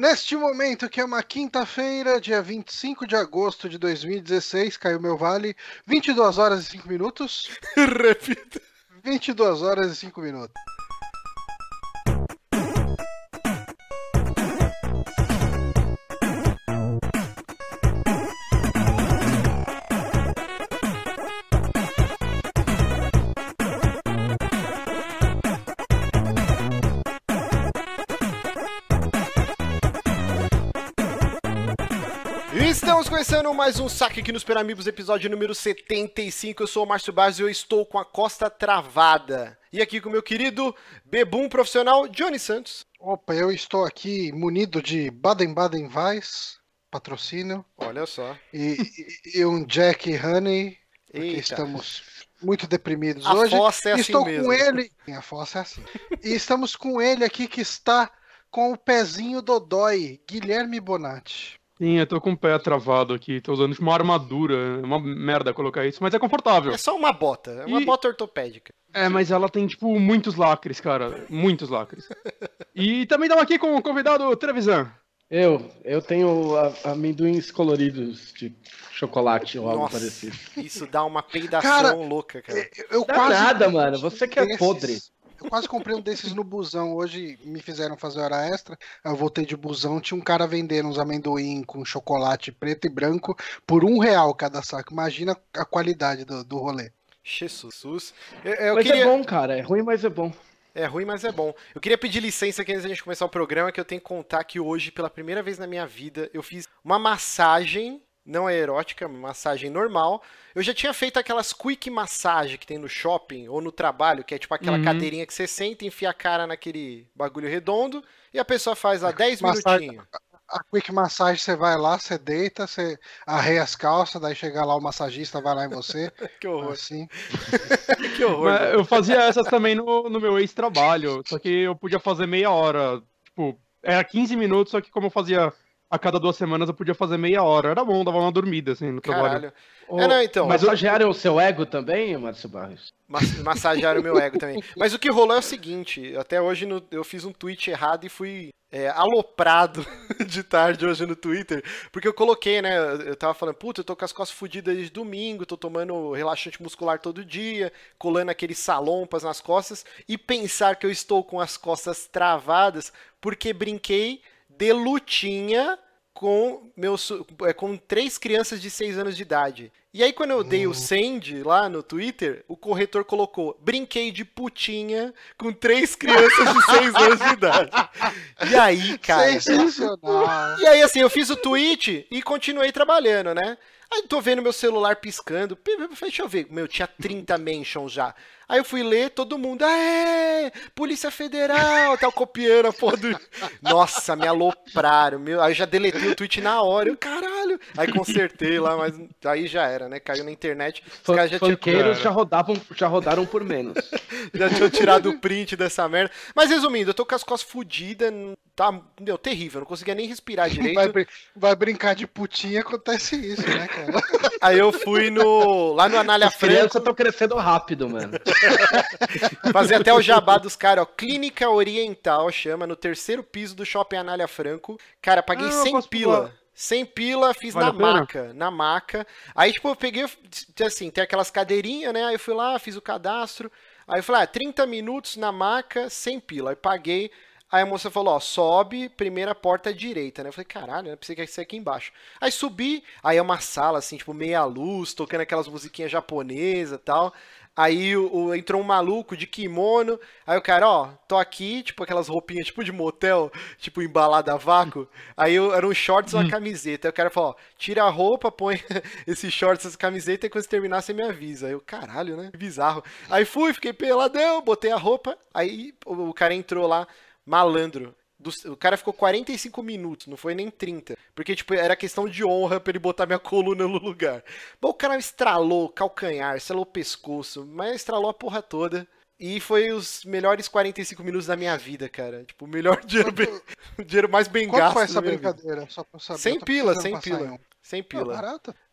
Neste momento, que é uma quinta-feira, dia 25 de agosto de 2016, caiu meu vale, 22 horas e 5 minutos. Repita. 22 horas e 5 minutos. Começando mais um Saque aqui nos Peramibos, episódio número 75. Eu sou o Márcio Barros e eu estou com a costa travada. E aqui com o meu querido bebum profissional, Johnny Santos. Opa, eu estou aqui munido de Baden-Baden Weiss, patrocínio, Olha só. e, e- um Jack Honey, porque Eita. estamos muito deprimidos A hoje. fossa é assim estou mesmo. com ele. A fossa é assim. e estamos com ele aqui que está com o pezinho dodói, Guilherme Bonatti. Sim, eu tô com o pé travado aqui, tô usando tipo, uma armadura, é uma merda colocar isso, mas é confortável. É só uma bota, é uma E- bota ortopédica. É, mas ela tem, tipo, muitos lacres, cara, muitos lacres. E também estamos aqui com o convidado Trevisan. Eu, eu tenho a- amendoins coloridos de chocolate ou algo parecido. Isso dá uma peidação Cara, louca, cara. Eu, eu Dá quase nada, mano, você que é podre. Eu quase comprei um desses no busão hoje, me fizeram fazer hora extra. Eu voltei de busão, tinha um cara vendendo uns amendoim com chocolate preto e branco por um real cada saco. Imagina a qualidade do, do rolê. Jesus. Eu, eu mas queria... é bom, cara. É ruim, mas é bom. É ruim, mas é bom. Eu queria pedir licença aqui antes da gente começar o programa, que eu tenho que contar que hoje, pela primeira vez na minha vida, eu fiz uma massagem, não é erótica, uma massagem normal. Eu já tinha feito aquelas quick massage que tem no shopping ou no trabalho, que é tipo aquela Uhum. cadeirinha que você senta, enfia a cara naquele bagulho redondo e a pessoa faz lá 10 Massagem- minutinhos. A quick massagem, você vai lá, você deita, você arreia as calças, daí chega lá o massagista, vai lá em você. Que horror, assim. que horror. Mas velho. eu fazia essas também no, no meu ex-trabalho, só que eu podia fazer meia hora, tipo, era 15 minutos, só que como eu fazia a cada duas semanas, eu podia fazer meia hora. Era bom, dava uma dormida, assim, no trabalho. Caralho. Ô, É, não, então. Mas massagearam o seu ego também, Márcio Barros? Mas- massagear o meu ego também. Mas o que rolou é o seguinte: até hoje no- eu fiz um tweet errado e fui é, aloprado de tarde hoje no Twitter, porque eu coloquei, né? Eu eu tava falando, puta, eu tô com as costas fodidas desde domingo, tô tomando relaxante muscular todo dia, colando aqueles salompas nas costas, e pensar que eu estou com as costas travadas porque brinquei de lutinha com meus é, com três crianças de 6 anos de idade. E aí quando eu dei o send lá no Twitter, o corretor colocou: "Brinquei de putinha com três crianças de 6 anos de idade". E aí, cara, Sensacional. e aí, assim, eu fiz o tweet e continuei trabalhando, né? Aí tô vendo meu celular piscando. Pi- pi- Deixa eu ver. Meu, tinha 30 mentions já. Aí eu fui ler, todo mundo. Aê! Polícia Federal! Tava copiando a porra do. Nossa, me alopraram. Meu. Aí eu já deletei o tweet na hora. Eu, caralho! Aí consertei lá, mas aí já era, né? Caiu na internet. Os Fun- caras já tinham já, rodavam, já rodaram por menos. já tinham tirado o print dessa merda. Mas resumindo, eu tô com as costas fodidas. Tá, meu, terrível. Eu não conseguia nem respirar direito. Vai, brin- vai brincar de putinha, acontece isso, né, cara? Aí eu fui no. Lá no Anália As crianças Franco. estão crescendo rápido, mano. Fazer até o jabá dos caras, ó. Clínica Oriental chama, no terceiro piso do Shopping Anália Franco. Cara, paguei Ah, eu 100 posso pila. pular. 100 pila, fiz Vale na maca, na maca. Aí, tipo, eu peguei, assim, tem aquelas cadeirinhas, né? Aí eu fui lá, fiz o cadastro. Aí eu falei, ah, 30 minutos na maca, 100 pila. Aí paguei. Aí a moça falou, ó, sobe, primeira porta à direita, né? Eu falei, caralho, né? Pensei que ia ser aqui embaixo. Aí subi, aí é uma sala, assim, tipo, meia luz, tocando aquelas musiquinhas japonesas e tal. Aí o, o- entrou um maluco de kimono. Aí o cara, ó, tô aqui, tipo aquelas roupinhas tipo de motel, tipo embalada a vácuo. Aí eu, era um shorts e uma camiseta. Aí o cara falou, ó, tira a roupa, põe esse shorts, essa camiseta e quando você terminar você me avisa. Aí eu, caralho, né? Que bizarro. Aí fui, fiquei peladão, botei a roupa. Aí o, o cara entrou lá, malandro. Do- o cara ficou 45 minutos, não foi nem 30. Porque, tipo, era questão de honra pra ele botar minha coluna no lugar. Bom, o cara estralou o calcanhar, estralou o pescoço, mas estralou a porra toda. E foi os melhores 45 minutos da minha vida, cara. Tipo, o melhor dinheiro, bem- o dinheiro mais bem Quanto gasto foi da essa vida. brincadeira? Só pra saber. 100 eu tô pila, precisando 100 passar pila. em um.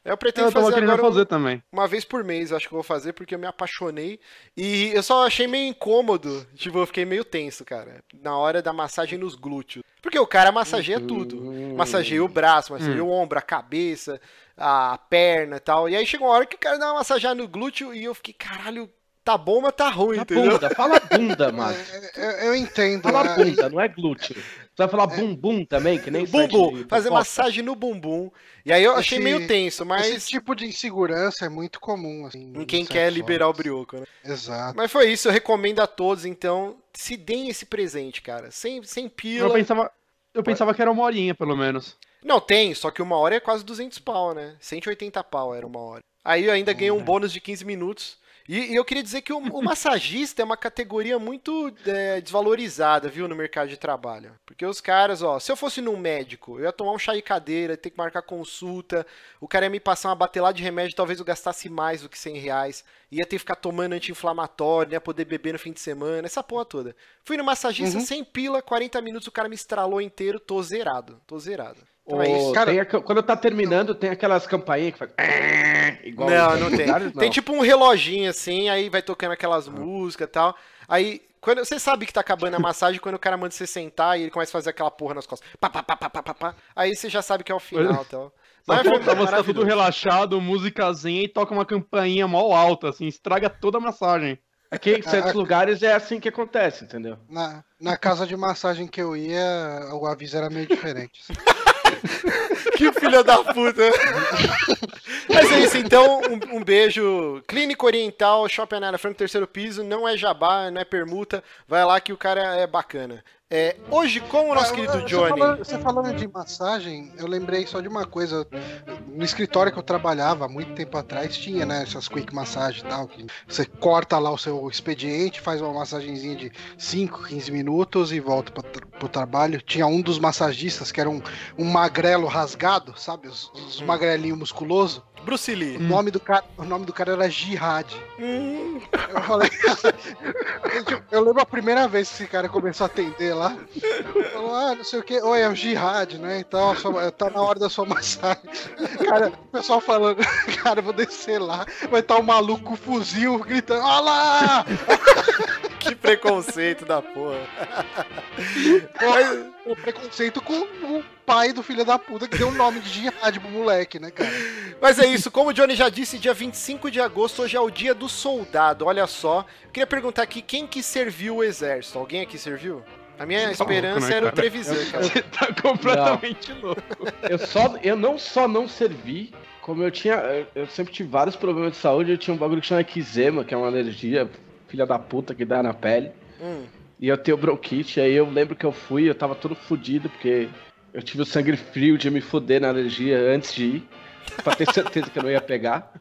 100 pila. barato. Eu pretendo Eu fazer agora fazer também. uma vez por mês, eu acho que eu vou fazer, porque eu me apaixonei. E eu só achei meio incômodo. Tipo, eu fiquei meio tenso, cara. Na hora da massagem nos glúteos. Porque o cara massageia tudo. Massageia o braço, massageia o ombro, a cabeça, a perna e tal. E aí chegou uma hora que o cara dá uma massageada no glúteo e eu fiquei, caralho, tá bom, mas tá ruim, Fala entendeu? bunda, fala bunda, Márcio. Eu, eu entendo. Fala né? bunda, não é glúteo. Você vai falar bumbum também, que nem Bumbum, de fazer massagem no bumbum. E aí eu achei Esse- meio tenso, mas Esse tipo de insegurança é muito comum, assim. em quem em quer liberar o homens. brioco, né? Exato. Mas foi isso, eu recomendo a todos, então, se deem esse presente, cara. Sem, sem Eu pila. pensava, eu pensava que era uma horinha, pelo menos. Não, tem, só que uma hora é quase 200 pau, né? 180 pau era uma hora. Aí eu ainda ganhei um bônus de 15 minutos. E, e eu queria dizer que o, o massagista é uma categoria muito é, desvalorizada, viu, no mercado de trabalho. Porque os caras, ó, se eu fosse num médico, eu ia tomar um chá de cadeira, ia ter que marcar consulta, o cara ia me passar uma batelada de remédio, talvez eu gastasse mais do que 100 reais, ia ter que ficar tomando anti-inflamatório, ia poder beber no fim de semana, essa porra toda. Fui no massagista, Uhum. sem pila, 40 minutos, o cara me estralou inteiro, tô zerado, tô zerado. Então é isso. Cara- tem aqu- quando tá terminando, tem aquelas campainhas que faz. Igual Não, não tem. não. Tem tipo um reloginho assim, aí vai tocando aquelas músicas e tal. Aí, quando você sabe que tá acabando a massagem quando o cara manda você sentar e ele começa a fazer aquela porra nas costas. Pá, pá, pá, pá, pá, pá, pá. Aí você já sabe que é o final e tal. Só Mas foi você tá tudo relaxado, musicazinha e toca uma campainha mal alta, assim, estraga toda a massagem. Aqui em certos lugares é assim que acontece, entendeu? Na, na casa de massagem que eu ia, o aviso era meio diferente. Que filha da puta. Mas é isso, então, um, um beijo. Clínica Oriental, Shopping Anara Franco, terceiro piso. Não é jabá, não é permuta. Vai lá que o cara é bacana. É, hoje, como o nosso Ah, querido você Johnny. falando- Você falando de massagem, eu lembrei só de uma coisa. No escritório que eu trabalhava há muito tempo atrás, tinha, né, essas quick massagem e tal, que você corta lá o seu expediente, faz uma massagenzinha de 5, 15 minutos e volta pra, pro trabalho. Tinha um dos massagistas que era um, um magrelo rasgado, sabe? Os, os magrelinhos musculosos. Bruce Lee. O nome do cara, o nome do cara era Jihad. Hum, Eu falei. eu lembro a primeira vez que esse cara começou a atender lá. Falou, ah, não sei o que. Oi, é o Jihad, né? Então, sua- tá na hora da sua massagem. Cara, o pessoal falando, cara, vou descer lá. Vai estar um maluco com fuzil gritando, olha lá! Que preconceito da porra. O preconceito com o pai do filho da puta que deu o nome de Jihad pro moleque, né, cara? Mas é isso, como o Johnny já disse, dia 25 de agosto, hoje é o dia do soldado, olha só. Eu queria perguntar aqui, quem que serviu o exército? Alguém aqui serviu? A minha Tá esperança louco, né, era o? Trevisan, cara. Você tá completamente louco. Eu, só, eu não só não servi, como eu tinha. eu- Eu sempre tive vários problemas de saúde. Eu tinha um bagulho que chama eczema, que é uma alergia, filha da puta, que dá na pele. Hum, E eu tenho bronquite. Aí eu lembro que eu fui, eu tava todo fudido, porque eu tive o sangue frio de me fuder na alergia antes de ir. Pra ter certeza que eu não ia pegar.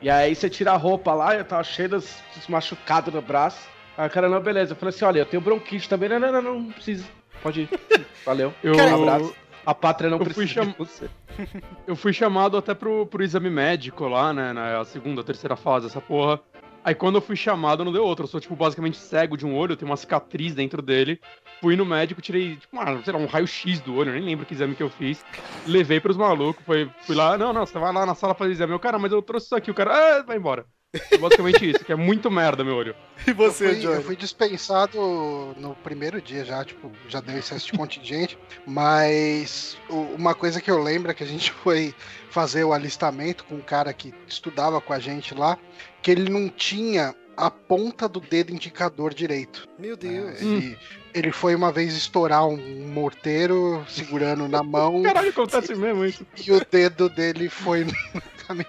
E aí você tira a roupa lá, eu tava cheio dos, dos machucados no braço. Aí o cara, não, beleza. Eu falei assim, olha, eu tenho bronquite também. Não, não, não, não, não precisa. Pode ir. Valeu. Eu, Um abraço. A pátria não eu fui precisa cham- de você. eu fui chamado até pro, pro exame médico lá, né? Na segunda, terceira fase, essa porra. Aí quando eu fui chamado, não deu outra. Eu sou, tipo, basicamente cego de um olho, eu tenho uma cicatriz dentro dele. Fui no médico, tirei, tipo, uma, sei lá, um raio-x do olho, eu nem lembro que exame que eu fiz. Levei pros malucos, foi, fui lá, não, não, você vai lá na sala fazer exame. Eu, cara, mas eu trouxe isso aqui, o cara, ah, vai embora. Foi basicamente isso, que é muito merda, meu olho. E Eu você, fui, eu fui dispensado no primeiro dia já, tipo, já deu excesso de contingente, mas o- uma coisa que eu lembro é que a gente foi fazer o alistamento com um cara que estudava com a gente lá, que ele não tinha a ponta do dedo indicador direito. Meu né? Deus. Ele, ele foi uma vez estourar um morteiro segurando na mão Caralho, acontece mesmo isso. e o dedo dele foi no caminho.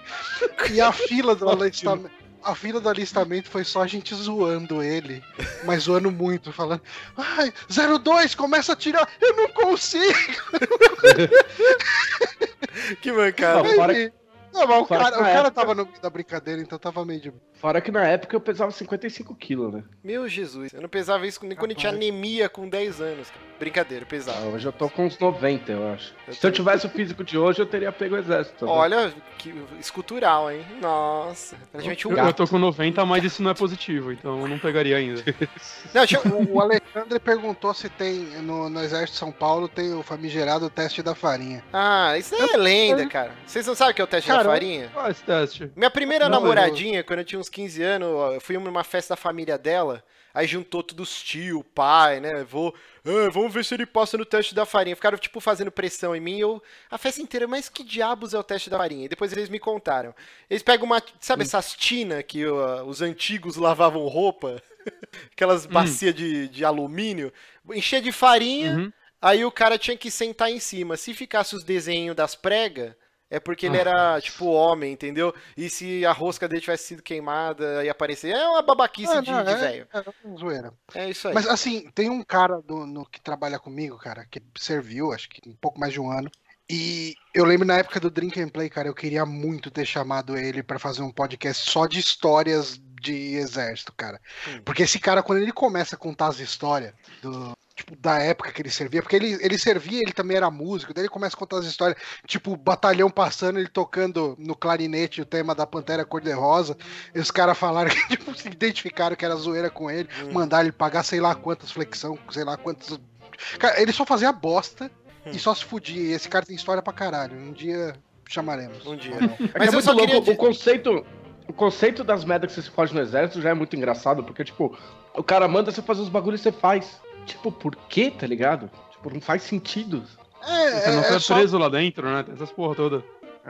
E a fila do alistamento. A fila do alistamento foi só a gente zoando ele, mas zoando muito, falando: Ai, 02, começa a tirar, eu não consigo. Que mancada. Não, Aí, não, mas o fora cara, o cara época- tava no meio da brincadeira, então tava meio de. Fora que na época eu pesava 55 quilos, né? Meu Jesus. Eu não pesava isso nem quando eu tinha anemia com 10 anos. cara. Brincadeira, eu Ah, pesava. Hoje eu tô com uns 90, eu acho. Eu Se eu tivesse o físico de hoje, eu teria pego o exército. né? Olha, que escultural, hein? Nossa. Praticamente um Eu, gato. eu tô com 90, mas isso não é positivo, então eu não pegaria ainda. Não, tinha- O, o Alexandre perguntou se tem no, no Exército de São Paulo tem o famigerado teste da farinha. Ah, isso é lenda, cara. Vocês não sabem o que é o teste Cara, Cara, farinha? Qual é esse teste? Minha primeira Não, namoradinha, quando eu tinha uns 15 anos, eu fui numa festa da família dela, aí juntou todos os tio, pai, né? Vou, "Ah, vamos ver se ele passa no teste da farinha. Ficaram, tipo, fazendo pressão em mim, eu, a festa inteira, mas que diabos é o teste da farinha? E depois eles me contaram. Eles pegam uma, sabe essas tinas que ó, os antigos lavavam roupa? Aquelas bacias de, de alumínio, encher de farinha, Uhum. aí o cara tinha que sentar em cima. Se ficasse os desenhos das pregas, é porque ele era, tipo, homem, entendeu? E se a rosca dele tivesse sido queimada e aparecer. É uma babaquice Ah, de, não, de é- velho. é uma zoeira. É isso aí. Mas assim, tem um cara do- no, que trabalha comigo, cara, que serviu, acho que um pouco mais de um ano. E eu lembro na época do Drink and Play, cara, eu queria muito ter chamado ele pra fazer um podcast só de histórias de exército, cara. Hum. Porque esse cara, quando ele começa a contar as histórias do. Tipo, da época que ele servia, porque ele, ele servia, ele também era músico, daí ele começa a contar as histórias, tipo, o batalhão passando, ele tocando no clarinete o tema da Pantera Cor-de-Rosa, e os caras falaram que, tipo, se identificaram que era zoeira com ele, Hum. mandaram ele pagar sei lá quantas flexão, sei lá quantas. Cara, ele só fazia bosta Hum. e só se fudia. E esse cara tem história pra caralho. Um dia chamaremos. Um dia. É Mas é muito louco, queria. o conceito. O conceito das merdas que você se fode no exército já é muito engraçado, porque, tipo, o cara manda você fazer os bagulhos e você faz. Tipo, por quê, tá ligado? Tipo, não faz sentido. É, Você não é, foi é só preso lá dentro, né? Tem essas porra toda.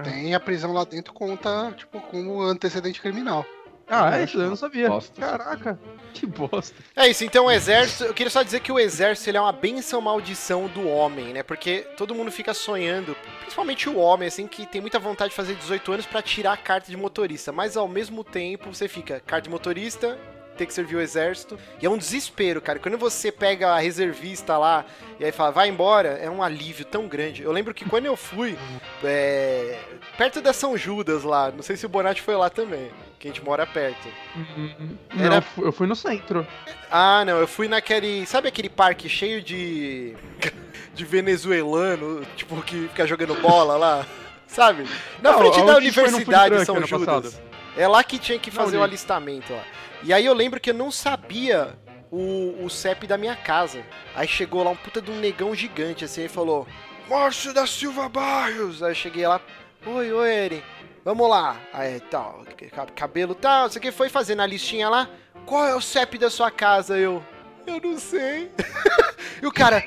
tem a prisão lá dentro conta, tipo, como antecedente criminal. Ah, é isso, eu não sabia. Bosta. Caraca, que bosta. É isso, então o exército. Eu queria só dizer que o exército ele é uma benção maldição do homem, né? Porque todo mundo fica sonhando, principalmente o homem, assim, que tem muita vontade de fazer 18 anos pra tirar a carta de motorista. Mas ao mesmo tempo você fica, carta de motorista, tem que servir o exército. E é um desespero, cara. Quando você pega a reservista lá e aí fala, vai embora, é um alívio tão grande. Eu lembro que quando eu fui, é, perto da São Judas lá, não sei se o Bonatti foi lá também, que a gente mora perto. Hum, Era- eu fui- no centro. Ah, não, eu fui naquele. Sabe aquele parque cheio de. de venezuelano, tipo, que fica jogando bola lá? Sabe? Na Não, frente da Universidade São Judas. passado? É lá que tinha que fazer Não, o ali. alistamento lá. E aí eu lembro que eu não sabia o, o CEP da minha casa. Aí chegou lá um puta de um negão gigante, assim, e falou: Márcio da Silva Barrios. Aí eu cheguei lá, oi, oi, Eren. Vamos lá. Aí tal, ca- cabelo tal, isso aqui foi fazendo a listinha lá. Qual é o CEP da sua casa? Eu. Eu não sei. e o cara,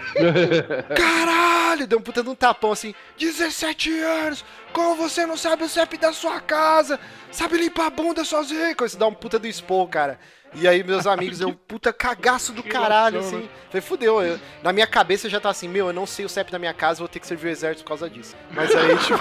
caralho, deu um puta de um tapão assim. 17 anos, como você não sabe o CEP da sua casa? Sabe limpar a bunda sozinho? Coisa, dá um puta do expor, cara. E aí meus amigos, um puta cagaço do caralho, assim. Falei, fudeu. eu- na minha cabeça eu já tá assim, meu, eu não sei o CEP da minha casa, vou ter que servir o exército por causa disso. Mas aí, tipo,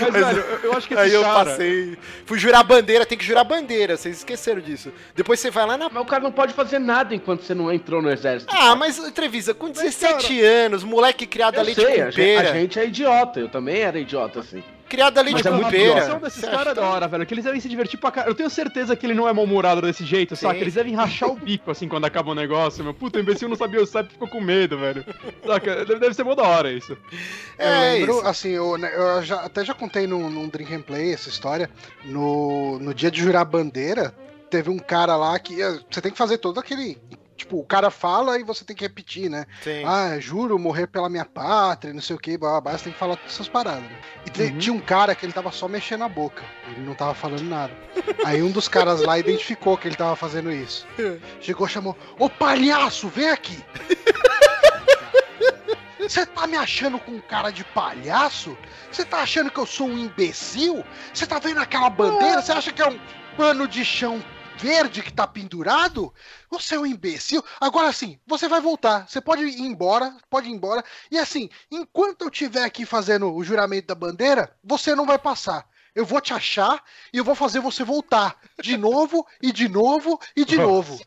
Mas, velho, eu, eu acho que esse aí eu cara... passei. Fui jurar bandeira, tem que jurar bandeira, vocês esqueceram disso. Depois você vai lá na Mas o cara não pode fazer nada enquanto você não entrou no exército. ah, mas entrevista, com 17 anos, moleque criado a eu leite sei, com a gente, a gente é idiota, eu também era idiota assim. Criado a leite Mas é com a muito pera. motivação desses caras é da hora, velho. Que eles devem se divertir pra caralho. Eu tenho certeza que ele não é mal-humorado desse jeito, saca? Sim. Eles devem rachar o bico, assim, quando acaba o negócio, meu. Puta, o imbecil não sabia o CEP ficou com medo, velho. Saca? Deve, deve ser mó da hora isso. Eu É lembro, isso. assim, eu, né, eu já- até já contei num, num Drink and Play essa história. No, no dia de jurar bandeira, teve um cara lá que eh, você tem que fazer todo aquele. Tipo, o cara fala e você tem que repetir, né? Sim. Ah, juro morrer pela minha pátria, não sei o que, blá, você tem que falar todas essas paradas. né? E Uhum. tinha um cara que ele tava só mexendo a boca, ele não tava falando nada. Aí um dos caras lá identificou que ele tava fazendo isso. Chegou e chamou: Ô palhaço, vem aqui! Você tá me achando com cara de palhaço? Você tá achando que eu sou um imbecil? Você tá vendo aquela bandeira? Você acha que é um pano de chão verde que tá pendurado? Você é um imbecil. Agora sim, você vai voltar. Você pode ir embora, pode ir embora. E assim, enquanto eu estiver aqui fazendo o juramento da bandeira, você não vai passar. Eu vou te achar e eu vou fazer você voltar. De novo, e de novo, e de novo.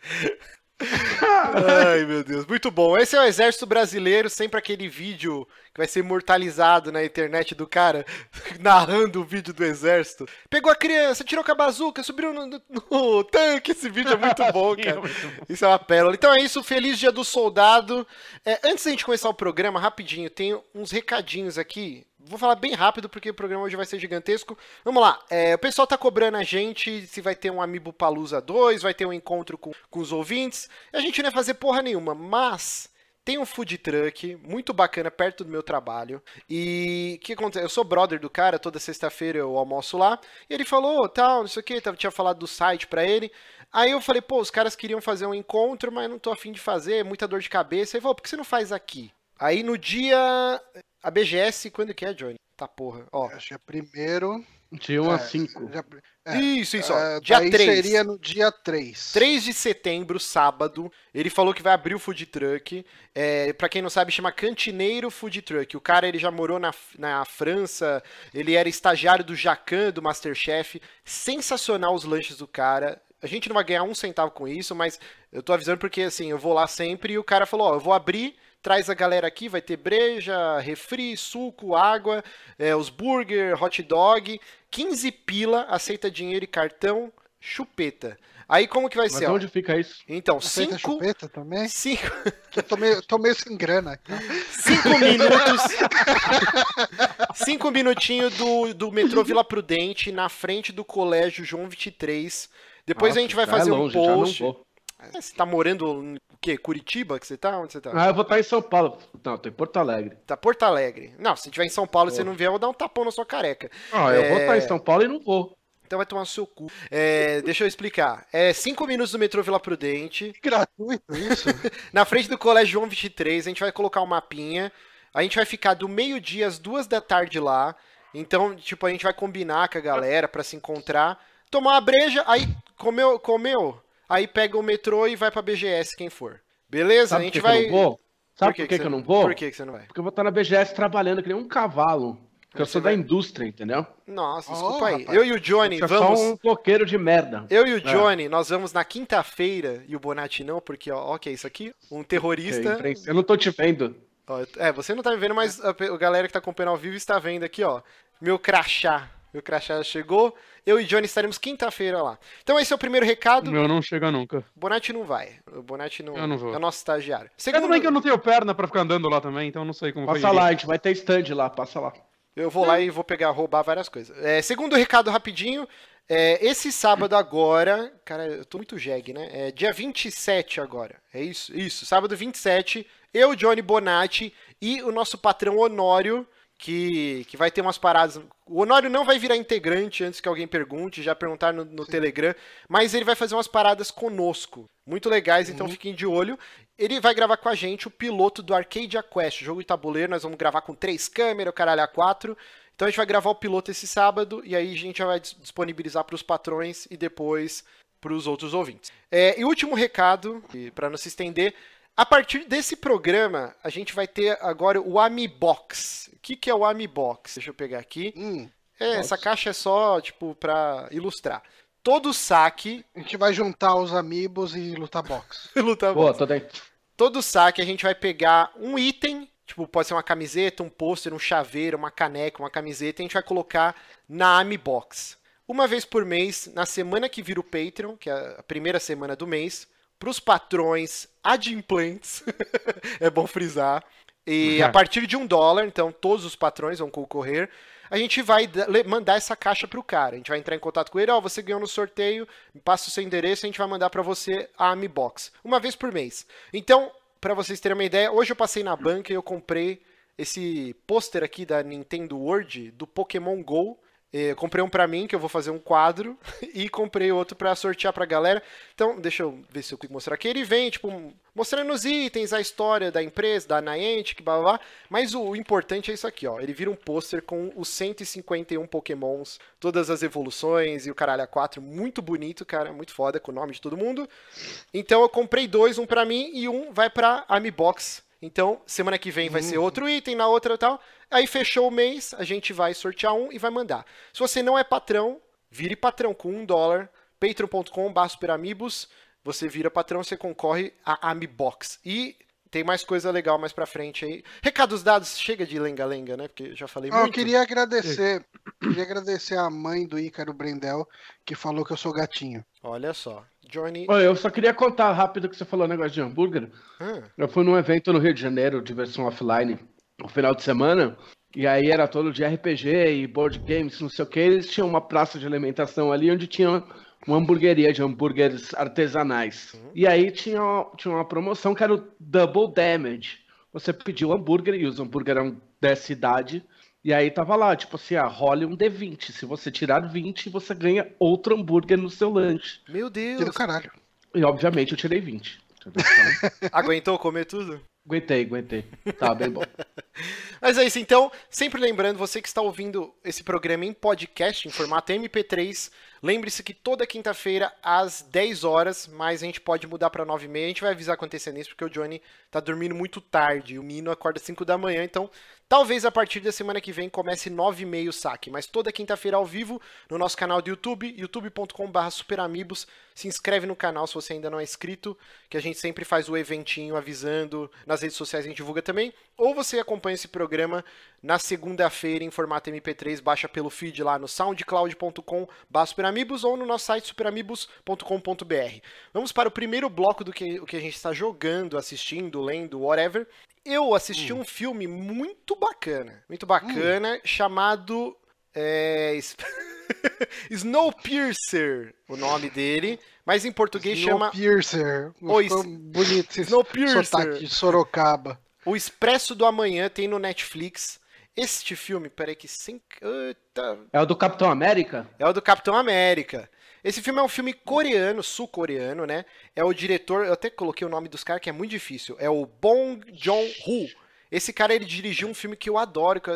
Ai, meu Deus, muito bom. Esse é o Exército Brasileiro, sempre aquele vídeo que vai ser imortalizado na internet do cara narrando o vídeo do Exército. Pegou a criança, tirou com a bazuca, subiu no, no- no tanque. Esse vídeo é muito bom, cara. é. Isso é uma pérola. Então é isso, feliz dia do soldado. É, antes da gente começar o programa, rapidinho, tem uns recadinhos aqui. Vou falar bem rápido porque o programa hoje vai ser gigantesco. Vamos lá, é, o pessoal tá cobrando a gente se vai ter um Amiibo Palusa 2, vai ter um encontro com, com os ouvintes. A gente não ia fazer porra nenhuma, mas tem um food truck muito bacana perto do meu trabalho. E o que acontece? Eu sou brother do cara, toda sexta-feira eu almoço lá. E ele falou, tal, não sei o que, tinha falado do site pra ele. Aí eu falei, pô, os caras queriam fazer um encontro, mas não tô afim de fazer, é muita dor de cabeça. Ele falou, por que você não faz aqui? Aí no dia. A BGS, quando que é, Johnny? Tá porra. Ó. Acho que é primeiro. De 1 a 5. já- É, isso, isso, ó. é, dia daí 3. seria no dia 3. 3 de setembro, sábado, ele falou que vai abrir o food truck. É, para quem não sabe, chama Cantineiro Food Truck. O cara ele já morou na, na França, ele era estagiário do Jacan, do Masterchef. Sensacional os lanches do cara. A gente não vai ganhar um centavo com isso, mas eu tô avisando porque assim, eu vou lá sempre e o cara falou: Ó, eu vou abrir. Traz a galera aqui, vai ter breja, refri, suco, água, é, os burger, hot dog, 15 pila, aceita dinheiro e cartão, chupeta. Aí como que vai Mas ser? ó? onde fica isso? Então, Aceita cinco, chupeta também? cinco, Eu tô meio, tô meio sem grana. aqui. cinco minutos. cinco minutinhos do, do metrô Vila Prudente, na frente do colégio João 23. Depois a Nossa, gente vai é fazer longe, um já não post. É, Você tá morando em o quê? Curitiba que você tá? Onde você tá? Ah, eu vou estar em São Paulo. Não, tô em Porto Alegre. Tá Porto Alegre. Não, se tiver em São Paulo e você não vier, eu vou dar um tapão na sua careca. Ah, eu vou É. estar em São Paulo e não vou. Então vai tomar seu cu. É, deixa eu explicar. É cinco minutos do metrô Vila Prudente. Gratuito isso? Na frente do Colégio João 23, a gente vai colocar um mapinha. A gente vai ficar do meio-dia às duas da tarde lá. Então, tipo, a gente vai combinar com a galera pra se encontrar. Tomar uma breja, aí comeu, comeu. Aí pega o metrô e vai pra BGS, quem for. Beleza? Sabe a gente que, que vai. eu não vou? Sabe por que, que, você- eu não vou? Por que, que você não vai? Porque eu vou estar na BGS trabalhando que nem um cavalo. Porque eu sou vai- da indústria, entendeu? Nossa, Oh, desculpa aí. rapaz. Eu e o Johnny Você é vamos. só um bloqueiro de merda. Eu e o Johnny, nós vamos na quinta-feira, e o Bonatti não, porque, ó, ó, que é isso aqui? Um terrorista. Eu não tô te vendo. Ó, É, você não tá me vendo, mas a galera que tá acompanhando ao vivo está vendo aqui, ó. Meu crachá. Meu crachá chegou. Eu e Johnny estaremos quinta-feira lá. Então esse é o primeiro O recado. meu não chega nunca. O Bonatti não vai. O Bonatti não, Eu não vou. é o nosso estagiário. É Segundo, também que eu não tenho perna pra ficar andando lá também, então eu não sei como Passa lá, a gente vai ter stand lá, passa lá. eu vou lá e vou pegar, roubar várias coisas. É, segundo recado rapidinho. é, esse sábado agora, cara, eu tô muito jegue, né? É dia 27 agora. É isso? Isso, sábado 27, eu, Johnny Bonatti e o nosso patrão Honório, que, que vai ter umas paradas. O Honório não vai virar integrante antes que alguém pergunte, já perguntaram no, no Telegram, mas ele vai fazer umas paradas conosco. Muito legais, então fiquem de olho. Ele vai gravar com a gente o piloto do Arcadia Quest, jogo de tabuleiro. Nós vamos gravar com três câmeras, o caralho a quatro. Então a gente vai gravar o piloto esse sábado e aí a gente já vai dis- disponibilizar para os patrões e depois para os outros ouvintes. É, e último recado, para não se estender, a partir desse programa a gente vai ter agora o Amibox. O que, que é o Amibox? Deixa eu pegar aqui. Hum, É, essa caixa é só tipo para ilustrar. Todo saque, a gente vai juntar os amigos e lutar boxe. luta Boa, tô dentro. todo saque a gente vai pegar um item, tipo, pode ser uma camiseta, um pôster, um chaveiro, uma caneca, uma camiseta, e a gente vai colocar na Amibox. Uma vez por mês, na semana que vira o Patreon, que é a primeira semana do mês, para os patrões adimplentes, é bom frisar, e a partir de um dólar, então todos os patrões vão concorrer, a gente vai mandar essa caixa pro cara. A gente vai entrar em contato com ele, ó, você ganhou no sorteio, passa o seu endereço, a gente vai mandar para você a Amibox, uma vez por mês. Então, para vocês terem uma ideia, hoje eu passei na banca e eu comprei esse pôster aqui da Nintendo World do Pokémon Go. Eu comprei um pra mim, que eu vou fazer um quadro, e comprei outro pra sortear pra galera. Então, deixa eu ver se eu consigo mostrar aqui. Ele vem, tipo, mostrando os itens, a história da empresa, da Niantic, blá blá blá. Mas o importante é isso aqui, ó. Ele vira um pôster com os 151 Pokémons, todas as evoluções e o caralho a 4. Muito bonito, cara, muito foda, com o nome de todo mundo. Então eu comprei dois, um pra mim e um vai pra Amibox. Então, semana que vem vai ser outro item, na outra tal. Aí fechou o mês, a gente vai sortear um e vai mandar. Se você não é patrão, vire patrão com um dólar. patreon.com.br superamigos. Você vira patrão, você concorre a Amibox. E tem mais coisa legal mais pra frente aí. Recados dados, chega de lenga-lenga, né? Porque eu já falei Ah, eu muito. queria agradecer, queria agradecer a mãe do Ícaro Brendel, que falou que eu sou gatinho. Olha só. Johnny. Ô, eu só queria contar rápido que você falou negócio de hambúrguer. Ah, Eu fui num evento no Rio de Janeiro, de versão offline, no final de semana, e aí era todo de RPG e board games, não sei o que. Eles tinham uma praça de alimentação ali onde tinha uma hamburgueria de hambúrgueres artesanais. Uhum. E aí tinha, tinha uma promoção que era o Double Damage. Você pediu hambúrguer e os hambúrgueres eram dessa idade. E aí tava lá, tipo assim, ah, role um D20. Se você tirar 20, você ganha outro hambúrguer no seu lanche. Meu Deus. caralho. E obviamente eu tirei 20. entendeu? Então, Aguentou comer tudo? Aguentei, aguentei. Tá bem bom. Mas é isso, então, sempre lembrando, você que está ouvindo esse programa em podcast, em formato MP3, lembre-se que toda quinta-feira, às 10 horas, mas a gente pode mudar para 9 e meia, a gente vai avisar com antecedência, porque o Johnny tá dormindo muito tarde, o Mino acorda às 5 da manhã, então talvez a partir da semana que vem comece 9 e meia o saque, mas toda quinta-feira ao vivo, no nosso canal do YouTube, youtube.com.br superamigos, se inscreve no canal se você ainda não é inscrito, que a gente sempre faz o eventinho avisando, nas redes sociais a gente divulga também, ou você acompanha esse programa na segunda-feira em formato MP3, baixa pelo feed lá no soundcloud.com superamigos ou no nosso site superamigos.com.br. Vamos para o primeiro bloco do que, o que a gente está jogando, assistindo, lendo, whatever. Eu assisti um filme muito bacana, muito bacana, chamado é, Snowpiercer, o nome dele, mas em português chama Snowpiercer. Oi, Ficou bonito esse Snowpiercer. sotaque de Sorocaba. O Expresso do Amanhã, tem no Netflix. Este filme, peraí que sem... Eita, É o do Capitão América? É o do Capitão América. Esse filme é um filme coreano, sul-coreano, né? É o diretor, eu até coloquei o nome dos caras que é muito difícil. É o Bong Joon-ho. Esse cara ele dirigiu um filme que eu adoro, que,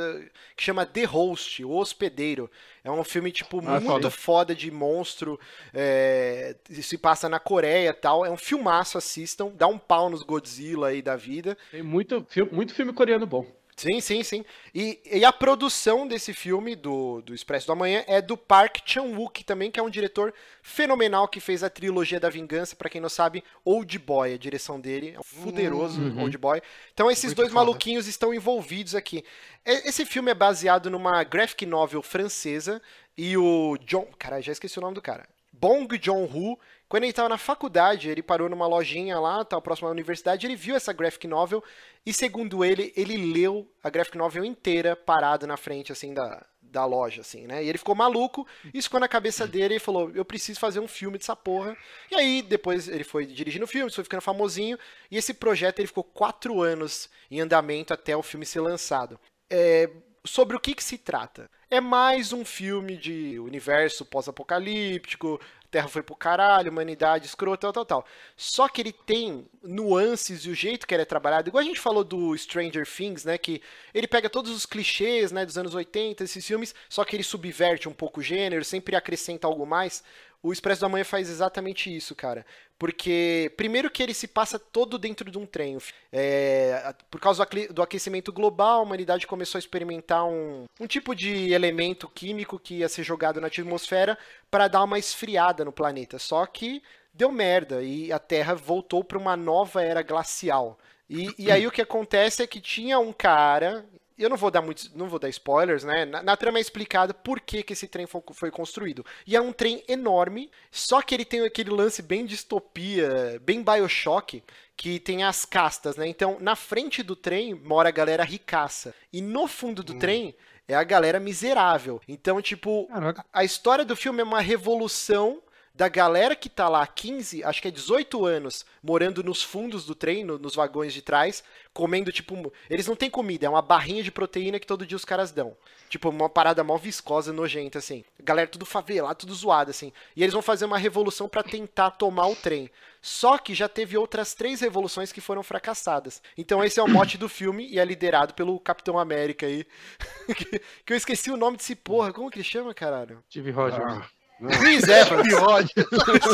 chama The Host, O Hospedeiro. É um filme tipo Ah, muito foda. de monstro, é, se passa na Coreia e tal. É um filmaço, assistam. Dá um pau nos Godzilla aí da vida. Tem muito, filme- muito filme coreano bom. Sim, sim, sim. E, e a produção desse filme, do, do Expresso do Amanhã, é do Park Chan-wook também, que é um diretor fenomenal que fez a trilogia da vingança, pra quem não sabe, Old Boy, a direção dele, é um fuderoso Uhum. Old Boy. Então esses Muito dois foda. maluquinhos estão envolvidos aqui. Esse filme é baseado numa graphic novel francesa e o John, cara, já esqueci o nome do cara. Bong Joon-ho, quando ele estava na faculdade, ele parou numa lojinha lá, tal, próximo à universidade, ele viu essa graphic novel e, segundo ele, ele leu a graphic novel inteira parado na frente, assim, da, da loja, assim, né? E ele ficou maluco, isso ficou na cabeça dele e falou, eu preciso fazer um filme dessa porra. E aí, depois ele foi dirigindo o filme, foi ficando famosinho, e esse projeto ele ficou quatro anos em andamento até o filme ser lançado. É, sobre o que, que se trata? É mais um filme de universo pós-apocalíptico, Terra foi pro caralho, humanidade escrota, tal, tal, tal. Só que ele tem nuances e o jeito que ele é trabalhado, igual a gente falou do Stranger Things, né, que ele pega todos os clichês, né, dos anos 80, esses filmes, só que ele subverte um pouco o gênero, sempre acrescenta algo mais. O Expresso da Manhã faz exatamente isso, cara. Porque, primeiro que ele se passa todo dentro de um trem. É, por causa do aquecimento global, a humanidade começou a experimentar um, um tipo de elemento químico que ia ser jogado na atmosfera para dar uma esfriada no planeta. Só que deu merda e a Terra voltou para uma nova era glacial. E, e aí o que acontece é que tinha um cara. Eu não vou dar muitos, não vou dar spoilers, né? Na, na trama é explicado por que, que esse trem foi, foi construído. E é um trem enorme, só que ele tem aquele lance bem distopia, bem Bioshock, que tem as castas, né? Então, na frente do trem mora a galera ricaça. E no fundo do trem é a galera miserável. Então, tipo, Caraca. a história do filme é uma revolução da galera que tá lá há 15, acho que é 18 anos, morando nos fundos do trem, no- nos vagões de trás, comendo, tipo, eles não têm comida, é uma barrinha de proteína que todo dia os caras dão. Tipo, uma parada mó viscosa, nojenta, assim. Galera tudo favelado, tudo zoado, assim. E eles vão fazer uma revolução pra tentar tomar o trem. Só que já teve outras três revoluções que foram fracassadas. Então esse é o mote do filme e é liderado pelo Capitão América aí. que, que eu esqueci o nome desse porra. Como que ele chama, caralho? Steve Rogers. Ah. Chris Evans.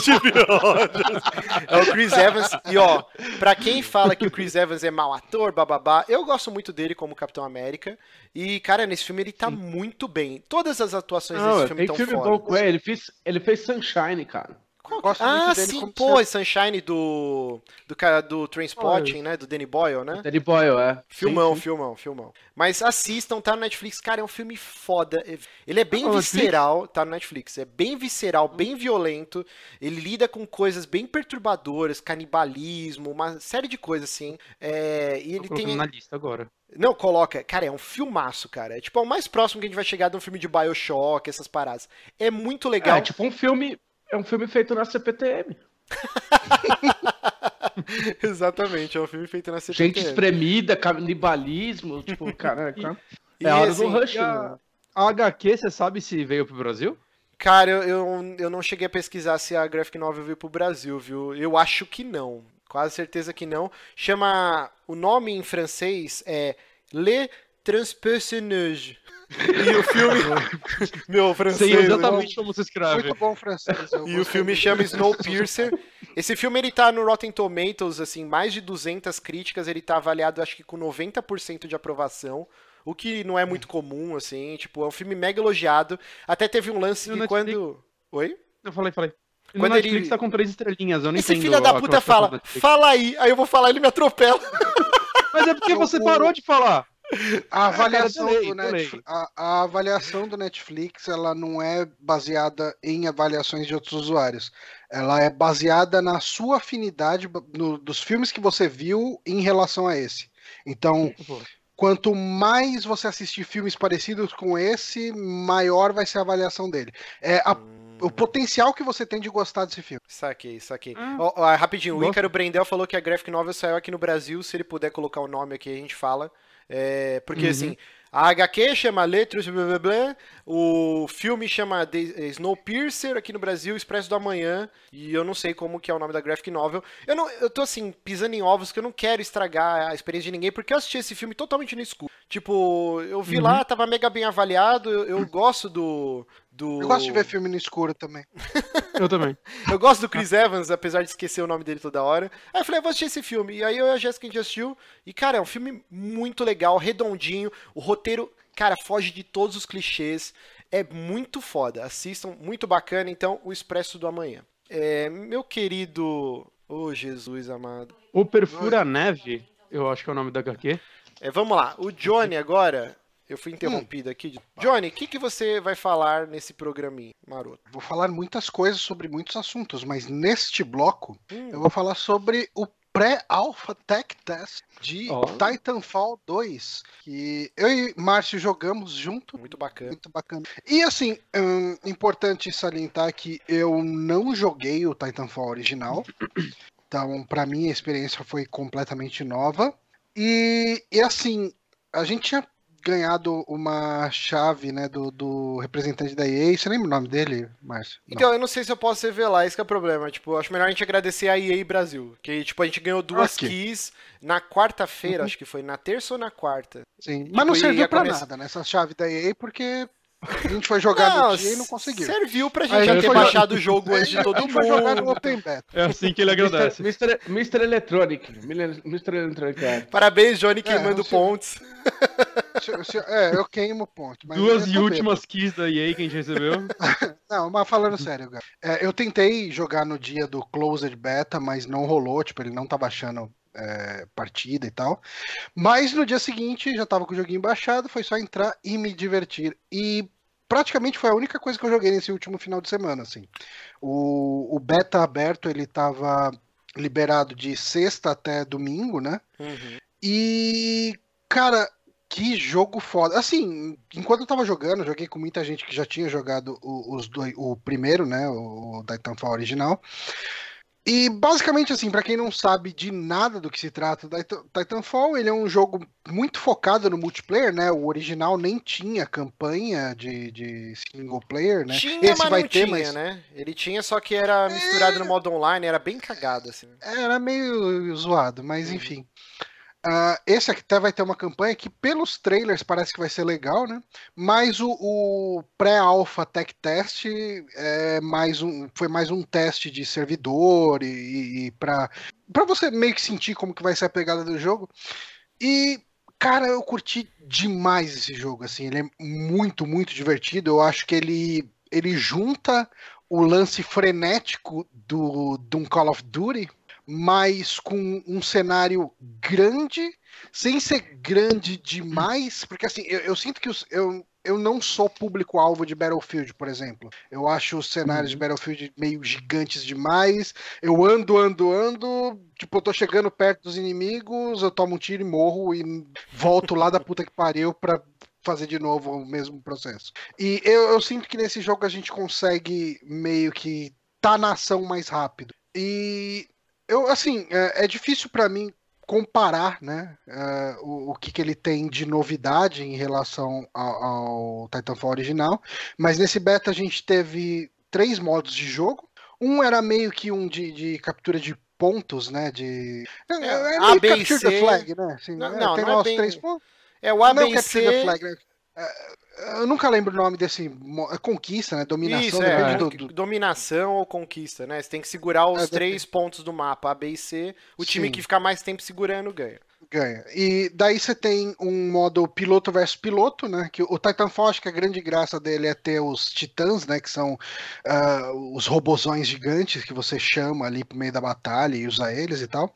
Steve Rogers. É o Chris Evans. E ó, pra quem fala que o Chris Evans é mau ator, bababá, eu gosto muito dele como Capitão América. E, cara, nesse filme ele tá muito bem. Todas as atuações Não, desse filme estão filme foda. bom. Ele fez, ele fez Sunshine, cara. Gosto ah, muito dele sim, como pô, ser- Sunshine do. Do cara do Trainspotting, né? Do Danny Boyle, né? Danny Boyle, é. Filmão, Sim, sim. filmão, filmão. Mas assistam, tá no Netflix. Cara, é um filme foda. Ele é bem Netflix? visceral, tá no Netflix. É bem visceral, bem violento. Ele lida com coisas bem perturbadoras, canibalismo, uma série de coisas assim. É, e ele tem. na lista agora. Não, coloca. Cara, é um filmaço, cara. É tipo é o mais próximo que a gente vai chegar de um filme de Bioshock, essas paradas. É muito legal. É, tipo um filme. É um filme feito na CPTM. Exatamente, é um filme feito na Gente CPTM. espremida, canibalismo, tipo, cara, cara E, é a hora assim, do rush. A, né? a HQ, você sabe se veio pro Brasil? Cara, eu, eu, eu não cheguei a pesquisar se a Graphic Novel veio pro Brasil, viu? Eu acho que não. Quase certeza que não. Chama. O nome em francês é Le Transpersonnage. E o filme. Meu, francês. Sei né? exatamente como se escreve. Muito bom francês. E o filme chama Snowpiercer. Esse filme ele tá no Rotten Tomatoes, assim, mais de 200 críticas, ele tá avaliado acho que com 90% de aprovação, o que não é muito comum, assim, tipo, é um filme mega elogiado. Até teve um lance que Netflix? quando... Oi? Eu falei, falei. No Quando Netflix ele- tá com três estrelinhas, eu não Esse filho da puta fala, fala aí, aí eu vou falar, ele me atropela. Mas é porque você parou de falar. A avaliação, delay, do delay. Netflix, a, a avaliação do Netflix ela não é baseada em avaliações de outros usuários. Ela é baseada na sua afinidade no- dos filmes que você viu em relação a esse. Então, quanto mais você assistir filmes parecidos com esse, maior vai ser a avaliação dele. É a- o potencial que você tem de gostar desse filme. Saquei, saquei. Ah. Ó, ó, rapidinho, o Gosto. Ícaro Brendel falou que a Graphic Novel saiu aqui no Brasil, se ele puder colocar o nome aqui, a gente fala. É, porque, Uhum. assim, a HQ chama Letras, blá, blá, blá, o filme chama The Snowpiercer, aqui no Brasil, Expresso do Amanhã, e eu não sei como que é o nome da Graphic Novel. Eu, não, eu tô, assim, pisando em ovos, que eu não quero estragar a experiência de ninguém, porque eu assisti esse filme totalmente no escuro. Tipo, eu vi Uhum. lá, tava mega bem avaliado, eu, eu gosto do... do... Eu gosto de ver filme no escuro também. Eu também. Eu gosto do Chris Evans, apesar de esquecer o nome dele toda hora. Aí eu falei, eu vou assistir esse filme. E aí eu e a Jéssica a gente assistiu. E, cara, é um filme muito legal, redondinho. O roteiro, cara, foge de todos os clichês. É muito foda. Assistam, muito bacana. Então, O Expresso do Amanhã. É, meu querido. Ô, Jesus amado. O Perfura Neve, eu acho que é o nome da HQ. É, vamos lá. O Johnny agora. Eu fui interrompido aqui. Johnny, o que, que você vai falar nesse programinha, maroto? Vou falar muitas coisas sobre muitos assuntos, mas neste bloco Hum, eu vou falar sobre o pré-alpha tech test de Ó. Titanfall 2, que eu e Márcio jogamos junto. muito bacana. Muito bacana. E assim, hum, importante salientar que eu não joguei o Titanfall original. Então, pra mim, a experiência foi completamente nova. E, e assim, a gente tinha ganhado uma chave, né, do, do representante da EA. Você lembra o nome dele, Márcio? Não. Então, eu não sei se eu posso revelar, esse que é o problema. Tipo, acho melhor a gente agradecer a EA Brasil. Que, tipo, a gente ganhou duas Ok. keys na quarta-feira, acho que foi na terça ou na quarta. Sim. Mas não serviu pra começar- nada nessa chave da EA, porque a gente foi jogar no dia e não conseguiu. Serviu pra gente a já gente ter foi baixado o jogo antes de todo gente foi jogar no mundo. Open Beta. É assim que ele agradece. Mr. Mr. Electronic. Mr. Electronic. é. Parabéns, Johnny, queimando não sei. pontos. Se- se- É, eu queimo ponto. Mas Duas e últimas keys da EA que a gente recebeu. Não, mas falando sério, cara. É, eu tentei jogar no dia do Closed Beta, mas não rolou. Tipo, ele não tá baixando é, partida e tal. Mas no dia seguinte já tava com o joguinho baixado, foi só entrar e me divertir. E praticamente foi a única coisa que eu joguei nesse último final de semana, assim. O, o beta aberto, ele tava liberado de sexta até domingo, né? Uhum. E, cara, que jogo foda. Assim, enquanto eu tava jogando, eu joguei com muita gente que já tinha jogado o, os dois, o primeiro, né? O Titanfall original. E basicamente, assim, pra quem não sabe de nada do que se trata, Titan- Titanfall ele é um jogo muito focado no multiplayer, né? O original nem tinha campanha de, de single player, né? Tinha, Esse mas vai ter, tinha, mas né? Ele tinha, só que era misturado no modo online, era bem cagado, assim. era meio zoado, mas Uhum. enfim. Ah, esse aqui até vai ter uma campanha que, pelos trailers, parece que vai ser legal, né? Mas o, o pré-alpha tech test é mais um, foi mais um teste de servidor e, e para você meio que sentir como que vai ser a pegada do jogo. E cara, eu curti demais esse jogo, assim, ele é muito, muito divertido. Eu acho que ele ele junta o lance frenético do, de um Call of Duty mas com um cenário grande, sem ser grande demais, porque assim, eu, eu sinto que os- eu, eu não sou público-alvo de Battlefield, por exemplo. Eu acho os cenários de Battlefield meio gigantes demais. Eu ando, ando, ando, tipo, eu tô chegando perto dos inimigos, eu tomo um tiro e morro e volto lá da puta que pariu pra fazer de novo o mesmo processo. E eu, eu sinto que nesse jogo a gente consegue meio que tá na ação mais rápido. E eu, assim, é, é difícil para mim comparar né, uh, o, o que, que ele tem de novidade em relação ao, ao Titanfall original, mas nesse beta a gente teve três modos de jogo. Um era meio que um de, de captura de pontos, né? De. É, é, é meio capture the flag, né? Assim, não, é, não, tem não lá é os bem... três pontos. É o ABC. Não capture the flag, né? Eu nunca lembro o nome desse. Conquista, né? Dominação. Isso, é, do, do... Dominação ou conquista, né? Você tem que segurar os é, três pontos do mapa, A, B e C. O time Sim. que ficar mais tempo segurando ganha. Ganha. E daí você tem um modo piloto versus piloto, né? Que o Titanfall, acho que a grande graça dele é ter os titãs, né? Que são uh, os robozões gigantes que você chama ali pro meio da batalha e usa eles e tal.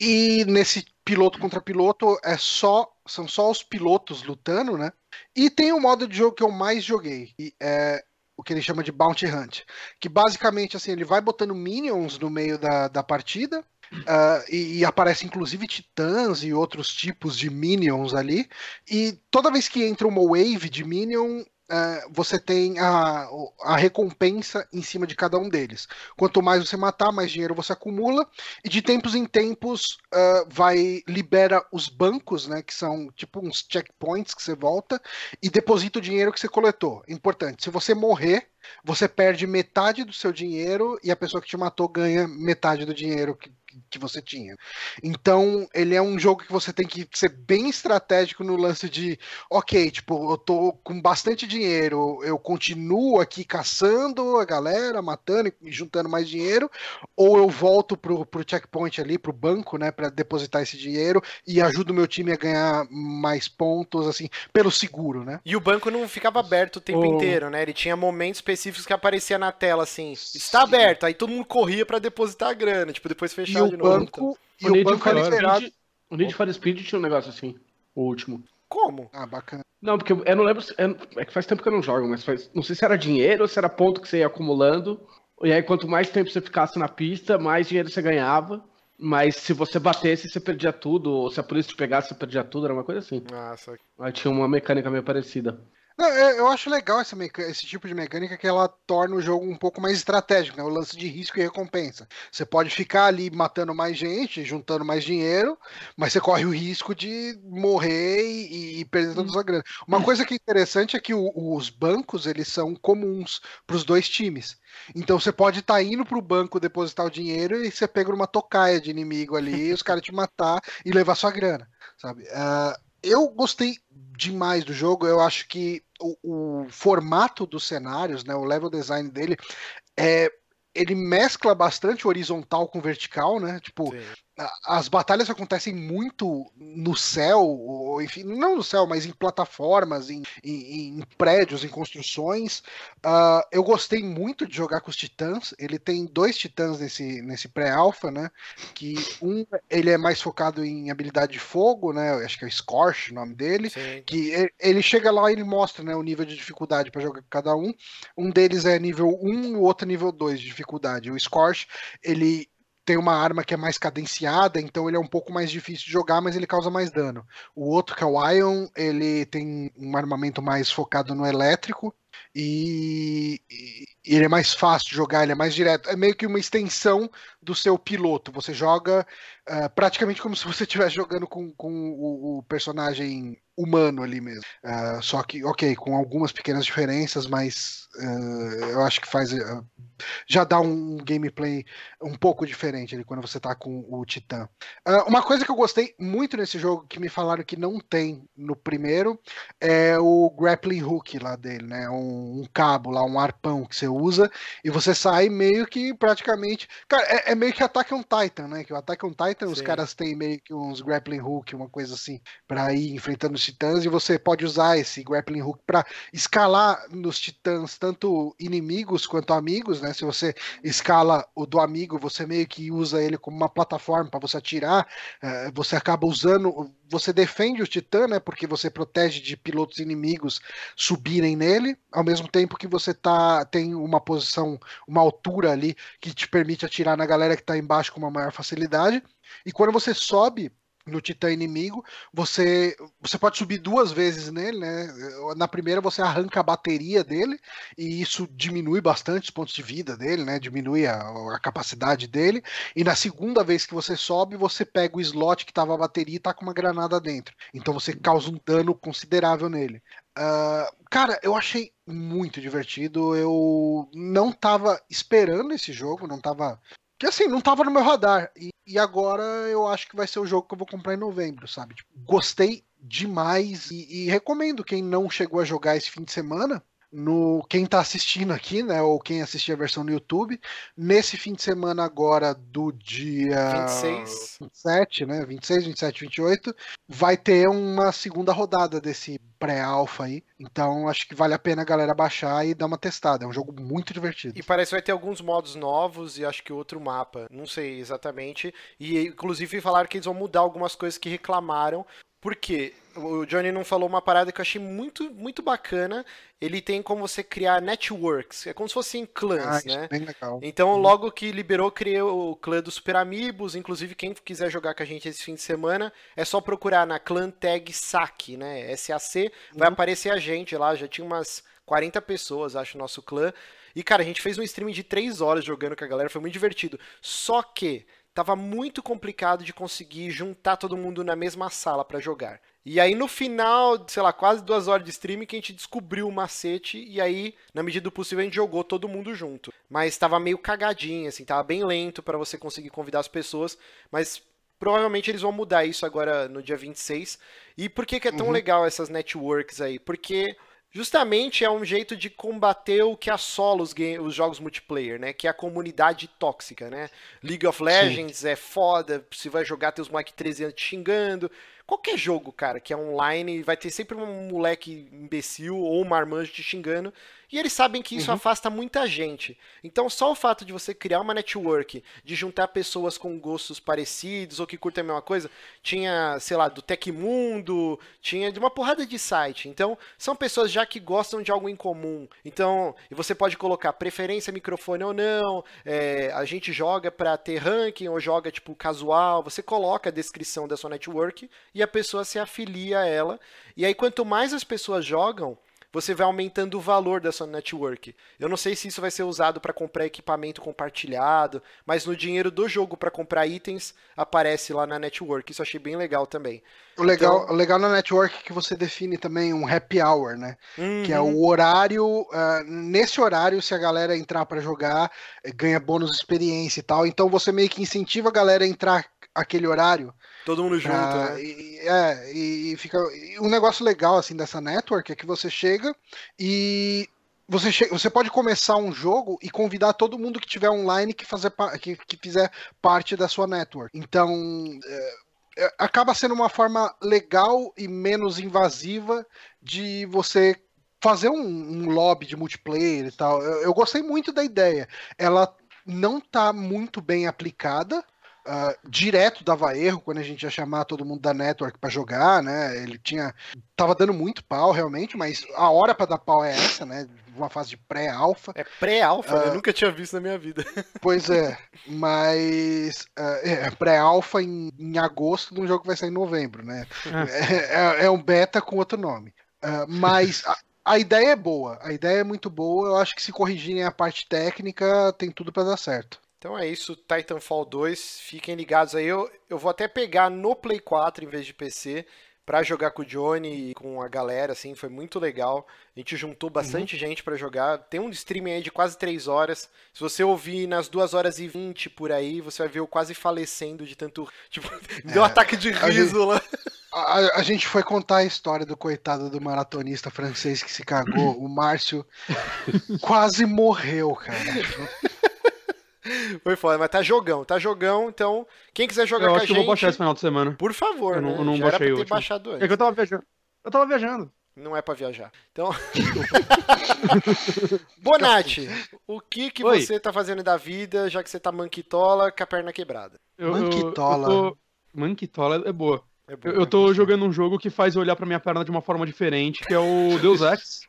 E nesse piloto contra piloto é só são só os pilotos lutando, né? E tem um modo de jogo que eu mais joguei, e é o que ele chama de Bounty Hunt, que basicamente assim ele vai botando minions no meio da, da partida. Uh, e, e, aparece inclusive titãs e outros tipos de minions ali. E toda vez que entra uma wave de minion, uh, você tem a, a recompensa em cima de cada um deles. Quanto mais você matar, mais dinheiro você acumula. E de tempos em tempos uh, vai libera os bancos, né? Que são tipo uns checkpoints que você volta e deposita o dinheiro que você coletou. Importante. Se você morrer, você perde metade do seu dinheiro e a pessoa que te matou ganha metade do dinheiro que, que você tinha. Então, ele é um jogo que você tem que ser bem estratégico no lance de, ok, tipo, eu tô com bastante dinheiro, eu continuo aqui caçando a galera, matando e juntando mais dinheiro, ou eu volto pro, pro checkpoint ali, pro banco, né, para depositar esse dinheiro e ajudo o meu time a ganhar mais pontos, assim, pelo seguro, né? E o banco não ficava aberto o tempo oh. inteiro, né? Ele tinha momentos específicos que aparecia na tela assim, está Sim. aberto, aí todo mundo corria para depositar a grana, tipo, depois fechava o banco, e o, o banco era liberado. O Need for Speed tinha um negócio assim, o último. Como? Ah, bacana. Não, porque eu não lembro. É que faz tempo que eu não jogo, mas faz, não sei se era dinheiro ou se era ponto que você ia acumulando. E aí, quanto mais tempo você ficasse na pista, mais dinheiro você ganhava. Mas se você batesse, você perdia tudo. Ou se a polícia te pegasse, você perdia tudo. Era uma coisa assim. Nossa. Aí tinha uma mecânica meio parecida. Não, é, eu acho legal essa esse tipo de mecânica que ela torna o jogo um pouco mais estratégico, né? O lance de risco e recompensa. Você pode ficar ali matando mais gente, juntando mais dinheiro, mas você corre o risco de morrer e, e perder toda a sua grana. Uma coisa que é interessante é que o, os bancos eles são comuns para os dois times. Então você pode estar tá indo para o banco depositar o dinheiro e você pega uma tocaia de inimigo ali, os caras te matar e levar sua grana, sabe? Uh, eu gostei demais do jogo. Eu acho que o, o, formato dos cenários, né, o level design dele, é, ele mescla bastante horizontal com vertical, né? Tipo, Sim as batalhas acontecem muito no céu, ou enfim, não no céu, mas em plataformas, em, em, em prédios, em construções. Uh, eu gostei muito de jogar com os titãs. Ele tem dois titãs nesse, nesse pré-alpha, né? Que um ele é mais focado em habilidade de fogo, né? Acho que é o Scorch o nome dele. Sim. Que ele, ele, chega lá e ele mostra né, o nível de dificuldade para jogar com cada um. Um deles é nível 1, o outro é nível 2 de dificuldade. O Scorch, ele tem uma arma que é mais cadenciada, então ele é um pouco mais difícil de jogar, mas ele causa mais dano. O outro, que é o Ion, ele tem um armamento mais focado no elétrico, e, e, ele é mais fácil de jogar, ele é mais direto. É meio que uma extensão do seu piloto. Você joga uh, praticamente como se você estivesse jogando com, com o, o, personagem humano ali mesmo. Uh, só que, ok, com algumas pequenas diferenças, mas uh, eu acho que faz. já dá um gameplay um pouco diferente ali quando você tá com o Titã. uma coisa que eu gostei muito nesse jogo, que me falaram que não tem no primeiro, é o grappling hook lá dele, né? Um, um cabo lá, um arpão que você usa e você sai meio que praticamente. Cara, é, é meio que Attack on Titan, né? Que o Attack on Titan, Sim. os caras têm meio que uns grappling hook, uma coisa assim, para ir enfrentando os titãs e você pode usar esse grappling hook para escalar nos titãs, tanto inimigos quanto amigos, né? Se você escala o do amigo, você meio que usa ele como uma plataforma para você atirar, uh, você acaba usando você defende o Titã, né? Porque você protege de pilotos inimigos subirem nele, ao mesmo tempo que você tá, tem uma posição, uma altura ali que te permite atirar na galera que está embaixo com uma maior facilidade. E quando você sobe no titã inimigo. Você você pode subir duas vezes nele, né? Na primeira você arranca a bateria dele e isso diminui bastante os pontos de vida dele, né? Diminui a, a capacidade dele. E na segunda vez que você sobe, você pega o slot que tava a bateria e tá com uma granada dentro. Então você causa um dano considerável nele. Uh, cara, eu achei muito divertido. Eu não tava esperando esse jogo, não tava que assim, não tava no meu radar. E, e, agora eu acho que vai ser o jogo que eu vou comprar em novembro, sabe? Tipo, gostei demais e, e, recomendo quem não chegou a jogar esse fim de semana. No quem tá assistindo aqui, né, ou quem assistir a versão no YouTube, nesse fim de semana agora do dia 26, 27, né, 26, 27, 28, vai ter uma segunda rodada desse pré-alpha aí. Então acho que vale a pena a galera baixar e dar uma testada. É um jogo muito divertido. E parece que vai ter alguns modos novos e acho que outro mapa. Não sei exatamente. E inclusive falaram que eles vão mudar algumas coisas que reclamaram. Porque o Johnny não falou uma parada que eu achei muito, muito bacana. Ele tem como você criar networks. É como se fossem clãs, ah, né? bem legal. Então, uhum. logo que liberou, criei o clã dos Super Amigos. Inclusive, quem quiser jogar com a gente esse fim de semana, é só procurar na clã tag SAC, né? SAC. Vai uhum. aparecer a gente lá. Já tinha umas 40 pessoas, acho, no nosso clã. E, cara, a gente fez um stream de 3 horas jogando com a galera. Foi muito divertido. Só que tava muito complicado de conseguir juntar todo mundo na mesma sala para jogar. E aí no final, sei lá, quase duas horas de streaming que a gente descobriu o macete e aí, na medida do possível, a gente jogou todo mundo junto. Mas estava meio cagadinho, assim, tava bem lento para você conseguir convidar as pessoas, mas provavelmente eles vão mudar isso agora no dia 26. E por que, que é tão uhum. legal essas networks aí? Porque justamente é um jeito de combater o que assola os, game, os jogos multiplayer, né? Que é a comunidade tóxica, né? League of Legends Sim. é foda, se vai jogar tem os moleques 13 anos te xingando. Qualquer jogo, cara, que é online, vai ter sempre um moleque imbecil ou um marmanjo te xingando. E eles sabem que isso uhum. afasta muita gente. Então, só o fato de você criar uma network, de juntar pessoas com gostos parecidos ou que curtem a mesma coisa, tinha, sei lá, do Tecmundo, tinha de uma porrada de site. Então, são pessoas já que gostam de algo em comum. Então, e você pode colocar preferência microfone ou não, é, a gente joga para ter ranking ou joga tipo casual. Você coloca a descrição da sua network e a pessoa se afilia a ela. E aí, quanto mais as pessoas jogam, você vai aumentando o valor da sua network. Eu não sei se isso vai ser usado para comprar equipamento compartilhado, mas no dinheiro do jogo para comprar itens aparece lá na network. Isso eu achei bem legal também. O legal, então... legal na network é que você define também um happy hour, né? Uhum. Que é o horário. Uh, nesse horário, se a galera entrar para jogar, ganha bônus de experiência e tal. Então você meio que incentiva a galera a entrar aquele horário Todo mundo junto, ah, né? E, é, e fica. E um negócio legal assim dessa network é que você chega e você, che... você pode começar um jogo e convidar todo mundo que tiver online que, fazer que, que fizer parte da sua network. Então. É, é, acaba sendo uma forma legal e menos invasiva de você fazer um, um lobby de multiplayer e tal. Eu, eu gostei muito da ideia. Ela não está muito bem aplicada, Uh, direto dava erro quando a gente ia chamar todo mundo da network para jogar, né? Ele tinha. Tava dando muito pau realmente, mas a hora para dar pau é essa, né? Uma fase de pré-alfa. É pré-alfa, uh, eu nunca tinha visto na minha vida. Pois é, mas uh, é, pré-alfa em, em, agosto de um jogo que vai sair em novembro, né? É, é, é um beta com outro nome. mas a, a ideia é boa, a ideia é muito boa. Eu acho que se corrigirem a parte técnica, tem tudo para dar certo. Então é isso, Titanfall 2. Fiquem ligados aí. Eu, eu vou até pegar no Play 4 em vez de PC para jogar com o Johnny e com a galera, assim, foi muito legal. A gente juntou bastante uhum. gente para jogar. Tem um streaming aí de quase 3 horas. Se você ouvir nas 2 horas e 20 por aí, você vai ver eu quase falecendo de tanto. Tipo, me deu um é, ataque de riso lá. A, a, gente foi contar a história do coitado do maratonista francês que se cagou. o Márcio quase morreu, cara. Foi foda, mas tá jogão, tá jogão, então quem quiser jogar eu com a gente... Eu acho que eu vou baixar esse final de semana. Por favor, eu não, né? eu não Já baixei era pra ter baixado antes. É que eu tava viajando. Eu tava viajando. Não é pra viajar. Então... Bonatti, o que que Oi. você tá fazendo da vida, já que você tá manquitola com a perna quebrada? Eu, manquitola? Eu, tô... Manquitola é boa. É boa eu, eu tô jogando um jogo que faz eu olhar pra minha perna de uma forma diferente, que é o Deus Ex.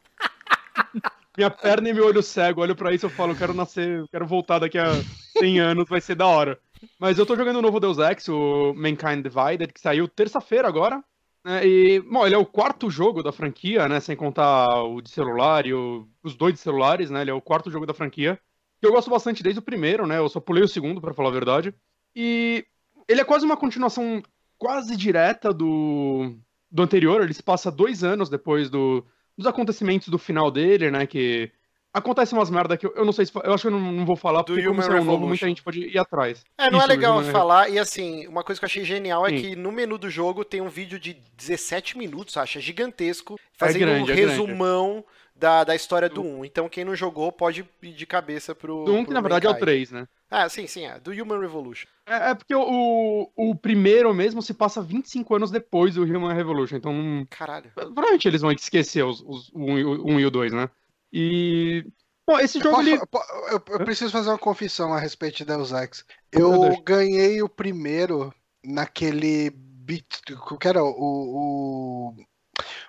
Minha perna e meu olho cego, olho pra isso e falo, quero nascer, quero voltar daqui a 100 anos, vai ser da hora. Mas eu tô jogando o novo Deus Ex, o Mankind Divided, que saiu terça-feira agora. Né? E, bom, ele é o quarto jogo da franquia, né? Sem contar o de celular e o, os dois de celulares, né? Ele é o quarto jogo da franquia. Que eu gosto bastante desde o primeiro, né? Eu só pulei o segundo, para falar a verdade. E ele é quase uma continuação quase direta do, do anterior. Ele se passa dois anos depois do, dos acontecimentos do final dele, né? Que acontece umas merda que eu, eu não sei se. Eu acho que eu não, não vou falar, Do porque como é um novo, muita gente pode ir atrás. É, não é Isso, legal Human falar. E assim, uma coisa que eu achei genial é Sim. que no menu do jogo tem um vídeo de 17 minutos, acho, é gigantesco, fazendo grande, um é grande. resumão da, da história do 1. Então quem não jogou pode ir de cabeça pro. Do um, que pro na verdade é o Mankind. 3, né? Ah, sim, sim, é. Do Human Revolution. É, é porque o, o primeiro mesmo se passa 25 anos depois do Human Revolution, então Caralho. provavelmente eles vão esquecer os, os, o 1 e o- um e o 2, né? E. Bom, esse Eu, jogo posso- ele. po- eu- eu preciso fazer uma confissão a respeito de Deus Ex. Eu ganhei o primeiro naquele beat, que era o, o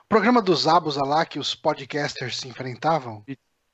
programa dos Abusa lá que os podcasters se enfrentavam.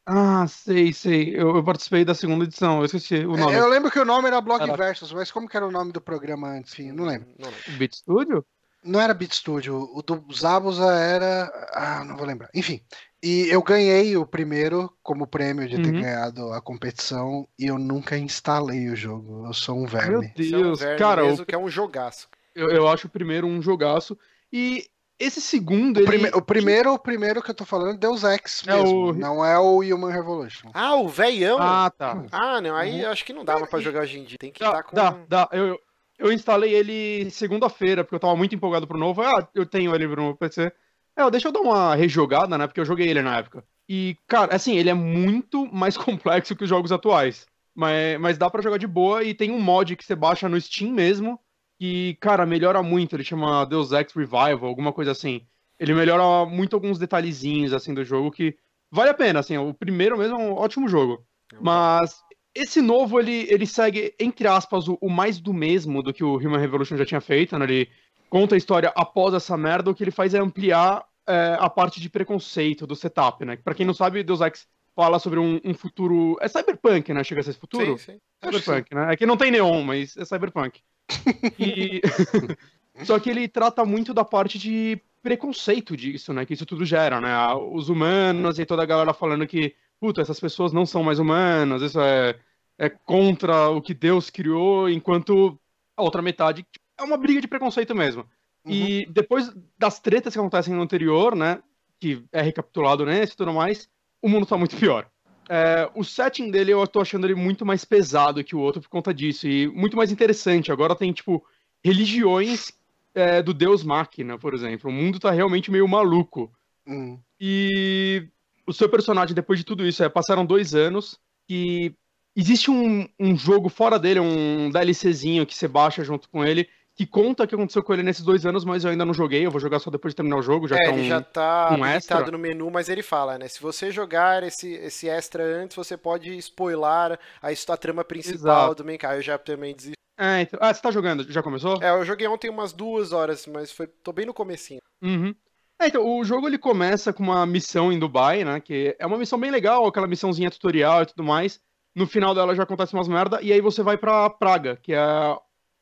Ah, sei, sei. Eu, eu participei da segunda edição, eu esqueci o nome. É, Eu lembro que o nome era Blog Caraca. Versus, mas como que era o nome do programa antes? Enfim, não lembro. Não lembro. Beat Studio? Não era Beat Studio, o do Zabuza era. Ah, não vou lembrar. Enfim. E eu ganhei o primeiro como prêmio de ter Uhum. ganhado a competição e eu nunca instalei o jogo. Eu sou um Meu verme. Isso é um Deus, verme cara, mesmo, eu, que é um jogaço. eu, eu acho o primeiro um jogaço. E esse segundo, O, ele. prime- o primeiro, o primeiro que eu tô falando é Deus Ex É mesmo, o- não é o Human Revolution. Ah, o velhão? Ah, tá. Ah, não, aí Uhum. acho que não dava pra jogar hoje em dia. Tem que Dá, estar com. dá, dá. Eu, eu- eu instalei ele segunda-feira, porque eu tava muito empolgado pro novo. Ah, eu tenho ele no PC. É, deixa eu dar uma rejogada, né? Porque eu joguei ele na época. E, cara, assim, ele é muito mais complexo que os jogos atuais. Mas, mas dá pra jogar de boa e tem um mod que você baixa no Steam mesmo. Que, cara, melhora muito. Ele chama Deus Ex Revival, alguma coisa assim. Ele melhora muito alguns detalhezinhos, assim, do jogo que vale a pena, assim. O primeiro mesmo é um ótimo jogo. Mas esse novo, ele, ele segue, entre aspas, o, o mais do mesmo do que o Human Revolution já tinha feito, né? Ele conta a história após essa merda, o que ele faz é ampliar é, a parte de preconceito do setup, né? Pra quem não sabe, Deus Ex fala sobre um, um futuro... É cyberpunk, né? Chega a ser esse futuro? Sim, sim. Cyberpunk, né? É que não tem neon, mas é cyberpunk. E... Só que ele trata muito da parte de preconceito disso, né? Que isso tudo gera, né? Os humanos e toda a galera falando que, puta, essas pessoas não são mais humanas, isso é, é contra o que Deus criou, enquanto a outra metade é uma briga de preconceito mesmo. E depois das tretas que acontecem no anterior, né? Que é recapitulado nesse e tudo mais, o mundo tá muito pior. É, o setting dele eu tô achando ele muito mais pesado que o outro por conta disso. E muito mais interessante. Agora tem, tipo, religiões é, do Deus Máquina, por exemplo. O mundo tá realmente meio maluco. Hum. E o seu personagem, depois de tudo isso, é, passaram dois anos e existe um, um jogo fora dele, um DLCzinho que você baixa junto com ele, que conta o que aconteceu com ele nesses dois anos, mas eu ainda não joguei, eu vou jogar só depois de terminar o jogo, já é, é ele um... já tá um extra? no menu, mas ele fala, né? Se você jogar esse, esse extra antes, você pode spoiler a, a trama principal Exato. do Mankind. Eu já também desisti. É, então... Ah, você tá jogando? Já começou? É, eu joguei ontem umas duas horas, mas foi, tô bem no comecinho. Uhum. É, então, o jogo ele começa com uma missão em Dubai, né? Que é uma missão bem legal, aquela missãozinha tutorial e tudo mais. No final dela já acontece umas merda, e aí você vai pra Praga, que é.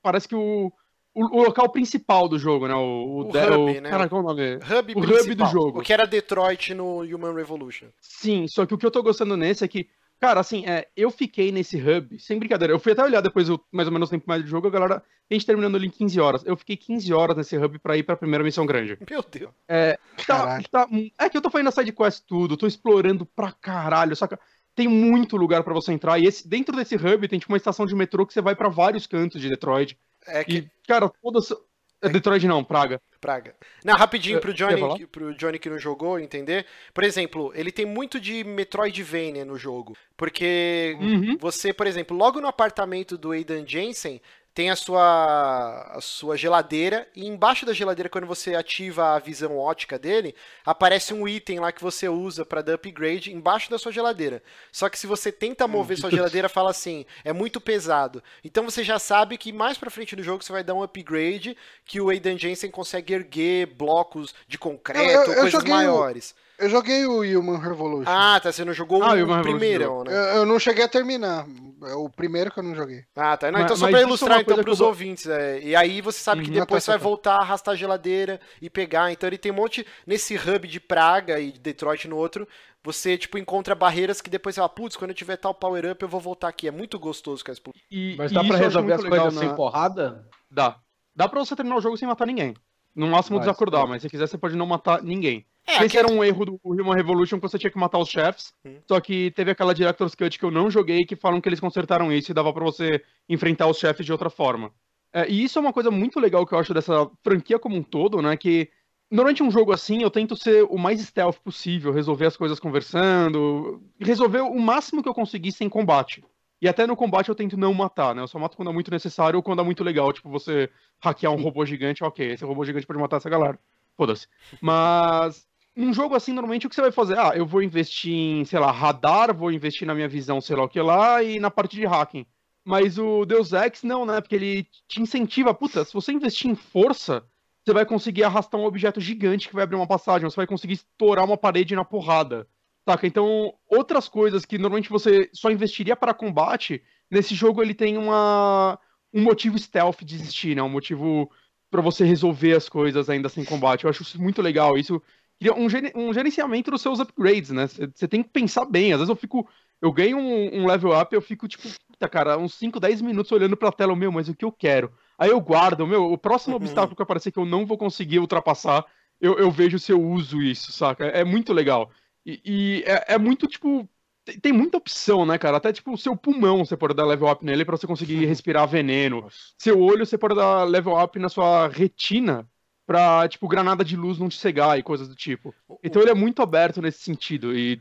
Parece que o, o, o local principal do jogo, né? O, O de- hub, né? Cara, qual é o nome? Hub O hub principal, do jogo. O que era Detroit no Human Revolution. Sim, só que o que eu tô gostando nesse é que, cara, assim, é, eu fiquei nesse hub, sem brincadeira, eu fui até olhar depois o, mais ou menos o tempo mais do jogo, a galera, a gente terminando ali em 15 horas. Eu fiquei 15 horas nesse hub pra ir pra primeira missão grande. Meu Deus. É, tá, tá- é que eu tô fazendo a sidequest tudo, tô explorando pra caralho, saca? Tem muito lugar pra você entrar, e esse, dentro desse hub tem tipo uma estação de metrô que você vai pra vários cantos de Detroit. É que. E, cara, todas. é Detroit não, Praga. Praga. Não, rapidinho pro? Johnny, pro Johnny que não jogou entender. Por exemplo, ele tem muito de Metroidvania no jogo. Porque Uhum. você, por exemplo, logo no apartamento do Aidan Jensen, tem a sua, a sua geladeira, e embaixo da geladeira, quando você ativa a visão ótica dele, aparece um item lá que você usa para dar upgrade embaixo da sua geladeira. Só que se você tenta mover sua geladeira, fala assim, é muito pesado. Então você já sabe que mais pra frente no jogo você vai dar um upgrade que o Aidan Jensen consegue erguer blocos de concreto, Eu- eu- eu coisas joguei o- maiores. Eu joguei o Human Revolution. Ah, tá, você não jogou Ah, o Revolution primeiro, né? Eu, eu não cheguei a terminar. É o primeiro que eu não joguei. Ah, tá. Não, Mas- então só pra é ilustrar então pros que eu ouvintes. é, e aí você sabe que Uhum. depois Ah, você tá, vai tá. voltar, arrastar a geladeira e pegar. Então ele tem um monte. Nesse hub de Praga e de Detroit no outro, você, tipo, encontra barreiras que depois você fala, putz, quando eu tiver tal power-up, eu vou voltar aqui. É muito gostoso, cara. esse E, Mas e dá isso pra resolver as coisas na- sem porrada? Dá. Dá pra você terminar o jogo sem matar ninguém. No máximo Mas, desacordar, pô. mas se quiser você pode não matar ninguém. É, Esse aqui- era um erro do Human Revolution que você tinha que matar os chefes. Hum. Só que teve aquela Director's Cut que eu não joguei que falam que eles consertaram isso e dava pra você enfrentar os chefes de outra forma. É, e isso é uma coisa muito legal que eu acho dessa franquia como um todo, né? Que normalmente um jogo assim eu tento ser o mais stealth possível, resolver as coisas conversando, resolver o máximo que eu conseguir sem combate. E até no combate eu tento não matar, né? Eu só mato quando é muito necessário ou quando é muito legal, tipo você hackear um robô gigante, ok, esse robô gigante pode matar essa galera. Foda-se. Mas num jogo assim, normalmente o que você vai fazer? Ah, eu vou investir em, sei lá, radar, vou investir na minha visão, sei lá o que lá, e na parte de hacking. Mas o Deus Ex não, né? Porque ele te incentiva, puta, se você investir em força, você vai conseguir arrastar um objeto gigante que vai abrir uma passagem, você vai conseguir estourar uma parede na porrada. Saca? Então, outras coisas que normalmente você só investiria para combate, nesse jogo ele tem uma um motivo stealth de existir, né? Um motivo para você resolver as coisas ainda sem combate. Eu acho isso muito legal. Isso cria um, um gerenciamento dos seus upgrades, né? Você tem que pensar bem. Às vezes eu fico. Eu ganho um, um level up, eu fico, tipo, puta, cara, uns 5, 10 minutos olhando pra tela, meu, mas o que eu quero? Aí eu guardo, meu, o próximo Uhum. obstáculo que aparecer que eu não vou conseguir ultrapassar, eu, eu vejo se eu uso isso, saca? É muito legal. E, e é, é muito, tipo. Tem, tem muita opção, né, cara? Até, tipo, o seu pulmão você pode dar level up nele pra você conseguir respirar veneno. Seu olho você pode dar level up na sua retina pra, tipo, granada de luz não te cegar e coisas do tipo. Então ele é muito aberto nesse sentido. E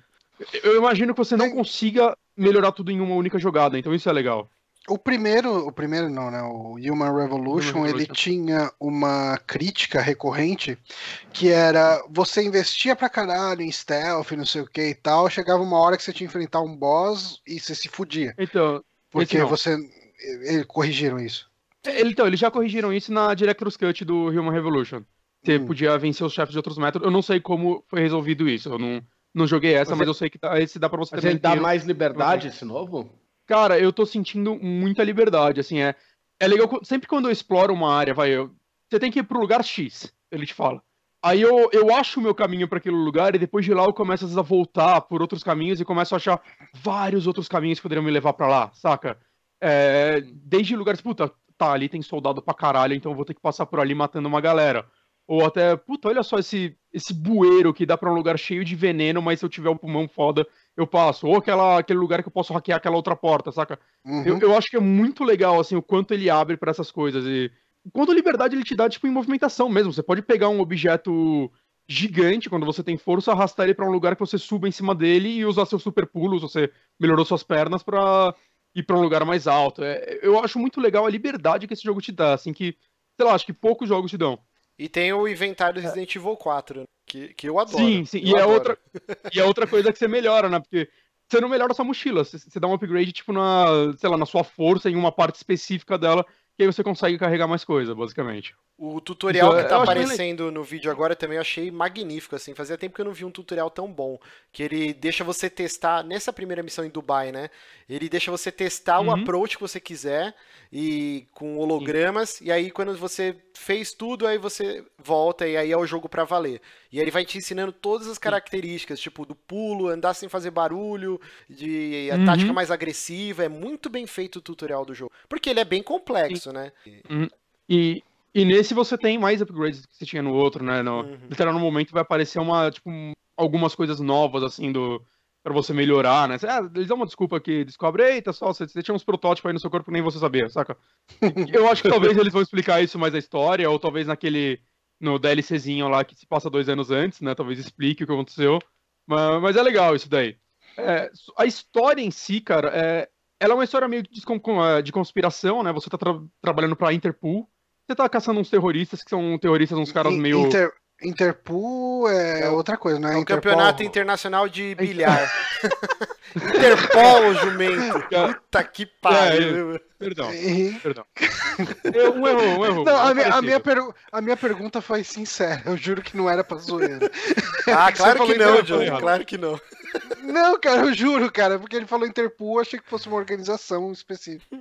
eu imagino que você não consiga melhorar tudo em uma única jogada, então isso é legal. O primeiro, o primeiro não, né? O Human Revolution, Human ele Revolution. tinha uma crítica recorrente que era você investia pra caralho em stealth, não sei o que e tal, chegava uma hora que você tinha que enfrentar um boss e você se fudia. Então, Porque você. Eles corrigiram isso. Ele- então, eles já corrigiram isso na Director's Cut do Human Revolution. Você Hum. podia vencer os chefes de outros métodos. Eu não sei como foi resolvido isso. Eu não, não joguei essa, Mas mas é- eu sei que dá- esse dá pra você Mas terminar ele dá mais liberdade, esse novo? Cara, eu tô sentindo muita liberdade, assim, é... É legal, sempre quando eu exploro uma área, vai, eu... Você tem que ir pro lugar X, ele te fala. Aí eu, eu acho o meu caminho pra aquele lugar e depois de lá eu começo a voltar por outros caminhos e começo a achar vários outros caminhos que poderiam me levar pra lá, saca? É, desde lugares, puta, tá, ali tem soldado pra caralho, então eu vou ter que passar por ali matando uma galera. Ou até, puta, olha só esse, esse bueiro que dá pra um lugar cheio de veneno, mas se eu tiver um pulmão foda, eu passo. Ou aquela, aquele lugar que eu posso hackear aquela outra porta, saca? Uhum. Eu, eu acho que é muito legal, assim, o quanto ele abre pra essas coisas. E quanto liberdade ele te dá, tipo, em movimentação mesmo. Você pode pegar um objeto gigante, quando você tem força, arrastar ele pra um lugar que você suba em cima dele e usar seu super pulo, se você melhorou suas pernas pra ir pra um lugar mais alto. É, eu acho muito legal a liberdade que esse jogo te dá, assim, que, sei lá, acho que poucos jogos te dão. E tem o inventário do Resident Evil 4, né, que, que eu adoro. Sim, sim. Eu E é, outra, e é outra coisa que você melhora, né? Porque você não melhora sua mochila. Você, você dá um upgrade, tipo, na, sei lá, na sua força, em uma parte específica dela, que aí você consegue carregar mais coisa, basicamente. O tutorial Isso, que tá aparecendo no vídeo agora também eu achei magnífico, assim. Fazia tempo que eu não vi um tutorial tão bom. Que ele deixa você testar, nessa primeira missão em Dubai, né? Ele deixa você testar o Uhum. approach que você quiser e com hologramas. E aí quando você fez tudo, aí você volta e aí é o jogo pra valer. E aí ele vai te ensinando todas as características, tipo do pulo, andar sem fazer barulho, de a Uhum. tática mais agressiva. É muito bem feito o tutorial do jogo. Porque ele é bem complexo, né? E, e nesse você tem mais upgrades que você tinha no outro, né? No, Uhum. Literal, no momento vai aparecer uma, tipo, um- algumas coisas novas, assim, do. Pra você melhorar, né? Ah, eles dão uma desculpa que descobre, eita, só, você, você tinha uns protótipos aí no seu corpo que nem você sabia, saca? Eu acho que talvez eles vão explicar isso mais na história, ou talvez naquele. No DLCzinho lá que se passa dois anos antes, né? Talvez explique o que aconteceu. Mas, mas é legal isso daí. É, a história em si, cara, é, ela é uma história meio de, é, de conspiração, né? Você tá tra- trabalhando pra Interpol. Você tá caçando uns terroristas, que são terroristas, uns caras meio. Inter- Interpool é, É outra coisa, não é? É o Interpol. Campeonato Internacional de Bilhar. Interpol, jumento. Puta que pariu. Perdão, E- perdão. Eu- Um erro, um erro. Não, a, minha, a, parecido. minha pergu- a minha pergunta foi sincera, eu juro que não era pra zoeira. Ah, claro que não. Johnny. Claro que não. Não, cara, eu juro, cara, porque ele falou Interpol, eu achei que fosse uma organização específica.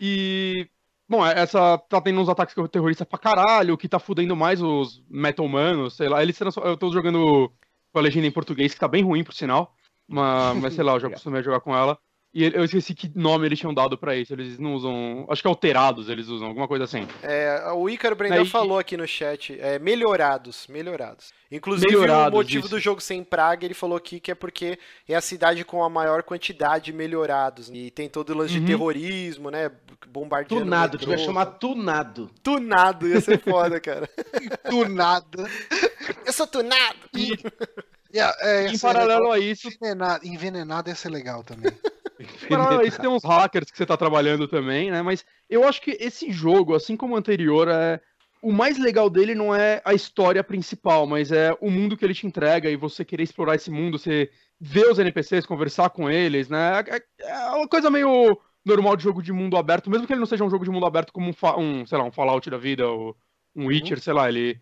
E. Bom, essa tá tendo uns ataques terroristas pra caralho, que tá fudendo mais os metal-manos, sei lá. Eles Eu tô jogando com a legenda em português, que tá bem ruim, por sinal. Mas, mas sei lá, eu já acostumei a jogar com ela. E eu esqueci que nome eles tinham dado pra isso. Eles não usam. Acho que alterados eles usam, alguma coisa assim. É, o Ícaro Brendel Aí- falou aqui no chat, é, melhorados, melhorados. Inclusive, Melhorados, o motivo isso. do jogo sem praga, ele falou aqui que é porque é a cidade com a maior quantidade de melhorados. E tem todo o lance de Uhum. terrorismo, né? Bombardeando. Tunado, metrô. devia chamar tunado. Tunado, ia ser foda, cara. Do nada. Eu sou tunado! E, a- é, ia em paralelo legal. a isso, Envenenado, envenenado ia ser legal também. isso, tem uns hackers que você tá trabalhando também, né? Mas eu acho que esse jogo, assim como o anterior, é. O mais legal dele não é a história principal, mas é o mundo que ele te entrega e você querer explorar esse mundo, você ver os NPCs, conversar com eles, né? É, é uma coisa meio normal de jogo de mundo aberto, mesmo que ele não seja um jogo de mundo aberto como um, um, sei lá, um Fallout da vida, ou um Witcher, sei lá, ele,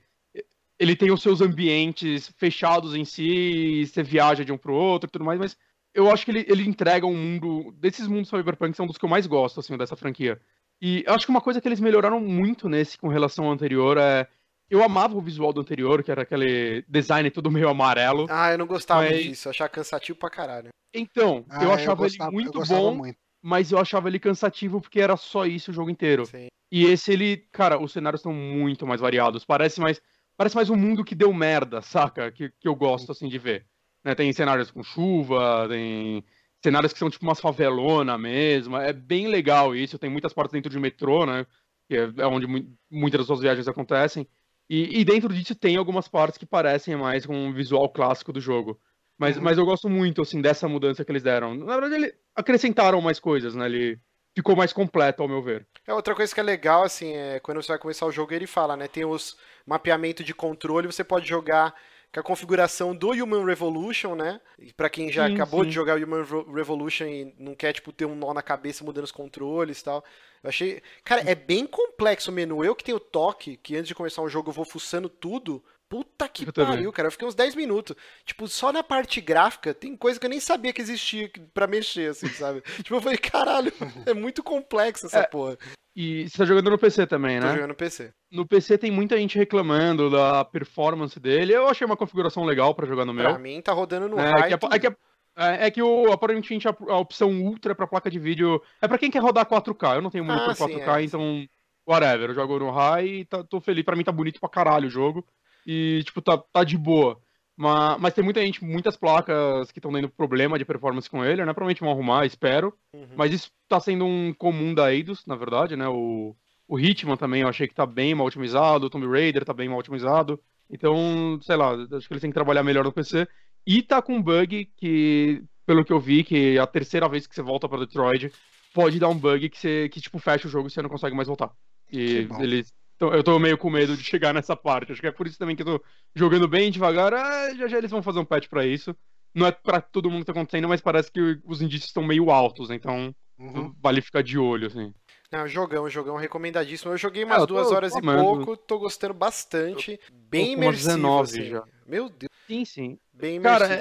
ele tem os seus ambientes fechados em si, você viaja de um pro outro e tudo mais, mas eu acho que ele, ele entrega um mundo. Desses mundos cyberpunk são dos que eu mais gosto, assim, dessa franquia. E eu acho que uma coisa que eles melhoraram muito nesse com relação ao anterior é. Eu amava o visual do anterior, que era aquele design todo meio amarelo. Ah, eu não gostava Mas- disso, eu achava cansativo pra caralho. Então, Ah, eu achava gostava- ele muito bom, muito. mas eu achava ele cansativo porque era só isso o jogo inteiro. Sim. E esse ele, cara, os cenários estão muito mais variados. Parece mais, parece mais um mundo que deu merda, saca? Que, que eu gosto assim de ver. Né, tem cenários com chuva, tem cenários que são tipo umas favelona mesmo. É bem legal isso. Tem muitas partes dentro de metrô, né? Que é é onde mu- muitas das suas viagens acontecem. E, e dentro disso tem algumas partes que parecem mais com o visual clássico do jogo. Mas, Uhum. mas eu gosto muito, assim, dessa mudança que eles deram. Na verdade, eles acrescentaram mais coisas, né? Ele ficou mais completo, ao meu ver. É outra coisa que é legal, assim, é quando você vai começar o jogo, ele fala, né? Tem os mapeamento de controle, você pode jogar com a configuração do Human Revolution, né? Pra quem já Sim, acabou sim. de jogar o Human Revo- Revolution e não quer, tipo, ter um nó na cabeça mudando os controles e tal. Eu achei. Cara, é bem complexo o menu. Eu que tenho toque, que antes de começar um jogo eu vou fuçando tudo. Puta que Eu também. pariu, cara. Eu fiquei uns 10 minutos. Tipo, só na parte gráfica tem coisa que eu nem sabia que existia pra mexer, assim, sabe? tipo, eu falei, caralho, é muito complexo essa É, porra. E você tá jogando no PC também, Tô né? jogando no PC. No PC tem muita gente reclamando da performance dele. Eu achei uma configuração legal pra jogar no meu. Pra mim tá rodando no É, high. que a- é que, a- é, é que o, aparentemente a, a opção ultra pra placa de vídeo é pra quem quer rodar 4K. Eu não tenho monitor Ah, sim, 4K, é. então whatever. Eu jogo no high e tá, tô feliz. Pra mim tá bonito pra caralho o jogo. E, tipo, tá, tá de boa. Mas, mas tem muita gente, muitas placas que estão tendo problema de performance com ele, né? Provavelmente vão arrumar, espero. Uhum. Mas isso tá sendo um comum da Eidos, na verdade, né? O, o Hitman também eu achei que tá bem mal otimizado, o Tomb Raider tá bem mal otimizado. Então, sei lá, acho que eles têm que trabalhar melhor no PC. E tá com um bug que, pelo que eu vi, que é a terceira vez que você volta pra Detroit, pode dar um bug que, você, que tipo, fecha o jogo e você não consegue mais voltar. E eles. então, eu tô meio com medo de chegar nessa parte. Acho que é por isso também que eu tô jogando bem devagar. Ah, já já eles vão fazer um patch pra isso. Não é pra todo mundo que tá acontecendo, mas parece que os indícios estão meio altos, então Uhum. vale ficar de olho, assim. Não, jogão, jogão recomendadíssimo. Eu joguei umas eu tô duas horas e pouco, tô gostando bastante. Bem com umas imersivo, 19 assim. já. Meu Deus, Sim, sim. bem imersivo. Cara,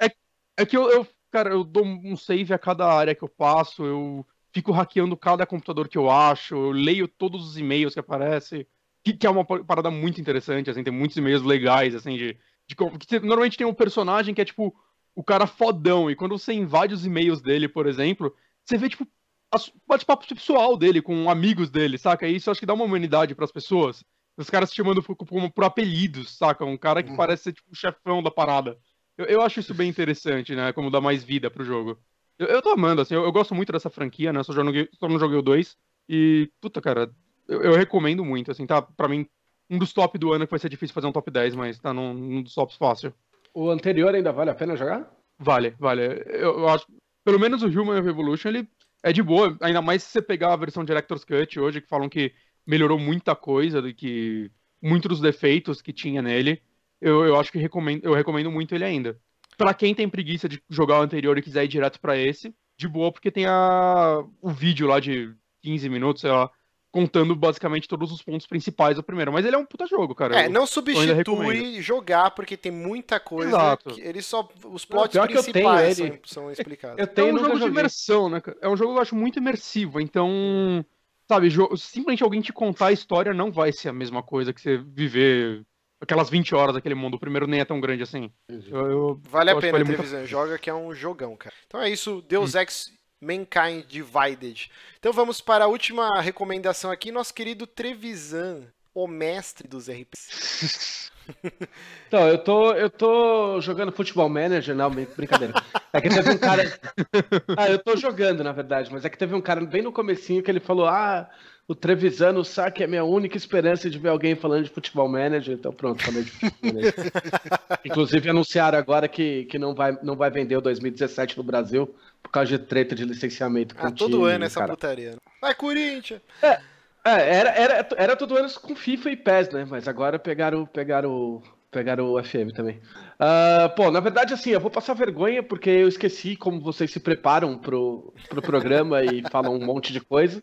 é, é, é que eu, eu, cara, eu dou um save a cada área que eu passo, eu fico hackeando cada computador que eu acho, eu leio todos os e-mails que aparecem, que, que é uma pa- parada muito interessante, assim, tem muitos e-mails legais, assim, de, de você- normalmente tem um personagem que é, tipo, o cara fodão, e quando você invade os e-mails dele, por exemplo, você vê, tipo, bate-papo pessoal dele com amigos dele, saca? E isso acho que dá uma humanidade pras pessoas. Os caras se chamando por, por, por apelidos, saca? Um cara que Uhum. parece ser, tipo, o chefão da parada. Eu, eu acho isso bem interessante, né? Como dá mais vida pro jogo. Eu, eu tô amando, assim, eu, eu gosto muito dessa franquia, né? Só, já não, só não joguei o 2. E, puta, cara, eu, eu recomendo muito, assim, tá? Pra mim, um dos top do ano que vai ser difícil fazer um top 10, mas tá num, num dos tops fácil. O anterior ainda vale a pena jogar? Vale, vale. Eu, eu acho. Pelo menos o Human Revolution, ele é de boa. Ainda mais se você pegar a versão Director's Cut hoje, que falam que melhorou muita coisa, do que muitos dos defeitos que tinha nele, eu, eu acho que recomendo, eu recomendo muito ele ainda. Pra quem tem preguiça de jogar o anterior e quiser ir direto pra esse, de boa, porque tem a, o vídeo lá de 15 minutos, sei lá, contando basicamente todos os pontos principais do primeiro. Mas ele é um puta jogo, cara. É, Eu- não substitui jogar, porque tem muita coisa. Exato. Que ele só. Os plots que eu tenho principais ele. são, são explicados. Eu É tenho um e nunca jogo de joguei. imersão, né? cara? É um jogo que eu acho muito imersivo, então. Sabe, simplesmente alguém te contar a história não vai ser a mesma coisa que você viver aquelas 20 horas daquele mundo. O primeiro nem é tão grande assim. Eu, eu- Vale a pena, vale muito Trevisan. Joga que é um jogão, cara. Então é isso, Deus Ex Mankind Divided. Então vamos para a última recomendação aqui, nosso querido Trevisan, o mestre dos RPGs. Então, eu tô, eu tô jogando Futebol Manager, não, brin- brincadeira. É que teve um cara. Ah, eu tô jogando, na verdade, mas é que teve um cara bem no comecinho que ele falou: Ah, o Trevisan, o saque é a minha única esperança de ver alguém falando de Futebol Manager. Então, pronto, falei de Futebol Manager. Inclusive, anunciaram agora que, que não, vai, não vai vender o 2017 no Brasil por causa de treta de licenciamento. com Ah, o todo time, ano essa cara. putaria. né? Vai, Corinthians! É, era, era, era todo ano com FIFA e PES, né? Mas agora pegaram, pegaram, pegaram o FM também. Ah, pô, na verdade, assim, eu vou passar vergonha porque eu esqueci como vocês se preparam pro, pro programa e falam um monte de coisa.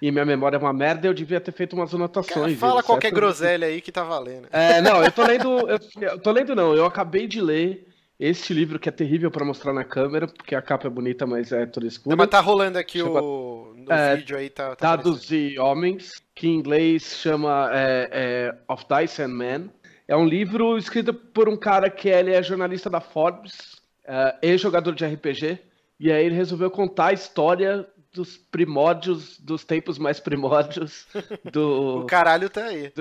E minha memória é uma merda, eu devia ter feito umas Cara, anotações. fala etc. qualquer groselha aí que tá valendo. É, não, eu tô lendo. Eu, eu tô lendo, não. Eu acabei de ler este livro que é terrível pra mostrar na câmera, porque a capa é bonita, mas é toda escura. Não, mas tá rolando aqui Chegou o no É, vídeo aí, tá, tá Dados e Homens, que em inglês chama é, é, Of Dice and Men. É um livro escrito por um cara que ele é jornalista da Forbes, é, ex-jogador de RPG, e aí ele resolveu contar a história dos primórdios, dos tempos mais primórdios do O caralho tá aí.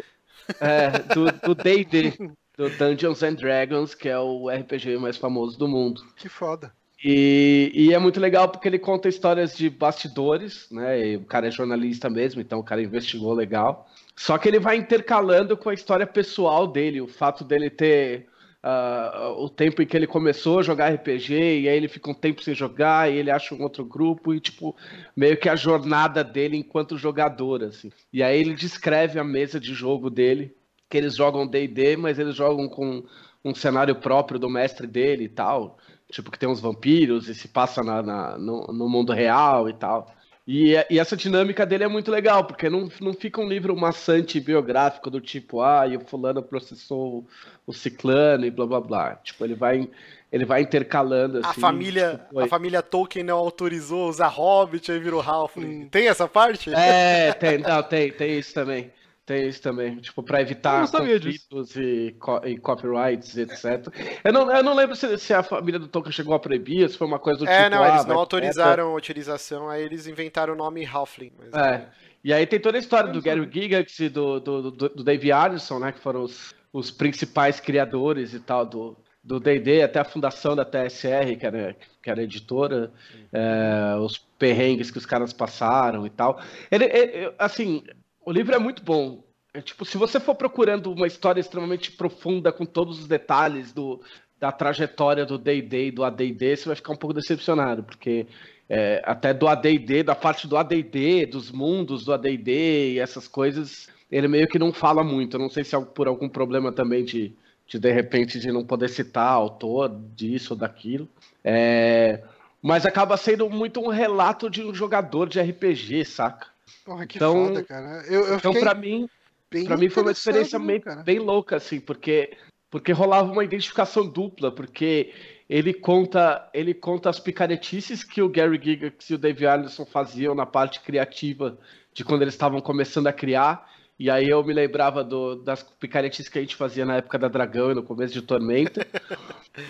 é, do do D&D, do Dungeons and Dragons, que é o RPG mais famoso do mundo. Que foda. E, e é muito legal porque ele conta histórias de bastidores, né? E o cara é jornalista mesmo, então o cara investigou legal. Só que ele vai intercalando com a história pessoal dele, o fato dele ter ah, o tempo em que ele começou a jogar RPG, e aí ele fica um tempo sem jogar, e ele acha um outro grupo, e tipo, meio que a jornada dele enquanto jogador, assim. E aí ele descreve a mesa de jogo dele, que eles jogam D&D, mas eles jogam com um cenário próprio do mestre dele e tal. Tipo, que tem uns vampiros e se passa na, na- no, no mundo real e tal. E, e essa dinâmica dele é muito legal, porque não, não fica um livro maçante biográfico do tipo, ah, e o fulano processou o ciclano e blá blá blá. Tipo, ele vai, ele vai intercalando A assim. família, tipo, a família Tolkien não autorizou usar Hobbit, aí virou Halfling. Tem essa parte? É, tem, não, tem, tem isso também. Tem isso também. Tipo, pra Eu evitar conflitos e, co- e copyrights, etc. Eu não, eu não lembro se, se a família do Tolkien chegou a proibir, se foi uma coisa do É, tipo. não, ah, eles não autorizaram a utilização, aí eles inventaram o nome Halfling. mas- É. E aí tem toda a história do Gary Gigax e do, do, do, do Dave Arneson, né? Que foram os, os principais criadores e tal do do D&D, até a fundação da TSR, que era, que era editora, é, os perrengues que os caras passaram e tal. Ele, ele- assim, o livro é muito bom. É, tipo, se você for procurando uma história extremamente profunda, com todos os detalhes do, da trajetória do D&D do AD&D, você vai ficar um pouco decepcionado, porque é, até do AD&D, da parte do AD&D, dos mundos do AD&D e essas coisas, ele meio que não fala muito. Eu não sei se é por algum problema também de, de, de repente, de não poder citar autor disso ou daquilo. É, mas acaba sendo muito um relato de um jogador de RPG, saca? Porra, que Então- foda, cara. Eu, eu Então, pra mim, Pra mim foi uma experiência bem, bem louca, assim, porque, porque rolava uma identificação dupla, porque ele conta, ele conta as picaretices que o Gary Gigax e o Dave Arneson faziam na parte criativa de quando eles estavam começando a criar, e aí eu me lembrava do- das picaretices que a gente fazia na época da Dragão e no começo de Tormenta,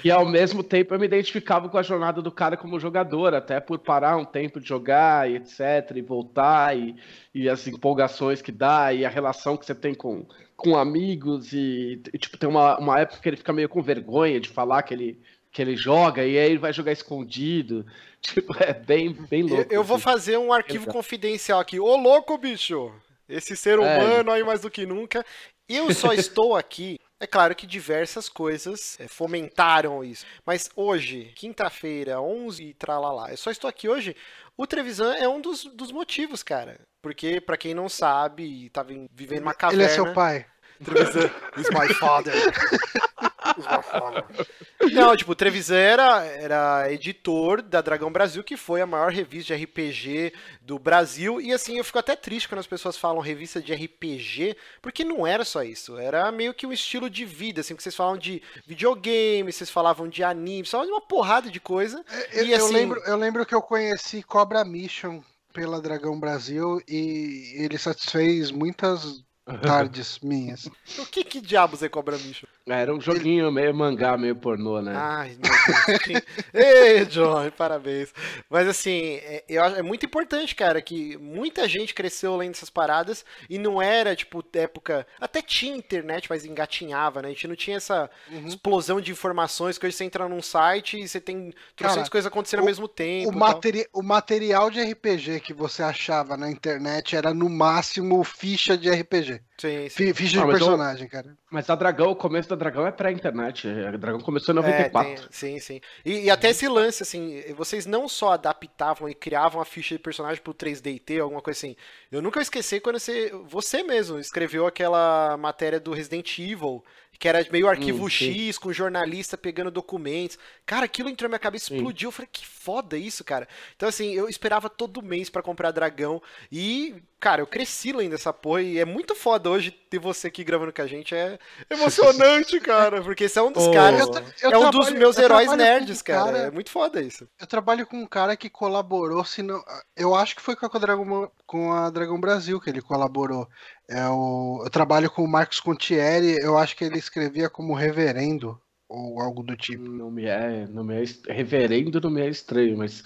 e ao mesmo tempo eu me identificava com a jornada do cara como jogador, até por parar um tempo de jogar e etc, e voltar, e, e as empolgações que dá, e a relação que você tem com, com amigos, e, e, tipo, tem uma, uma época que ele fica meio com vergonha de falar que ele, que ele joga, e aí ele vai jogar escondido. Tipo, é bem, bem louco. eu vou assim. fazer um arquivo Exato. confidencial aqui. Ô, louco, bicho! Esse ser É. humano aí mais do que nunca. Eu só estou aqui. É claro que diversas coisas é, fomentaram isso. Mas hoje, quinta-feira, 11 e tralalá, eu só estou aqui hoje. O Trevisan é um dos, dos motivos, cara. Porque, pra quem não sabe, e tá vivendo uma Ele caverna. é seu pai. Trevisan is my father. Não, tipo, o Trevisan era, era editor da Dragão Brasil, que foi a maior revista de RPG do Brasil. E assim, eu fico até triste quando as pessoas falam revista de RPG, porque não era só isso. Era meio que um estilo de vida, assim, que vocês falam de videogame, vocês falavam de anime, vocês falavam de uma porrada de coisa. Eu, e, eu assim, lembro, eu lembro que eu conheci Cobra Mission pela Dragão Brasil e ele satisfez muitas tardes minhas. O que, que diabos é Cobra Mission? Era um joguinho meio mangá, meio pornô, né? Ai, meu Deus. Ei, John, parabéns. Mas assim, é, eu acho, é muito importante, cara, que muita gente cresceu lendo essas paradas e não era, tipo, época. Até tinha internet, mas engatinhava, né? A gente não tinha essa Uhum. explosão de informações que hoje você entra num site e você tem trocentas coisas acontecendo ao mesmo tempo. O, tal. materi o material de RPG que você achava na internet era no máximo ficha de RPG. Sim, sim. Fi- Ficha Ah, de eu- personagem, cara. Mas a Dragão, o começo da Dragão é pré-internet. A Dragão começou em É, 94. tem- sim, sim. E, e até esse lance, assim, vocês não só adaptavam e criavam a ficha de personagem pro 3DT, alguma coisa assim. Eu nunca esqueci quando você, você mesmo escreveu aquela matéria do Resident Evil, que era meio arquivo Hum, sim. X, com jornalista pegando documentos. Cara, aquilo entrou na minha cabeça, Sim. explodiu. Eu falei, que foda isso, cara. Então, assim, eu esperava todo mês pra comprar Dragão. E, cara, eu cresci lendo essa porra. E é muito foda hoje ter você aqui gravando com a gente. É emocionante, cara. Porque você é um dos Ô, caras. Eu eu é um dos meus eu heróis nerds, um cara. É muito foda isso. Eu trabalho com um cara que colaborou, se não, eu acho que foi com a Dragão, com a Dragão Brasil que ele colaborou. É o, eu trabalho com o Marcos Contieri, eu acho que ele escrevia como reverendo ou algo do tipo. Não me é, não me é reverendo, não me é estranho, mas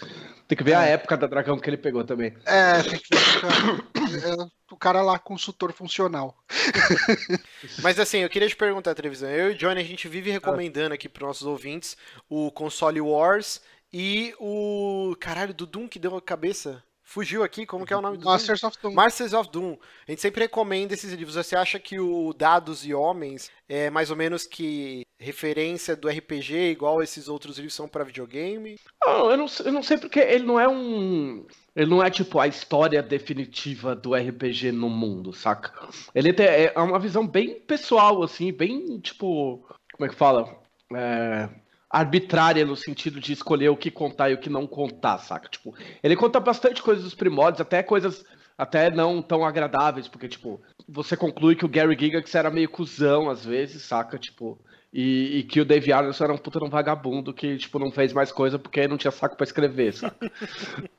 tem que ver a É. época da Dragão que ele pegou também. É, tem que ver com o cara- é, o cara lá, consultor funcional. Mas assim, eu queria te perguntar, Trevisan. Eu e o Johnny, a gente vive recomendando aqui pros nossos ouvintes o Console Wars e o. Caralho, do Doom que deu a cabeça. Fugiu aqui, como que é o nome do Doom? Masters of Doom. Masters of Doom. A gente sempre recomenda esses livros. Você acha que o Dados e Homens é mais ou menos que referência do RPG, igual esses outros livros são pra videogame? Não, eu não, sei- eu não sei porque ele não é um. Ele não é tipo a história definitiva do RPG no mundo, saca? Ele tem, é uma visão bem pessoal, assim, bem tipo. Como é que fala? É, arbitrária no sentido de escolher o que contar e o que não contar, saca? Tipo, ele conta bastante coisas dos primórdios, até coisas até não tão agradáveis, porque, tipo, você conclui que o Gary Gygax era meio cuzão às vezes, saca? Tipo, e, e que o Dave Arnold era um puta um vagabundo que, tipo, não fez mais coisa porque não tinha saco pra escrever, saca?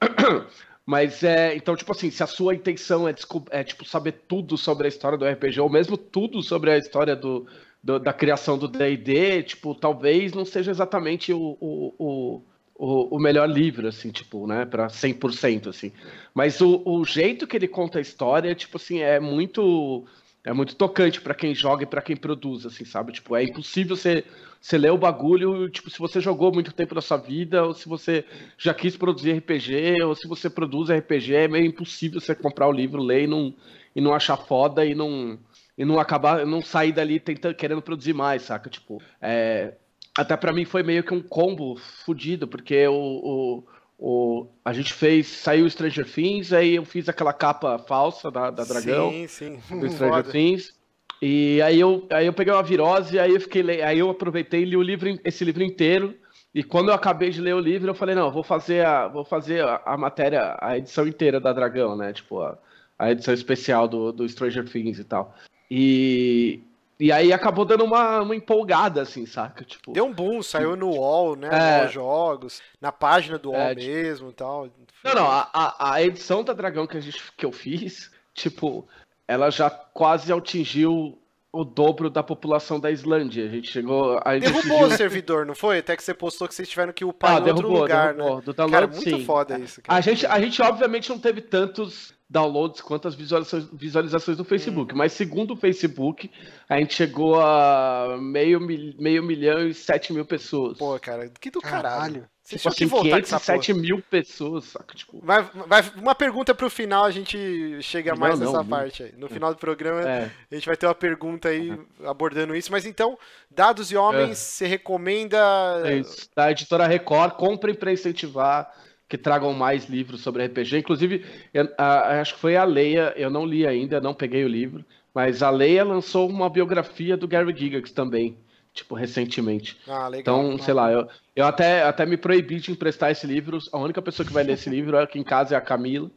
Mas é. Então, tipo assim, se a sua intenção é, é, tipo, saber tudo sobre a história do RPG, ou mesmo tudo sobre a história do, do- da criação do DD, tipo, talvez não seja exatamente o, o, o, o, melhor livro, assim, tipo, né, pra 100%, assim. Mas o, o jeito que ele conta a história, tipo assim, é muito. É muito tocante pra quem joga e pra quem produz, assim, sabe? Tipo, é impossível você, você ler o bagulho, tipo, se você jogou muito tempo da sua vida, ou se você já quis produzir RPG, ou se você produz RPG, é meio impossível você comprar o livro, ler e não, e não achar foda e não, e não acabar, não sair dali tentando, querendo produzir mais, saca? Tipo, é, até pra mim foi meio que um combo fudido, porque o, o, o, a gente fez, saiu Stranger Things, aí eu fiz aquela capa falsa da, da Dragão Sim, sim. do Stranger Foda. Things. E aí eu, aí eu peguei uma virose, aí eu fiquei, aí eu aproveitei e li o livro, esse livro inteiro. E quando eu acabei de ler o livro, eu falei, não, eu vou fazer a, vou fazer a, a matéria, a edição inteira da Dragão, né? Tipo, a, a edição especial do, do Stranger Things e tal. E, e aí acabou dando uma, uma empolgada, assim, saca? Tipo, Deu um boom, saiu no UOL, né? É. No Jogos, na página do UOL É, tipo- mesmo e tal. Não, não, a, a, a edição da Dragão que, a gente, que eu fiz, tipo, ela já quase atingiu o dobro da população da Islândia. A gente chegou. A gente Derrubou atingiu- o servidor, não foi? Até que você postou que vocês tiveram que upar Ah, em outro derrubou, lugar, derrubou. né? Do download, Cara, muito sim. foda isso. Cara. A gente, a gente, obviamente, não teve tantos downloads quanto as visualizações, visualizações do Facebook, Hum. mas segundo o Facebook, a gente chegou a meio, mil- meio milhão e sete mil pessoas. Pô, cara, que do caralho. Caralho. Vocês tipo assim, que voltar com essa porra. 507 mil pessoas, saca? Tipo, Vai, vai, uma pergunta pro final, a gente chega Não, mais não, nessa não. parte aí. No final do programa, é. a gente vai ter uma pergunta aí abordando isso. Mas então, Dados e Homens, É. você recomenda. É isso. Da editora Record, comprem para incentivar que tragam mais livros sobre RPG. Inclusive, eu- a- acho que foi a Leia, eu não li ainda, não peguei o livro, Mas a Leia lançou uma biografia do Gary Gygax também, tipo, recentemente. Ah, legal. Então, sei lá, eu, eu até, até me proibi de emprestar esse livro. A única pessoa que vai ler esse livro aqui em casa é a Camila,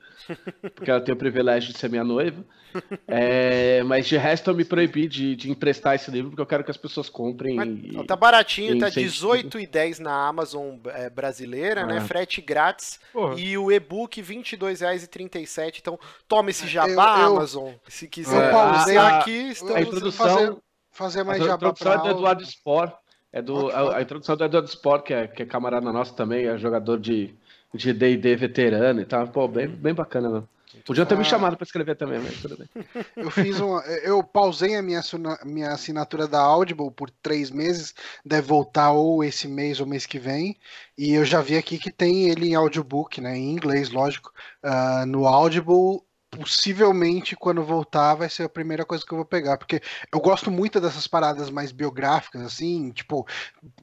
porque ela tem o privilégio de ser minha noiva. É, mas de resto eu me proibi de, de emprestar esse livro, porque eu quero que as pessoas comprem. Mas, e- tá baratinho, e tá incentivo. R$18,10 na Amazon é, brasileira, né? Ah. Frete grátis. Porra. E o e-book R$22,37. Então, toma esse jabá, Eu- eu- Amazon. Se quiser eu pausei a- aqui, estamos... a introdução- fazer, fazer A mais jabá introdução pra é do. Eduardo Spor. É do, a, a introdução do Eduardo Spor, que é, que é camarada nosso também, é jogador de de D&D veterano e tal. Pô, bem, bem bacana, mano. Podiam ter me chamado pra escrever também, mas tudo bem. Eu fiz uma. Eu pausei a minha, minha assinatura da Audible por três meses. Deve voltar ou esse mês ou mês que vem. E eu já vi aqui que tem ele em audiobook, né? Em inglês, lógico. ah, no Audible. Possivelmente, quando voltar, vai ser a primeira coisa que eu vou pegar. Porque eu gosto muito dessas paradas mais biográficas, assim, tipo,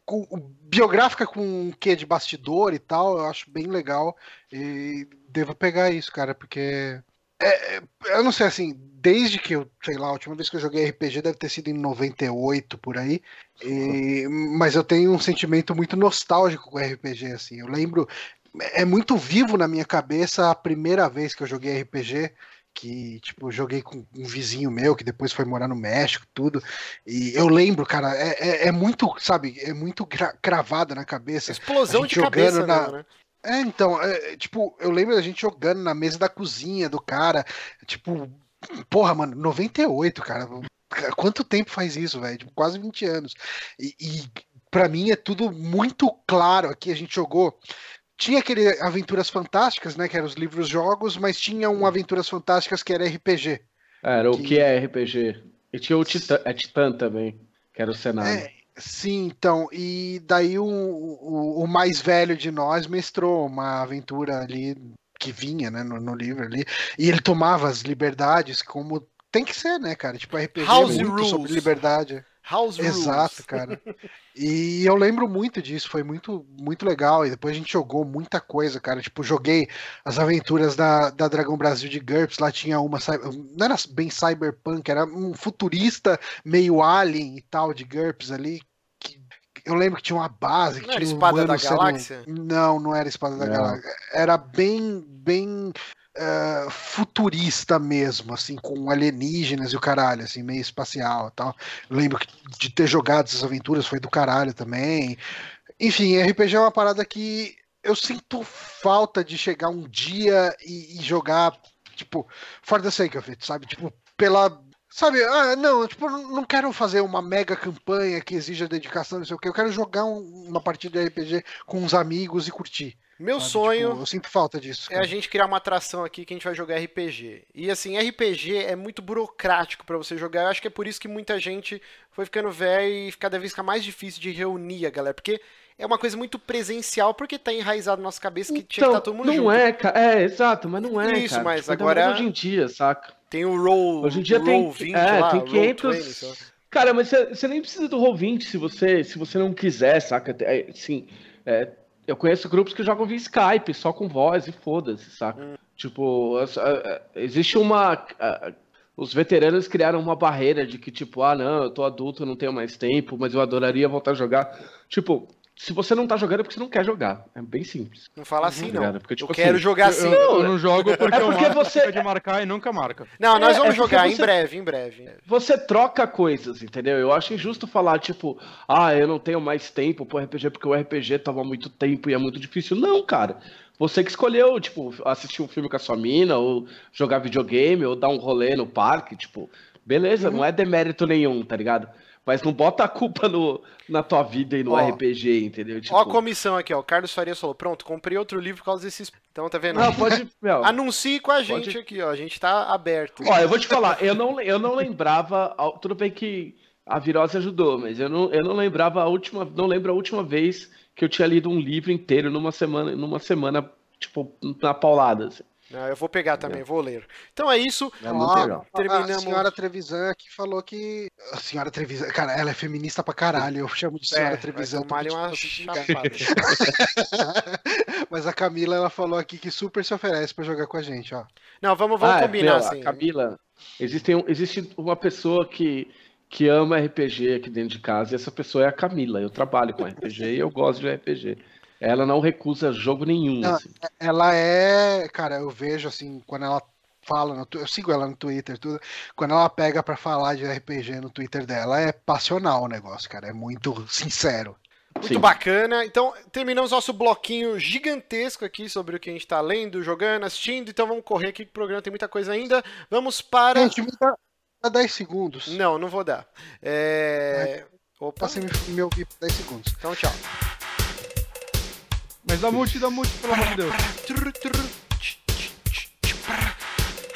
com- biográfica com um quê de bastidor e tal, eu acho bem legal. E devo pegar isso, cara, porque é, é, eu não sei assim, desde que eu, sei lá, a última vez que eu joguei RPG deve ter sido em 98 por aí. E- mas eu tenho um sentimento muito nostálgico com RPG, assim. Eu lembro, é muito vivo na minha cabeça a primeira vez que eu joguei RPG. Que, tipo, joguei com um vizinho meu que depois foi morar no México, tudo. E eu lembro, cara, é, é, é muito, sabe, é muito cravado na cabeça. Explosão de cabeça, jogando na- mesmo, né? É, então, é, tipo, eu lembro da gente jogando na mesa da cozinha do cara, tipo, porra, mano, 98, cara. Quanto tempo faz isso, velho? Tipo, quase 20 anos. E, e para mim é tudo muito claro aqui. A gente jogou. Tinha aquele Aventuras Fantásticas, né? Que eram os livros-jogos, mas tinha um Aventuras Fantásticas que era RPG. Era o Que- que é RPG. E tinha o Titã, é Titã também, que era o cenário. É, sim, então. E daí o, o, o mais velho de nós mestrou uma aventura ali que vinha, né, no, no livro ali. E ele tomava as liberdades como tem que ser, né, cara? Tipo, RPG House é muito rules. sobre liberdade. House Rules. Exato, cara. E eu lembro muito disso, foi muito, muito legal. E depois a gente jogou muita coisa, cara. Tipo, joguei as aventuras da, da Dragão Brasil de GURPS. Lá tinha uma. Não era bem cyberpunk, era um futurista meio alien e tal de GURPS ali. que- Eu lembro que tinha uma base. Que Não era tinha Espada da sendo- Galáxia? Não, não era Espada da Não. Galáxia. Era bem, bem eh, futurista mesmo, assim, com alienígenas e o caralho, assim, meio espacial e tal. Lembro de ter jogado essas aventuras foi do caralho também. Enfim, RPG é uma parada que eu sinto falta de chegar um dia e, e jogar, tipo, for the sake of it, sabe? Tipo, pela. Sabe, ah, não, tipo, não quero fazer uma mega campanha que exija dedicação, não sei o que. Eu quero jogar um- uma partida de RPG com uns amigos e curtir. Meu sabe? sonho Tipo, eu sinto falta disso. é a cara. gente criar uma atração aqui que a gente vai jogar RPG. E assim, RPG é muito burocrático pra você jogar. Eu acho que é por isso que muita gente foi ficando velho e cada vez fica mais difícil de reunir a galera. Porque é uma coisa muito presencial, porque tá enraizado na nossa cabeça que tinha que Então, estar todo mundo não junto. é, cara. É, exato, mas não é, Isso, cara. mas Tipo, agora- hoje em dia, saca? Tem o Roll, Hoje em dia Roll tem, 20 é, lá, tem Roll 500... 20, sei lá. Cara, mas você você nem precisa do Roll20 se você, se você não quiser, saca? É, Sim, é, eu conheço grupos que jogam via Skype, só com voz e foda-se, saca? Hum. Tipo, a- a- existe uma... a- os veteranos criaram uma barreira de que, tipo, ah, não, eu tô adulto, não tenho mais tempo, mas eu adoraria voltar a jogar. Tipo, se você não tá jogando é porque você não quer jogar. É bem simples. Não fala assim, não. Obrigado, porque, tipo eu quero assim, jogar assim. eu- eu não jogo porque, É porque Marco você- de marcar e nunca marca. Não, nós É, vamos é jogar em você- breve, em breve. Você troca coisas, entendeu? Eu acho injusto falar, tipo, ah, eu não tenho mais tempo pro RPG porque o RPG tava há muito tempo e é muito difícil. Não, cara. Você que escolheu, tipo, assistir um filme com a sua mina, ou jogar videogame, ou dar um rolê no parque, tipo, beleza, não é demérito nenhum, tá ligado? Mas não bota a culpa no, na tua vida e no Ó. RPG, entendeu? Tipo, Ó a comissão aqui, ó. O Carlos Farias falou: pronto, comprei outro livro por causa desses. Então, tá vendo? Não, pode. Meu, Anuncie com a gente Pode- aqui, ó. A gente tá aberto. Ó, eu vou te falar, eu não, eu não lembrava. Tudo bem que a virose ajudou, mas eu não, eu não lembrava a última. Não lembro a última vez que eu tinha lido um livro inteiro numa semana, numa semana, tipo, na paulada. assim. Não, eu vou pegar também, vou ler. Então é isso. É legal. Terminamos. A senhora Trevisan aqui falou que. A senhora Trevisan, cara, ela é feminista pra caralho. Eu chamo de senhora É, Trevisan. tomar porque, uma tipo, chapada. Mas a, Camila, ela falou aqui que super se oferece pra jogar com a gente, ó. Não, vamos, vamos Ah, combinar meu, assim. a Camila, existe, um- existe uma pessoa que, que ama RPG aqui dentro de casa, e essa pessoa é a Camila. Eu trabalho com RPG e eu gosto de RPG. Ela não recusa jogo nenhum. Não, assim. Ela é, cara, eu vejo assim, quando ela fala, no, eu sigo ela no Twitter, tudo. Quando ela pega pra falar de RPG no Twitter dela, é passional o negócio, cara, é muito sincero. Muito Sim. bacana. Então, terminamos nosso bloquinho gigantesco aqui sobre o que a gente tá lendo, jogando, assistindo. Então, vamos correr aqui que o programa tem muita coisa ainda. Vamos para. Gente, me dá, dá 10 segundos. Não, não vou dar. É. Opa, você me, me ouvir por 10 segundos. então tchau. Mas dá mute, dá mute, pelo amor de Deus.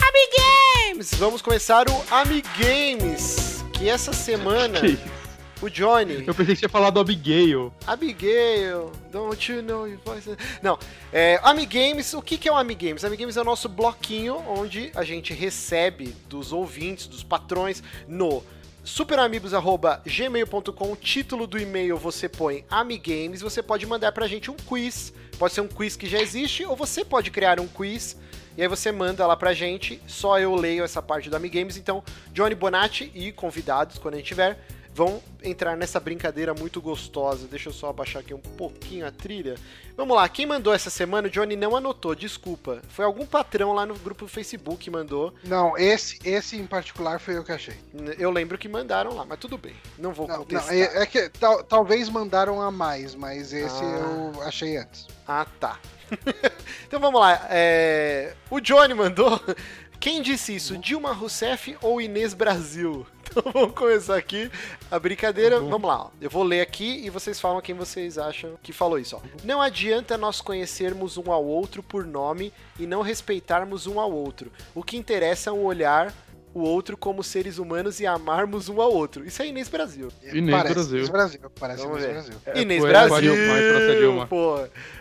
Amigames! Vamos começar o Amigames. Que essa semana Que o Johnny. Eu pensei que tinha falado do Abigail. Abigail, don't you know your voice? Não, é, Amigames, o que, que é o Amigames? Amigames é o nosso bloquinho onde a gente recebe dos ouvintes, dos patrões, no superamigos.gmail.com, título do e-mail você põe Amigames, você pode mandar pra gente um quiz, pode ser um quiz que já existe, ou você pode criar um quiz, e aí você manda lá pra gente, só eu leio essa parte do Amigames, então Johnny Bonatti e convidados, quando a gente tiver, vão entrar nessa brincadeira muito gostosa. Deixa eu só abaixar aqui um pouquinho a trilha. Vamos lá, quem mandou essa semana, o Johnny não anotou, desculpa. Foi algum patrão lá no grupo do Facebook que mandou. Não, esse, esse em particular foi eu que achei. Eu lembro que mandaram lá, mas tudo bem. Não vou Não, não, contestar. é, é que tal- talvez mandaram a mais, mas esse Ah. eu achei antes. Ah, tá. então vamos lá. é, O Johnny mandou. Quem disse isso? Dilma Rousseff ou Inês Brasil? Então vamos começar aqui a brincadeira. Uhum. Vamos lá. ó. Eu vou ler aqui e vocês falam quem vocês acham que falou isso. Ó. Não adianta nós conhecermos um ao outro por nome e não respeitarmos um ao outro. O que interessa é o olhar o outro como seres humanos e amarmos um ao outro. Isso é Inês Brasil. Inês parece Brasil. Inês Brasil. Parece Vamos Inês ver. Brasil. É, Inês foi- Brasil, pô.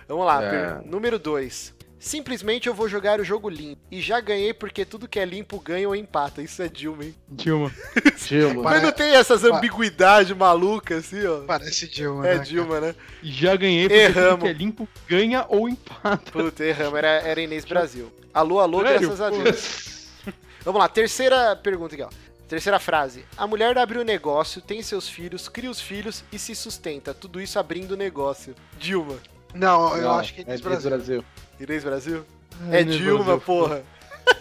Vamos lá, É. número 2. Simplesmente eu vou jogar o jogo limpo. E já ganhei porque tudo que é limpo ganha ou empata. Isso é Dilma, hein? Dilma. Dilma. Mas não tem essas ambiguidades malucas assim, ó. Parece Dilma, É né, Dilma, né? E já ganhei porque Erramos. tudo que é limpo ganha ou empata. Puta, erramos. Era, era Inês Brasil. Alô, alô, Sério? graças a. Deus. Vamos lá, terceira pergunta aqui, ó. Terceira frase. A mulher abre o negócio, tem seus filhos, cria os filhos e se sustenta. Tudo isso abrindo o negócio. Dilma. Não, eu Não, acho que é Inês é Brasil. Brasil. Inês Brasil? É Inês Dilma, Brasil. porra.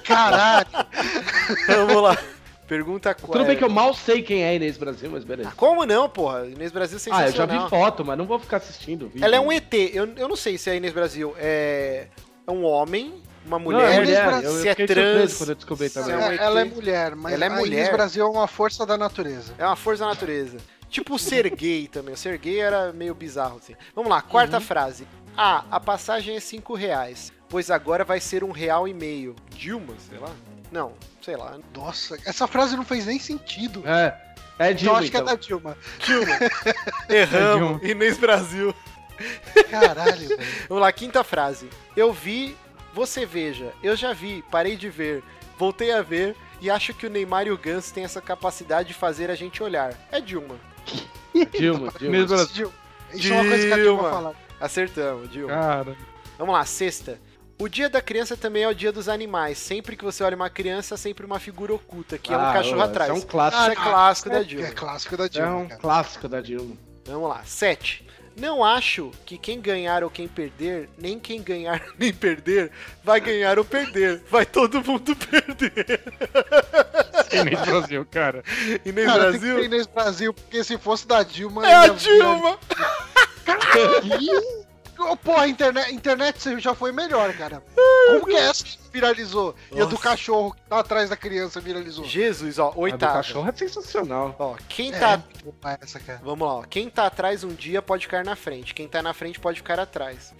Caralho! Vamos lá. Pergunta 4. Tudo bem que eu mal sei quem é Inês Brasil, mas beleza. Ah, como não, porra? Inês Brasil é Ah, eu já sensacional. vi foto, mas não vou ficar assistindo o vídeo. Ela é um ET. Eu, eu não sei se a Inês Brasil é é um homem, uma Não, mulher. é mulher. Brasil. Eu, Se é trans, quando eu descobri também. é É, ela é mulher, mas Ela é a Inês mulher. Brasil é uma força da natureza. É uma força da natureza. Tipo o ser gay também. O ser gay era meio bizarro, assim. Vamos lá, quarta frase. Ah, a passagem é cinco reais, pois agora vai ser um real e meio. Dilma, sei lá? Não, sei lá. Nossa, essa frase não fez nem sentido. É, é Então Dilma, acho que é então. da Dilma. Dilma. Erramos. Inês Brasil. Caralho, velho. Vamos lá, quinta frase. Eu vi, você veja. Eu já vi, parei de ver, voltei a ver e acho que o Neymar e o Gans têm essa capacidade de fazer a gente olhar. É Dilma. Dilma, Dilma. Brasil. Dilma. Isso é uma coisa que a Dilma fala. Acertamos, Dilma. Cara. Vamos lá, sexta. O dia da criança também é o dia dos animais. Sempre que você olha uma criança, sempre uma figura oculta, que é um Ah, cachorro ô, atrás. Isso é um clássico. Isso é clássico da É, Dilma. é clássico da É Dilma. um cara. clássico da Dilma. Vamos lá, 7. Não acho que quem ganhar ou quem perder, nem quem ganhar nem perder, vai ganhar ou perder. Vai todo mundo perder. Inês Brasil, cara. Inês Cara, tem Brasil? ser Inês Brasil, porque se fosse da Dilma. É a ia- Dilma! Ô, Porra, a internet, internet já foi melhor, cara. Como que é essa que viralizou? E a do Nossa. cachorro que tá atrás da criança viralizou? Jesus, ó, A do oitava. cachorro é sensacional. Ó, quem É, tá. porra, essa, cara. Vamos lá, ó. Quem tá atrás um dia pode ficar na frente. Quem tá na frente pode ficar atrás.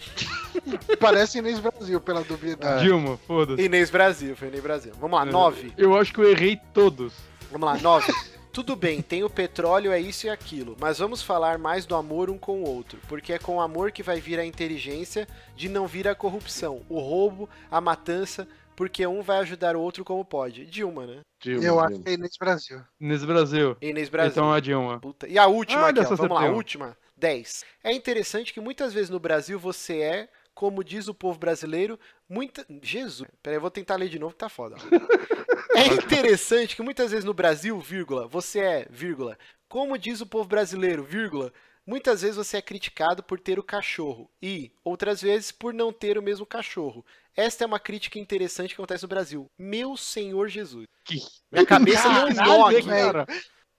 Parece Inês Brasil, pela duvidade. Dilma, foda-se. Inês Brasil, foi Inês Brasil. Vamos lá, nove. Eu acho que eu errei todos. Vamos lá, nove. Tudo bem, tem o petróleo, é isso e aquilo, mas vamos falar mais do amor um com o outro, porque é com o amor que vai vir a inteligência de não vir a corrupção, o roubo, a matança, porque um vai ajudar o outro como pode. Dilma, né? Dilma, Eu acho que é Inês Brasil. Inês Brasil. Inês Brasil. Então a Dilma. Puta. E a última Ah, aqui, ó. Vamos lá, a última. 10. É interessante que muitas vezes no Brasil você é como diz o povo brasileiro, muita. Jesus, peraí, eu vou tentar ler de novo que tá foda. É interessante que muitas vezes no Brasil, vírgula, você é, vírgula, como diz o povo brasileiro, vírgula, muitas vezes você é criticado por ter o cachorro e, outras vezes, por não ter o mesmo cachorro. Esta é uma crítica interessante que acontece no Brasil. Meu Senhor Jesus. Que- Minha cabeça não Caralho, nó aqui. cara.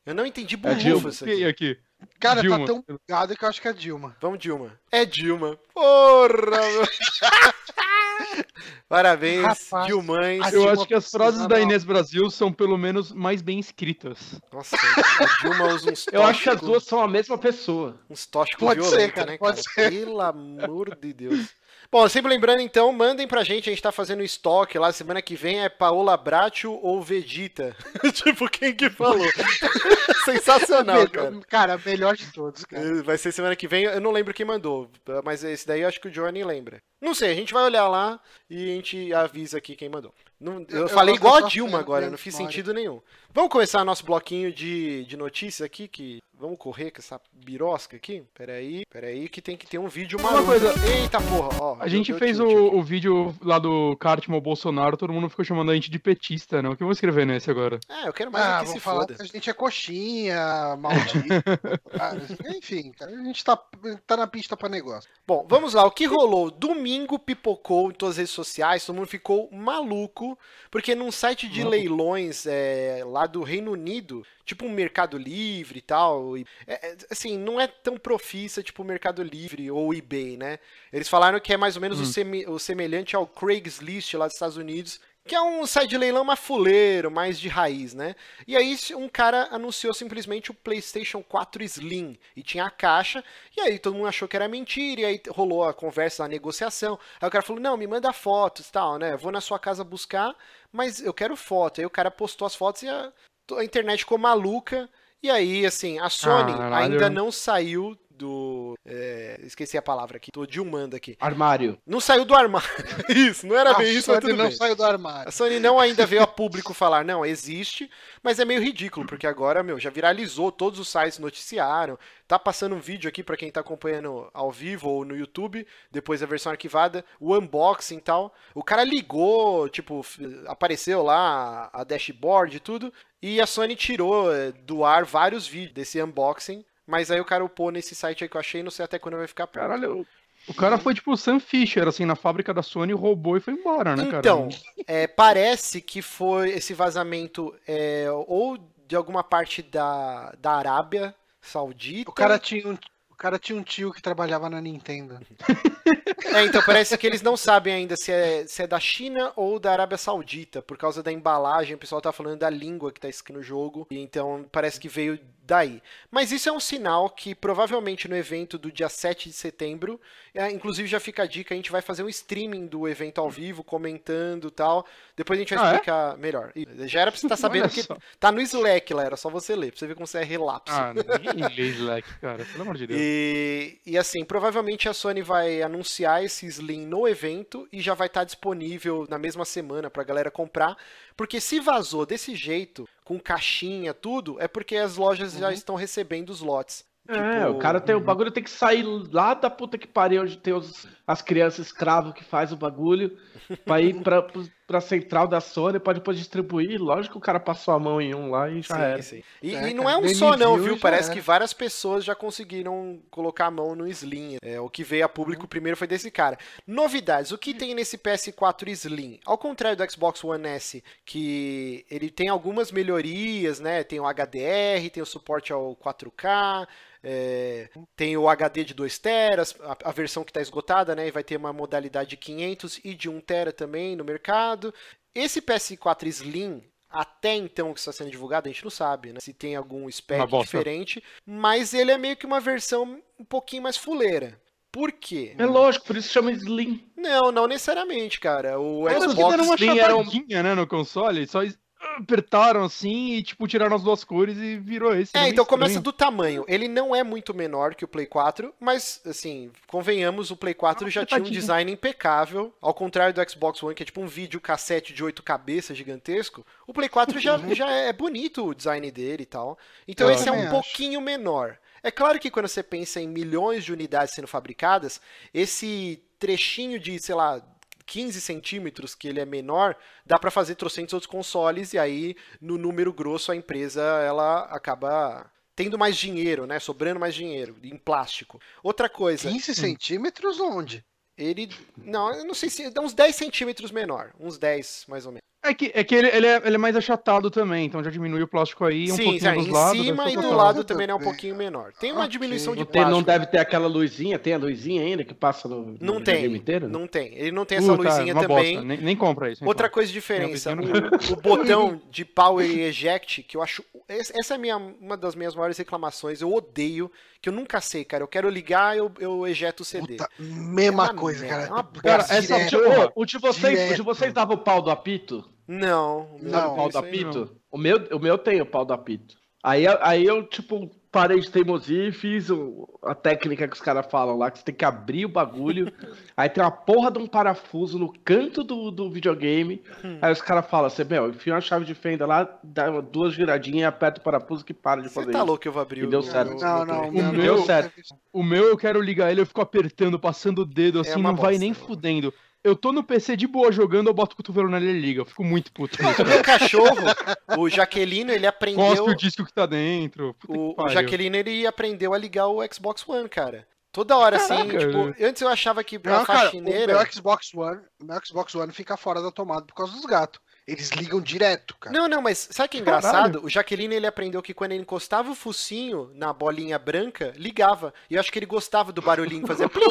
Eu não entendi É isso E aqui. aqui? Cara, Dilma. tá tão bugado que eu acho que é Dilma. Vamos, Dilma. É Dilma. Porra, meu. Parabéns, Rapaz, Dilmães. Eu Dilma acho que as frases da Inês Brasil são pelo menos mais bem escritas. Nossa, a Dilma usa uns Eu acho que as tóxicos- duas são a mesma pessoa. Uns tóxicos Pode ser, violentos, cara, né, pode cara? Pelo amor de Deus. Bom, sempre lembrando então, mandem pra gente, a gente tá fazendo estoque lá, semana que vem é Paola Bracho ou Vegeta. tipo, quem que falou? Sensacional, Melhor- cara. cara, melhor de todos, cara. Vai ser semana que vem, eu não lembro quem mandou, mas esse daí eu acho que o Johnny lembra. Não sei, a gente vai olhar lá e a gente avisa aqui quem mandou. Não- eu, Eu- falei igual a Dilma agora, não fiz sentido nenhum. Vamos começar nosso bloquinho de, de notícias aqui, que vamos correr com essa birosca aqui? Peraí, peraí, que tem que ter um vídeo Uma maluco. coisa- Eita porra, ó. A gente fez o, o vídeo lá do Cartman Bolsonaro, todo mundo ficou chamando a gente de petista, né? O que eu vou escrever nesse agora? É, eu quero mais Ah, é que se falar foda. que a gente é coxinha, maldito. Ah, enfim, cara, a gente tá, tá na pista pra negócio. Bom, vamos lá. O que rolou? Domingo pipocou em todas as redes sociais, todo mundo ficou maluco, porque num site de Maluco. leilões é, lá do Reino Unido, tipo um Mercado Livre e tal, e- é, é, assim, não é tão profissa tipo o Mercado Livre ou o eBay, né? Eles falaram que é mais ou menos o, Hum. semi- o semelhante ao Craigslist lá dos Estados Unidos, que é um site de leilão mais fuleiro, mais de raiz, né? E aí um cara anunciou simplesmente o PlayStation 4 Slim e tinha a caixa, e aí todo mundo achou que era mentira, e aí rolou a conversa, a negociação. Aí o cara falou: "Não, me manda fotos, e tal, né? Vou na sua casa buscar, mas eu quero foto". Aí o cara postou as fotos e a, a internet ficou maluca. E aí, assim, a Sony ainda não saiu do. é, esqueci a palavra aqui, tô dilmando aqui. Armário. Não saiu do armário. isso, não era A bem isso, mas Sony tudo não bem. saiu do armário. A Sony não ainda veio a público falar, não, existe, mas é meio ridículo, porque agora, meu, já viralizou, todos os sites noticiaram, tá passando um vídeo aqui pra quem tá acompanhando ao vivo ou no YouTube, depois da versão arquivada, o unboxing e tal. O cara ligou, tipo, apareceu lá a dashboard e tudo, e a Sony tirou eh, do ar vários vídeos desse unboxing, mas aí o cara upou nesse site aí que eu achei, não sei até quando vai ficar pronto. Caralho, o cara foi tipo o Sam Fisher, assim, na fábrica da Sony, roubou e foi embora, né, cara? Então, é, parece que foi esse vazamento é, ou de alguma parte da, da Arábia Saudita. O cara, tinha um, cara tinha um tio que trabalhava na Nintendo. É, então parece que eles não sabem ainda se é, se é da China ou da Arábia Saudita, por causa da embalagem, o pessoal tá falando da língua que tá escrito no jogo, e então parece que veio daí. Mas isso é um sinal que provavelmente no evento do dia 7 de setembro, é, inclusive já fica a dica, a gente vai fazer um streaming do evento ao vivo, comentando e tal. Depois a gente vai Ah, é? explicar melhor. E Já era pra você estar sabendo Olha que tá no Slack lá, era só você ler, pra você ver como você é relapso. Ah, ninguém lê Slack, cara, pelo amor de Deus. E, e assim, provavelmente a Sony vai anunciar esse Slim no evento e já vai estar disponível na mesma semana pra galera comprar. Porque se vazou desse jeito, com caixinha, tudo, é porque as lojas já estão recebendo os lotes. É, Tipo, o cara tem o bagulho tem que sair lá da puta que pariu, onde tem os, as crianças escravos que faz o bagulho, pra ir pra, pra central da Sony, pra depois distribuir. Lógico que o cara passou a mão em um lá e já Sim, era. sim. E, É, e não é um só não, viu Parece era. que várias pessoas já conseguiram colocar a mão no Slim. É, o que veio a público primeiro foi desse cara. Novidades, o que tem nesse PS4 Slim? Ao contrário do Xbox One S, que ele tem algumas melhorias, né? Tem o HDR, tem o suporte ao 4K, é, tem o HD de 2 teras, a, a versão que está esgotada, né? E vai ter uma modalidade de 500 e de 1 tera também no mercado. Esse PS4 Slim, até então que está sendo divulgado, a gente não sabe, né? Se tem algum spec diferente, mas ele é meio que uma versão um pouquinho mais fuleira. Por quê? É lógico, por isso chama Slim. Não, não necessariamente, cara. O Xbox deram uma Slim era um- né, no console, só apertaram assim e, tipo, tiraram as duas cores e virou esse. É, meio então começa do tamanho. Ele não é muito menor que o Play 4, mas, assim, convenhamos, o Play 4 Ah, já tinha um design impecável. Ao contrário do Xbox One, que é tipo um vídeo cassete de oito cabeças gigantesco, o Play 4 já, já é bonito o design dele e tal. Então Eu esse é um acho. pouquinho menor. É claro que quando você pensa em milhões de unidades sendo fabricadas, esse trechinho de, sei lá, 15 centímetros, que ele é menor, dá para fazer trocentos outros consoles, e aí, no número grosso, a empresa ela acaba tendo mais dinheiro, né? Sobrando mais dinheiro, em plástico. Outra coisa. 15 centímetros onde? Ele. Não, eu não sei se. Dá uns 10 centímetros menor. Uns 10, mais ou menos. É que, é que ele, ele, é, ele é mais achatado também, então já diminui o plástico aí um Sim, pouquinho já, dos em lados. cima deve e do lado também é um pouquinho menor. Tem uma Ok. diminuição de Não, tem, plástico. não deve ter aquela luzinha, tem a luzinha ainda que passa no, no Não tem. videogame inteiro? Não tem. Ele não tem essa Puta, luzinha uma também. bosta, Nem, nem compra isso. Outra compra. coisa de diferença, o, o botão de power e eject, que eu acho. Essa é minha, uma das minhas maiores reclamações. Eu odeio, que eu nunca sei, cara. Eu quero ligar, eu, eu ejeto o CD. Puta, mesma É uma coisa, merda, cara. é uma Cara, essa Direto. porra- O de vocês, o de vocês dava o pau do apito? Não, Não, Sabe o pau do apito? O meu, o meu tem o pau do apito. Aí, aí eu, tipo, parei de teimosia e fiz o- a técnica que os caras falam lá, que você tem que abrir o bagulho, aí tem uma porra de um parafuso no canto do, do videogame, aí os caras falam assim, meu, enfia uma chave de fenda lá, dá duas giradinhas e aperta o parafuso que para de Você fazer tá isso. louco que eu vou abrir E o. deu certo. o- Não, o não, Play. meu, não certo. O meu eu quero ligar ele, eu fico apertando, passando o dedo assim, uma não vai bosta, nem né? fudendo. Eu tô no PC de boa jogando, eu boto o cotovelo nele e ele liga. Eu fico muito puto. O meu cachorro, o Jaqueline, ele aprendeu. Cospe o disco que tá dentro. Puta que O, o. Jaqueline, ele aprendeu a ligar o Xbox One, cara. Toda hora, assim, Caraca, tipo, né? antes eu achava que pra Não, cara, o faxineira. meu Xbox One, o meu Xbox One fica fora da tomada por causa dos gatos. Eles ligam direto, cara. Não, não, mas sabe o que é Caralho. engraçado? O Jaqueline ele aprendeu que quando ele encostava o focinho na bolinha branca, ligava. E eu acho que ele gostava do barulhinho, fazia plim.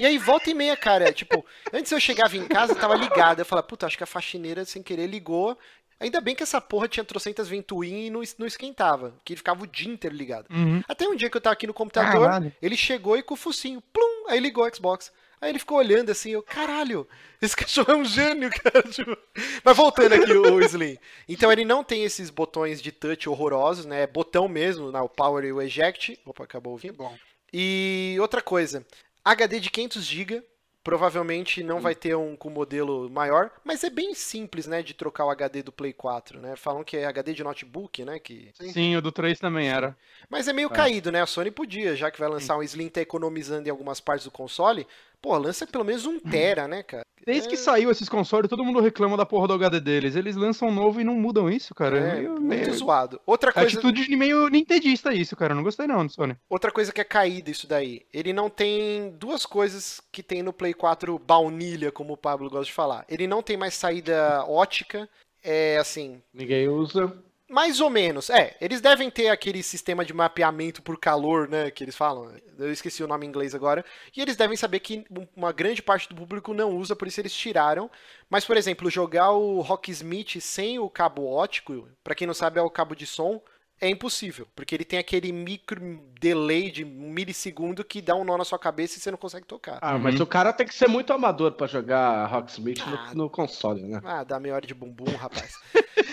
E aí volta e meia, cara, tipo, antes eu chegava em casa, tava ligado. Eu falava, puta, acho que a faxineira sem querer ligou. Ainda bem que essa porra tinha trocentas ventoinhas e não, não esquentava, que ele ficava o dia inteiro ligado. Uhum. Até um dia que eu tava aqui no computador, Caralho. ele chegou e com o focinho, plum, aí ligou o Xbox. Aí ele ficou olhando assim, eu, caralho, esse cachorro é um gênio, cara. tipo. Mas voltando aqui, o Slim. Então ele não tem esses botões de touch horrorosos, né? É botão mesmo, né? o power e o eject. Opa, acabou o vídeo. bom. E outra coisa, HD de 500 GB, provavelmente não vai ter um com modelo maior, mas é bem simples, né, de trocar o HD do Play 4, né? Falam que é HD de notebook, né, que Sim, o do 3 também era. mas é meio É. caído, né? A Sony podia, já que vai lançar um Slim, tá economizando em algumas partes do console. Pô, lança pelo menos um tera, né, cara? Desde que É. saiu esses consoles, todo mundo reclama da porra do HD deles. Eles lançam um novo e não mudam isso, cara. É, meio, muito meio... zoado. Outra coisa, Atitude de meio nintendista isso, cara. Eu não gostei não do Sony. outra coisa que é caída isso daí. Ele não tem duas coisas que tem no Play 4 baunilha, como o Pablo gosta de falar. Ele não tem mais saída ótica. É assim, Ninguém usa. Mais ou menos. É, eles devem ter aquele sistema de mapeamento por calor, né? Que eles falam. Eu esqueci o nome em inglês agora. E eles devem saber que uma grande parte do público não usa, por isso eles tiraram. Mas, por exemplo, jogar o Rocksmith sem o cabo ótico, pra quem não sabe, é o cabo de som, é impossível. Porque ele tem aquele micro delay de um milissegundo que dá um nó na sua cabeça e você não consegue tocar. Ah, mas o cara tem que ser muito amador pra jogar Rocksmith Ah. no, no console, né? Ah, dá meia hora de bumbum, rapaz.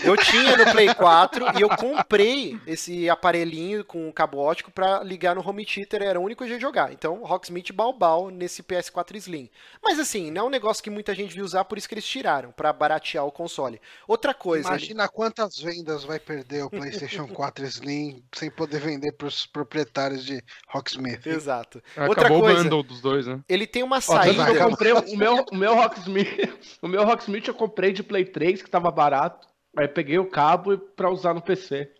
Eu tinha no Play 4 e eu comprei esse aparelhinho com cabo ótico pra ligar no home theater, era o único jeito de jogar. Então, Rocksmith Balbal nesse PS4 Slim. Mas assim, não é um negócio que muita gente viu usar, por isso que eles tiraram, pra baratear o console. Outra coisa, ele- Imagina quantas vendas vai perder o PlayStation 4 Slim sem poder vender pros proprietários de Rocksmith. exato. Outra Acabou o coisa, bundle dos dois, né? ele tem uma Ó, saída. eu comprei o o meu, o meu Rocksmith. O meu Rocksmith eu comprei de Play 3, que tava barato. Aí peguei o cabo e- pra usar no PC.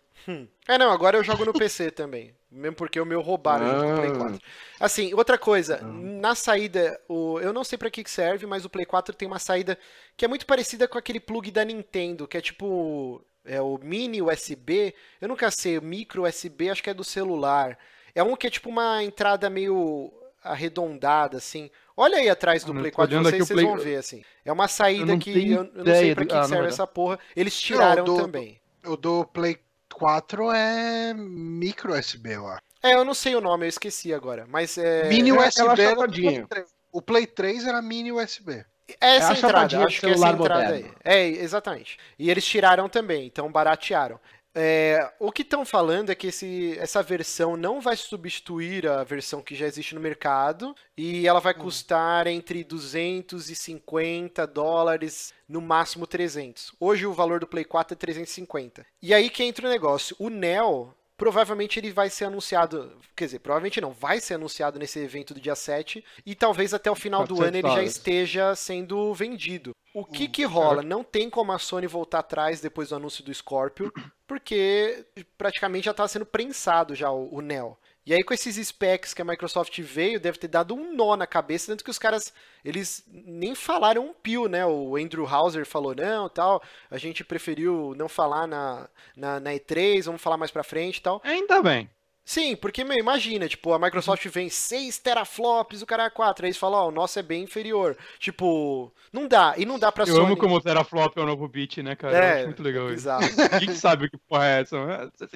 É, não, agora eu jogo no PC também. Mesmo porque o meu roubaram junto com o Play Ah. 4. Assim, outra coisa, na saída, o, eu não sei pra que que serve, mas o Play 4 tem uma saída que é muito parecida com aquele plug da Nintendo, que é tipo é o mini USB, eu nunca sei, o micro USB, acho que é do celular. É um que é tipo uma entrada meio arredondada, assim. Olha aí atrás do Ah, não, Play tô 4 de olhando vocês, aqui o vocês Play- vão ver, assim. É uma saída não que eu, eu não sei pra que, ah, que não serve essa porra. Eles tiraram do- também. O do Play 4 é micro USB, eu acho. É, eu não sei o nome, eu esqueci agora. Mas é. mini é USB era o. Play 3. O Play 3 era mini USB. É essa É entrada, acho que é essa entrada moderno. aí. É, exatamente. E eles tiraram também, então baratearam. É, o que estão falando é que esse, essa versão não vai substituir a versão que já existe no mercado e ela vai custar entre 250 dólares, no máximo 300. Hoje o valor do Play 4 é 350. E aí que entra o negócio. O Neo, provavelmente ele vai ser anunciado, quer dizer, provavelmente não, vai ser anunciado nesse evento do dia 7 e talvez até o final do ano ele já esteja sendo vendido. O que hum, que rola? Não tem como a Sony voltar atrás depois do anúncio do Scorpio, porque praticamente já está sendo prensado já o, o Neo. E aí, com esses specs que a Microsoft veio, deve ter dado um nó na cabeça, tanto que os caras, eles nem falaram um pio, né? O Andrew Hauser falou, não, tal, a gente preferiu não falar na, na, na E3, vamos falar mais pra frente e tal. Ainda bem. Sim, porque, meu, imagina, tipo, a Microsoft vem 6 teraflops, o cara é 4, aí eles falam, ó, oh, o nosso é bem inferior. Tipo, não dá, e não dá pra Eu Sony... amo como o teraflop é o novo bit, né, cara? É, muito legal isso. Exato. Quem sabe o que porra é essa?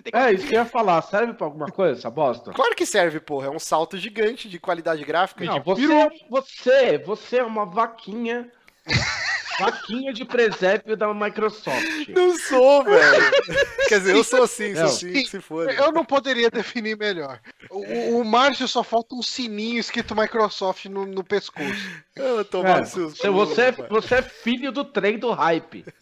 Que... É, isso que eu ia falar, serve pra alguma coisa essa bosta? Claro que serve, porra, é um salto gigante de qualidade gráfica. Não, você, você, você é uma vaquinha Vaquinha de presépio da Microsoft. Não sou, velho. Quer dizer, eu sou assim, sou assim, se for. Eu não poderia definir melhor. O, o Márcio só falta um sininho escrito Microsoft no, no pescoço. Eu tô é, seus você, você, é, você é filho do trem do hype.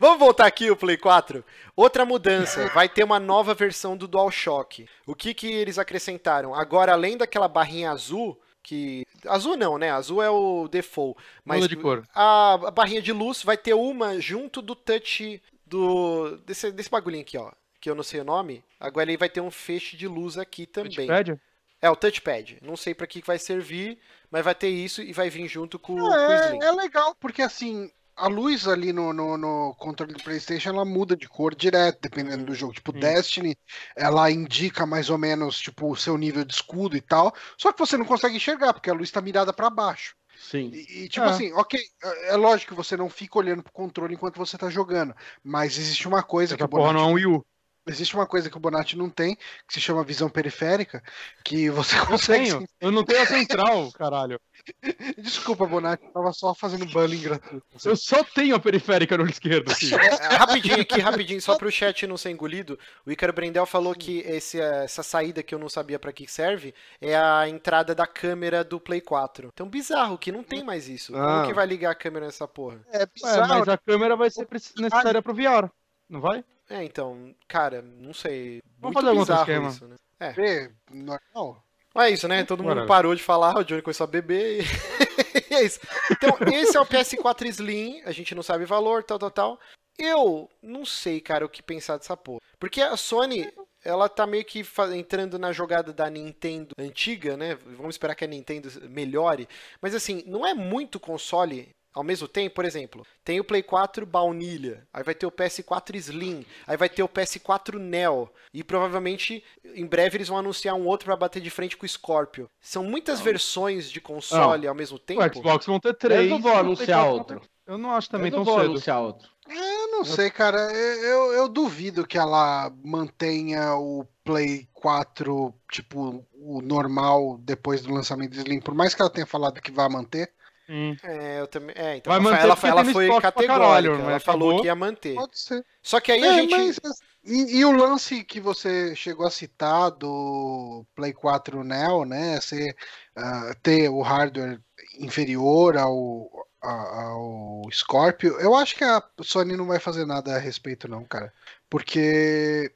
Vamos voltar aqui o Play 4. Outra mudança, vai ter uma nova versão do DualShock. O que que eles acrescentaram? Agora, além daquela barrinha azul, que azul não, né? Azul é o default, mas de cor. A, a, barrinha de luz vai ter uma junto do touch do desse, desse bagulhinho aqui, ó, que eu não sei o nome. Agora ele vai ter um feixe de luz aqui também. Touchpad? É o touchpad. Não sei para que vai servir, mas vai ter isso e vai vir junto com, é, com o Slim. É legal porque assim a luz ali no, no, no, controle do PlayStation ela muda de cor direto, dependendo do jogo. Tipo, Sim. Destiny, ela indica mais ou menos tipo o seu nível de escudo e tal. Só que você não consegue enxergar, porque a luz está mirada para baixo. Sim. E, e tipo é. assim, ok, é, é lógico que você não fica olhando pro controle enquanto você tá jogando. Mas existe uma coisa Essa que. Porra não é um Wii U. Existe uma coisa que o Bonatti não tem, que se chama visão periférica, que você consegue. Eu, tenho. eu não tenho a central, caralho. Desculpa, Bonatti, eu tava só fazendo bullying gratuito. Eu só tenho a periférica no esquerdo. Aqui. É, rapidinho aqui, rapidinho, só pro chat não ser engolido. O Icaro Brendel falou que esse, essa saída que eu não sabia para que serve é a entrada da câmera do Play 4. Então, bizarro que não tem mais isso. Ah. Como que vai ligar a câmera nessa porra? É bizarro. É, mas a câmera vai ser necessária pro VR, não vai? É, então, cara, não sei. Vamos fazer bizarro esquema. isso, né? É. é normal. É isso, né? Todo mundo parou de falar, o Johnny começou a beber e... é isso. Então, esse é o PS4 Slim, a gente não sabe o valor, tal, tal, tal. Eu não sei, cara, o que pensar dessa porra. Porque a Sony, ela tá meio que entrando na jogada da Nintendo antiga, né? Vamos esperar que a Nintendo melhore. Mas assim, não é muito console ao mesmo tempo, por exemplo, tem o Play 4 baunilha, aí vai ter o PS4 Slim, aí vai ter o PS4 Neo, e provavelmente em breve eles vão anunciar um outro para bater de frente com o Scorpio. São muitas não. versões de console não. ao mesmo tempo. O Xbox vão ter três. Eu não vou anunciar outro. Eu não acho também eu não tão vou cedo. anunciar outro. É, eu não sei, cara. Eu, eu duvido que ela mantenha o Play 4, tipo, o normal depois do lançamento do Slim. Por mais que ela tenha falado que vai manter, Hum. É, eu também. É, então ela, ela, ela foi categórica. Caralho, ela falou acabou. que ia manter. Pode ser. Só que aí é, a gente. Mas, e, e, o lance que você chegou a citar do Play 4 Neo, né? Ser, uh, ter o hardware inferior ao, ao Scorpio, eu acho que a Sony não vai fazer nada a respeito, não, cara. Porque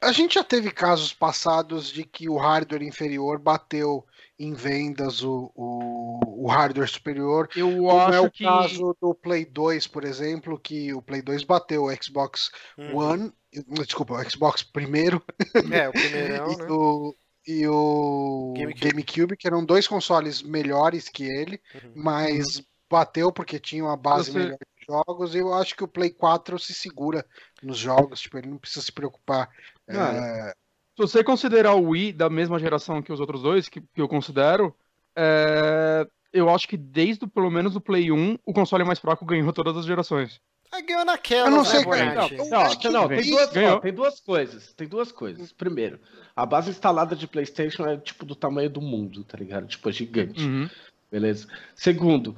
a gente já teve casos passados de que o hardware inferior bateu em vendas o, o, o hardware superior. Eu como é acho é o que... caso do Play 2, por exemplo, que o Play 2 bateu o Xbox hum. One, desculpa, o Xbox primeiro. É, o primeiro, e, né? o, e o GameCube. GameCube. que eram dois consoles melhores que ele, uhum. mas uhum. bateu porque tinha uma base Você... melhor de jogos, e eu acho que o Play 4 se segura nos jogos, tipo, ele não precisa se preocupar. É, se você considerar o Wii da mesma geração que os outros dois, que, que eu considero, é... eu acho que desde pelo menos o Play 1, o console mais fraco ganhou todas as gerações. Ah, ganhou naquela, eu não sei, né, não, não, não, tem, duas, ó, tem duas coisas. Tem duas coisas. Primeiro, a base instalada de PlayStation é tipo do tamanho do mundo, tá ligado? Tipo, é gigante. Uhum. Beleza. Segundo,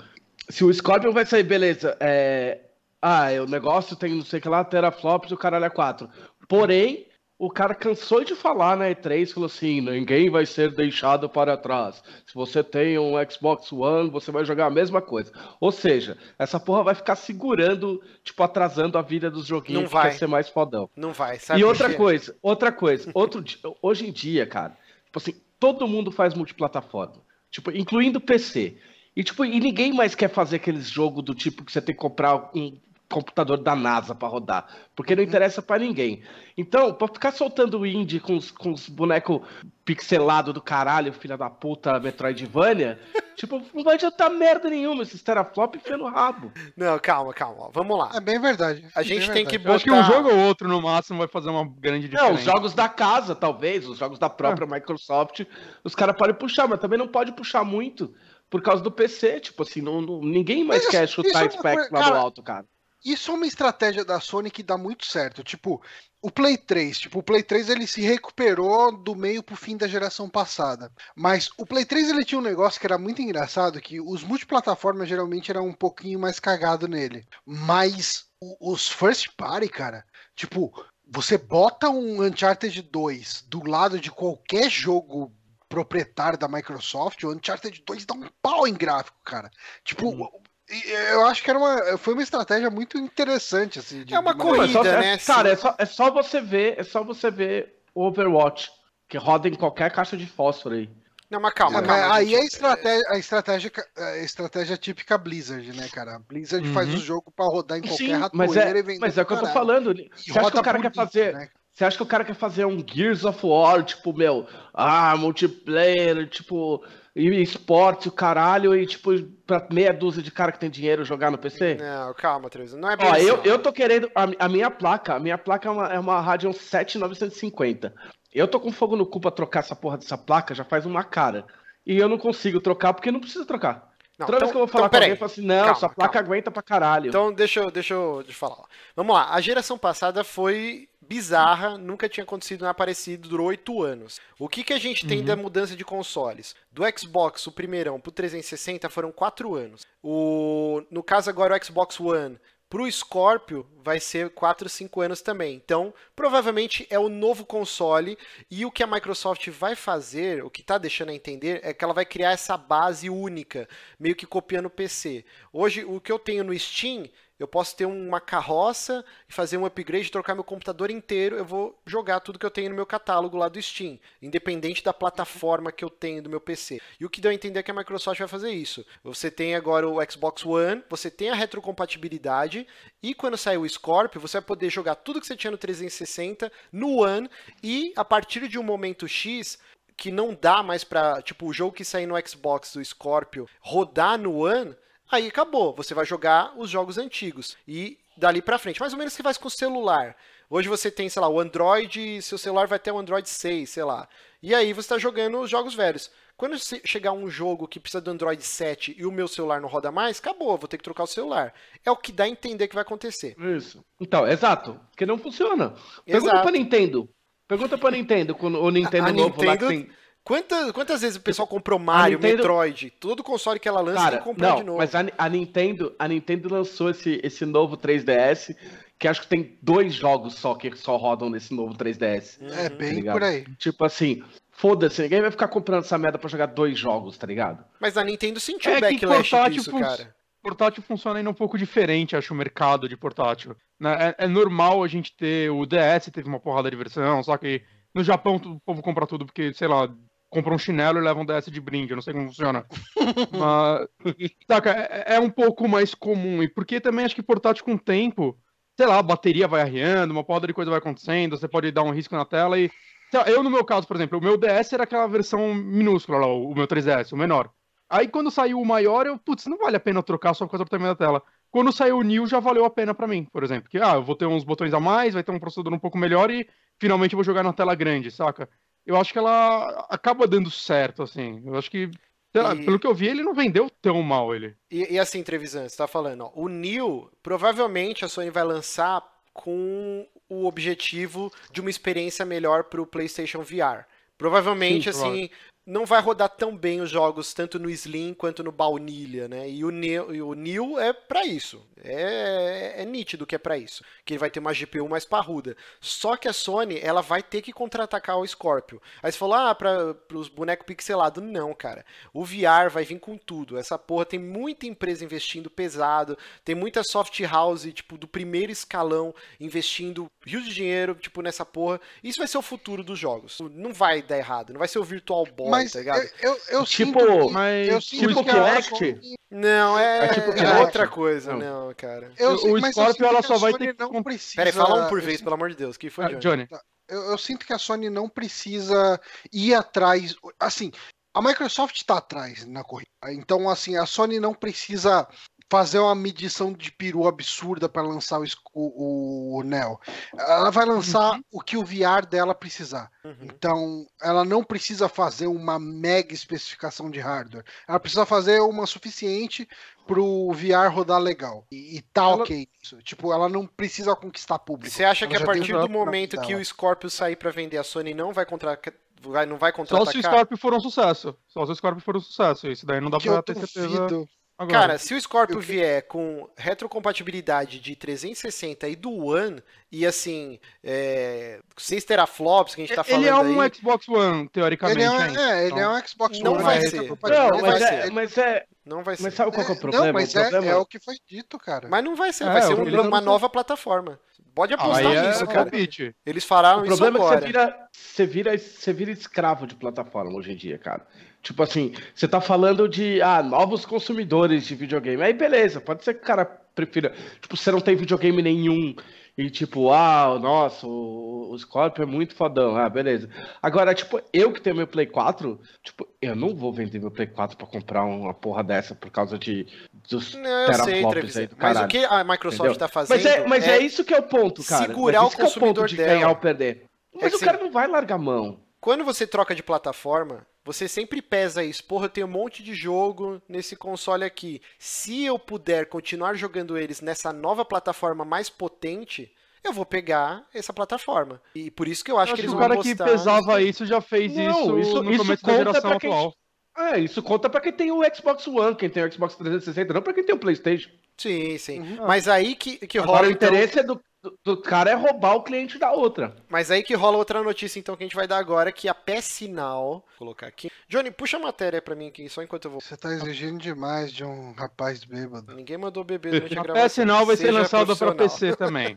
se o Scorpion vai sair, beleza, é... Ah, o negócio tem não sei o que lá, teraflops e o caralho é 4. Porém, o cara cansou de falar na E3, falou assim, ninguém vai ser deixado para trás. Se você tem um Xbox One, você vai jogar a mesma coisa. Ou seja, essa porra vai ficar segurando, tipo, atrasando a vida dos joguinhos Não que vai. quer ser mais fodão. Não vai, sabe? E outra coisa, outra coisa, outro di- hoje em dia, cara, tipo assim, todo mundo faz multiplataforma, tipo, incluindo PC. E tipo, e ninguém mais quer fazer aqueles jogos do tipo que você tem que comprar um computador da NASA pra rodar, porque não interessa pra ninguém. Então, pra ficar soltando indie com os, com os bonecos pixelados do caralho, filha da puta, Metroidvania, tipo, não vai adiantar merda nenhuma esses teraflop enfiando o rabo. Não, calma, calma. Vamos lá. É bem verdade. A gente bem tem que verdade. Eu acho que um botar- jogo ou outro, no máximo, vai fazer uma grande diferença. Não, os jogos da casa, talvez, os jogos da própria Microsoft, os caras podem puxar, mas também não pode puxar muito por causa do PC. Tipo assim, não, não- ninguém mais Mas quer isso- chutar isso é coisa- lá cara, do alto, cara. Isso é uma estratégia da Sony que dá muito certo. Tipo, o Play 3, tipo, o Play 3 ele se recuperou do meio pro fim da geração passada. Mas o Play 3 ele tinha um negócio que era muito engraçado, que os multiplataformas geralmente eram um pouquinho mais cagado nele. Mas os first party, cara, tipo, você bota um Uncharted 2 do lado de qualquer jogo proprietário da Microsoft, o Uncharted 2 dá um pau em gráfico, cara. Tipo, Uhum. E eu acho que era uma, foi uma estratégia muito interessante, assim. de- É uma corrida, Mas só- é- né, Cara, sim. é só, é só você ver, é só você ver o Overwatch, que roda em qualquer caixa de fósforo aí. Não, mas calma, É, calma. mas aí gente. é a estratégia, a estratégia, a estratégia típica Blizzard, né, cara? A Blizzard Uhum. faz o jogo pra rodar em qualquer Sim, ratoeira mas e é, vender mas é o que eu tô falando. E Você acha que o cara quer fazer. né? Você acha que o cara quer fazer um Gears of War, tipo, meu, ah, multiplayer, tipo, e esporte, o caralho, e tipo, pra meia dúzia de cara que tem dinheiro jogar no PC? Não, calma, Teresa. Não é bem Ó, assim. eu, eu tô querendo. A, a minha placa, a minha placa é uma, é uma Radeon 7950. Eu tô com fogo no cu pra trocar essa porra dessa placa já faz uma cara. E eu não consigo trocar porque não precisa trocar. Não, Toda vez então- que eu vou falar então, com alguém, eu falo assim, não, Calma, sua placa calma. aguenta pra caralho. Então, deixa eu, deixa eu te falar. Vamos lá. A geração passada foi bizarra, nunca tinha acontecido nada parecido, durou oito anos. O que, que a gente tem da mudança de consoles? Do Xbox, o primeirão, pro 360 foram quatro anos. O, no caso agora, o Xbox One pro Scorpio vai ser 4, 5 anos também. Então, provavelmente é o novo console e o que a Microsoft vai fazer, o que está deixando a entender, é que ela vai criar essa base única, meio que copiando o PC. Hoje, o que eu tenho no Steam, eu posso ter uma carroça e fazer um upgrade, trocar meu computador inteiro, eu vou jogar tudo que eu tenho no meu catálogo lá do Steam, independente da plataforma que eu tenho do meu PC. E o que deu a entender é que a Microsoft vai fazer isso. Você tem agora o Xbox One, você tem a retrocompatibilidade e quando sair o Scorpio, você vai poder jogar tudo que você tinha no 360 no One e a partir de um momento X que não dá mais pra, tipo, o jogo que sair no Xbox do Scorpio rodar no One, aí acabou. Você vai jogar os jogos antigos. E dali pra frente. Mais ou menos que faz com o celular. Hoje você tem, sei lá, o Android, seu celular vai ter o Android 6, sei lá. E aí você está jogando os jogos velhos. Quando chegar um jogo que precisa do Android 7 e o meu celular não roda mais, acabou, vou ter que trocar o celular. É o que dá a entender que vai acontecer. Isso. Então, exato. Porque não funciona. Pergunta Exato. pra Nintendo. Pergunta pra Nintendo, quando o Nintendo A novo lá que Nintendo- tem. Quantas, quantas vezes o pessoal comprou Mario, Nintendo- Metroid? Todo console que ela lança tem Cara, que comprar não, de novo. mas a, a Nintendo, a Nintendo lançou esse, esse novo 3DS, que acho que tem dois jogos só que só rodam nesse novo 3DS. É bem ligado? por aí. Tipo assim, foda-se, ninguém vai ficar comprando essa merda pra jogar dois jogos, tá ligado? Mas a Nintendo sentiu É backlash portátil disso, fun- cara. Portátil funciona ainda um pouco diferente, acho, o mercado de portátil. né? É, é normal a gente ter. O DS teve uma porrada de versão, só que no Japão o povo compra tudo porque, sei lá, compra um chinelo e leva um DS de brinde, eu não sei como funciona. Mas, saca, é, é um pouco mais comum. E porque também acho que portátil com o tempo, sei lá, a bateria vai arriando, uma porrada de coisa vai acontecendo, você pode dar um risco na tela e. Eu, no meu caso, por exemplo, o meu DS era aquela versão minúscula lá, o meu 3DS, o menor. Aí quando saiu o maior, eu, putz, não vale a pena trocar só por causa do tamanho da tela. Quando saiu o New, já valeu a pena pra mim, por exemplo. Que, ah, eu vou ter uns botões a mais, vai ter um processador um pouco melhor e finalmente eu vou jogar na tela grande, saca? Eu acho que ela acaba dando certo, assim. Eu acho que, lá, E- pelo que eu vi, ele não vendeu tão mal, ele. E, e assim, Trevisan, você tá falando, ó, o New, provavelmente a Sony vai lançar com o objetivo de uma experiência melhor pro PlayStation VR. Provavelmente, Sim, assim, não vai rodar tão bem os jogos tanto no Slim quanto no baunilha, né? E o New, e o New é para isso. É, é, nítido que é para isso. Que ele vai ter uma GPU mais parruda. Só que a Sony, ela vai ter que contra-atacar o Scorpio. Aí você falou, ah, para os bonecos pixelados. Não, cara. O VR vai vir com tudo. Essa porra tem muita empresa investindo pesado. Tem muita soft house, tipo, do primeiro escalão, investindo rios de dinheiro, tipo, nessa porra. Isso vai ser o futuro dos jogos. Não vai dar errado. Não vai ser o Virtual Boy, Mas tá ligado? eu, eu, eu Tipo, sinto, mas eu sinto tipo que Kinect? Sony- Não, é, É tipo é outra coisa, Não. não, cara. Eu, O- o mas Scorpio, ela só vai ter que não precisa. Pera aí, fala um por vez, sinto- pelo amor de Deus. que foi, Ah, Johnny? Johnny. Eu, eu sinto que a Sony não precisa ir atrás. Assim, a Microsoft está atrás na corrida. Então, assim, a Sony não precisa fazer uma medição de peru absurda para lançar o, o, o Neo. Ela vai lançar o que o VR dela precisar. Uhum. Então, ela não precisa fazer uma mega especificação de hardware. Ela precisa fazer uma suficiente para o VR rodar legal. E, e tá Ela- ok isso. Tipo, ela não precisa conquistar público. Você acha Ela que a partir do momento que o Scorpio sair pra vender, a Sony não vai contra... vai, não vai Só se o? Scorpio for um sucesso. Só se o Scorpio for um sucesso. Isso daí não dá que pra eu ter certeza duvido. Agora. Cara, se o Scorpio Eu- vier com retrocompatibilidade de 360 e do One, e assim, é, 6 teraflops que a gente tá falando ele é um aí, Xbox One, teoricamente. Ele é, um- é, ele é Então, um Xbox Não One, vai mas ser. retrocompatível. Não, vai mas ser. é, mas é. não vai ser. Mas sabe qual que é o É, problema? Não, mas o é, problema é o que foi dito, cara. Mas não vai ser, É, vai ser o um- uma nova plataforma. Pode Aí apostar é nisso, o cara. palpite. Eles falaram O isso problema é que agora. você vira, você vira, você vira escravo de plataforma hoje em dia, cara. Tipo assim, você tá falando de ah, novos consumidores de videogame. Aí beleza, pode ser que o cara prefira. Tipo, você não tem videogame nenhum. E tipo, ah, nossa, o, o Scorpio é muito fodão. Ah, beleza. Agora, tipo, eu que tenho meu Play 4, tipo, eu não vou vender meu Play 4 pra comprar uma porra dessa por causa de dos Não, eu sei, aí do Mas o caralho. que a Microsoft Entendeu? tá fazendo Mas, é, mas é, isso que é o ponto, cara. segurar Mas o que é o consumidor de dela. ganhar ou perder. Mas que o cara não vai largar mão. Quando você troca de plataforma, você sempre pesa isso. Porra, eu tenho um monte de jogo nesse console aqui. Se eu puder continuar jogando eles nessa nova plataforma mais potente, eu vou pegar essa plataforma. E por isso que eu acho Eu que eles que o vão cara que postar... pesava isso já fez Não, isso, isso- no isso começo da conta geração pra quem- atual. É, isso conta pra quem tem o Xbox One, quem tem o Xbox 360, não pra quem tem o PlayStation. Sim, sim. Uhum. Mas aí que, que Agora rola o então... interesse é do, do, do cara é roubar o cliente da outra. Mas aí que rola outra notícia então que a gente vai dar agora, que a PS Now, vou colocar aqui. Johnny, puxa a matéria pra mim aqui, só enquanto eu vou. Você tá exigindo demais de um rapaz bêbado. Ninguém mandou beber durante a A gravação. PS Now vai ser Seja lançada pra. PC também.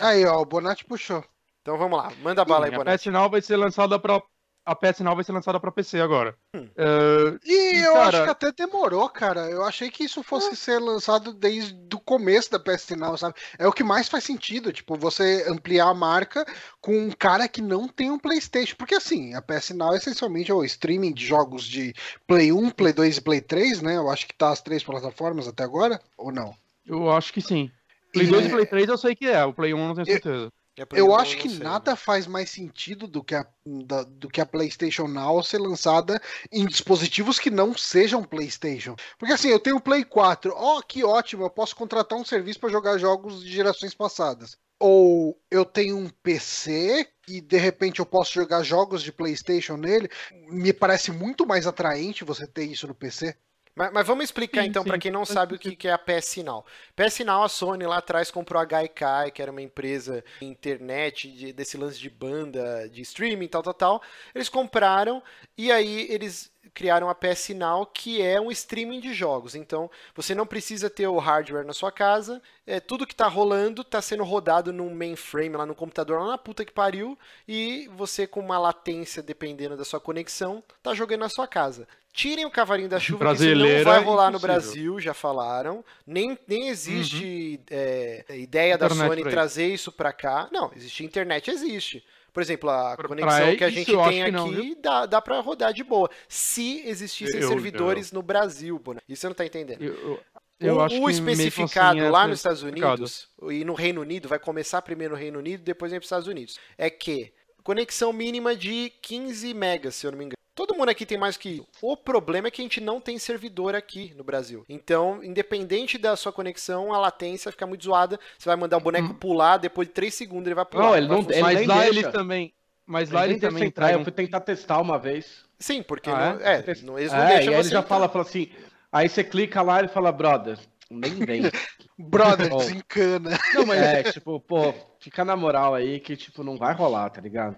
Aí, ó, o Bonatti puxou. Então vamos lá, manda bala aí, a Bonatti. PS Now vai ser lançada pra a PS Now vai ser lançada pra PC agora. Hum. É, E E, eu cara- acho que até demorou, cara. Eu achei que isso fosse ser lançado desde o começo da PS Now, sabe? É o que mais faz sentido, tipo, você ampliar a marca com um cara que não tem um PlayStation. Porque assim, a PS Now essencialmente é o streaming de jogos de Play 1, Play 2 e Play 3, né? Eu acho que tá as três plataformas até agora, ou não? eu acho que sim. Play E- 2 e Play 3 eu sei que é, o Play 1 eu não tenho Eu- certeza. Eu acho que sei. nada faz mais sentido do que, a, da- do que a PlayStation Now ser lançada em dispositivos que não sejam PlayStation. Porque assim, eu tenho o Play 4, ó, que ótimo, eu posso contratar um serviço para jogar jogos de gerações passadas. Ou eu tenho um PC e de repente eu posso jogar jogos de PlayStation nele. Me parece muito mais atraente você ter isso no PC. Mas, mas vamos explicar Sim, então pra quem não sabe o que, que é a PS Now. PS Now, a Sony lá atrás comprou a Gaikai, que era uma empresa de internet, de- desse lance de banda, de streaming, tal, tal, tal. Eles compraram e aí eles criaram a PS Now, que é um streaming de jogos. Então, você não precisa ter o hardware na sua casa, é, tudo que tá rolando tá sendo rodado num mainframe lá no computador, lá na puta que pariu, e você com uma latência dependendo da sua conexão, tá jogando na sua casa. Tirem o cavalinho da chuva, que isso não Brasileira, vai rolar no. Brasil, já falaram. Nem, nem existe é, ideia da Internet Sony pra isso. trazer isso pra cá. Não, existe internet, existe. Por exemplo, a Pra- conexão pra que a gente eu tem que não, aqui dá, dá pra rodar de boa. Se existissem Eu- servidores no Brasil. Isso você não tá entendendo. Eu, eu- eu o acho o especificado assim é lá ser nos Estados. Unidos e no Reino Unido, vai começar primeiro no Reino Unido, depois vem para os Estados Unidos. É que conexão mínima de 15 megas, se eu não me engano. Todo mundo aqui tem mais que. O problema é que a gente não tem servidor aqui no Brasil. Então, independente da sua conexão, a latência fica muito zoada. Você vai mandar o boneco pular, depois de 3 segundos ele vai pular. Não, ele não- funcionar. Mas lá deixa. eles também. Mas lá eles também entrar. Eu fui tentar testar uma vez. Sim, porque Ah, não, é? é, não- eles não É, deixam e aí ele já entrar. fala, fala assim. Aí você clica lá e ele fala, brother, nem vem. Brother, Oh. desencana. Não, mas é, tipo, pô, fica na moral aí que, tipo, não vai rolar, tá ligado?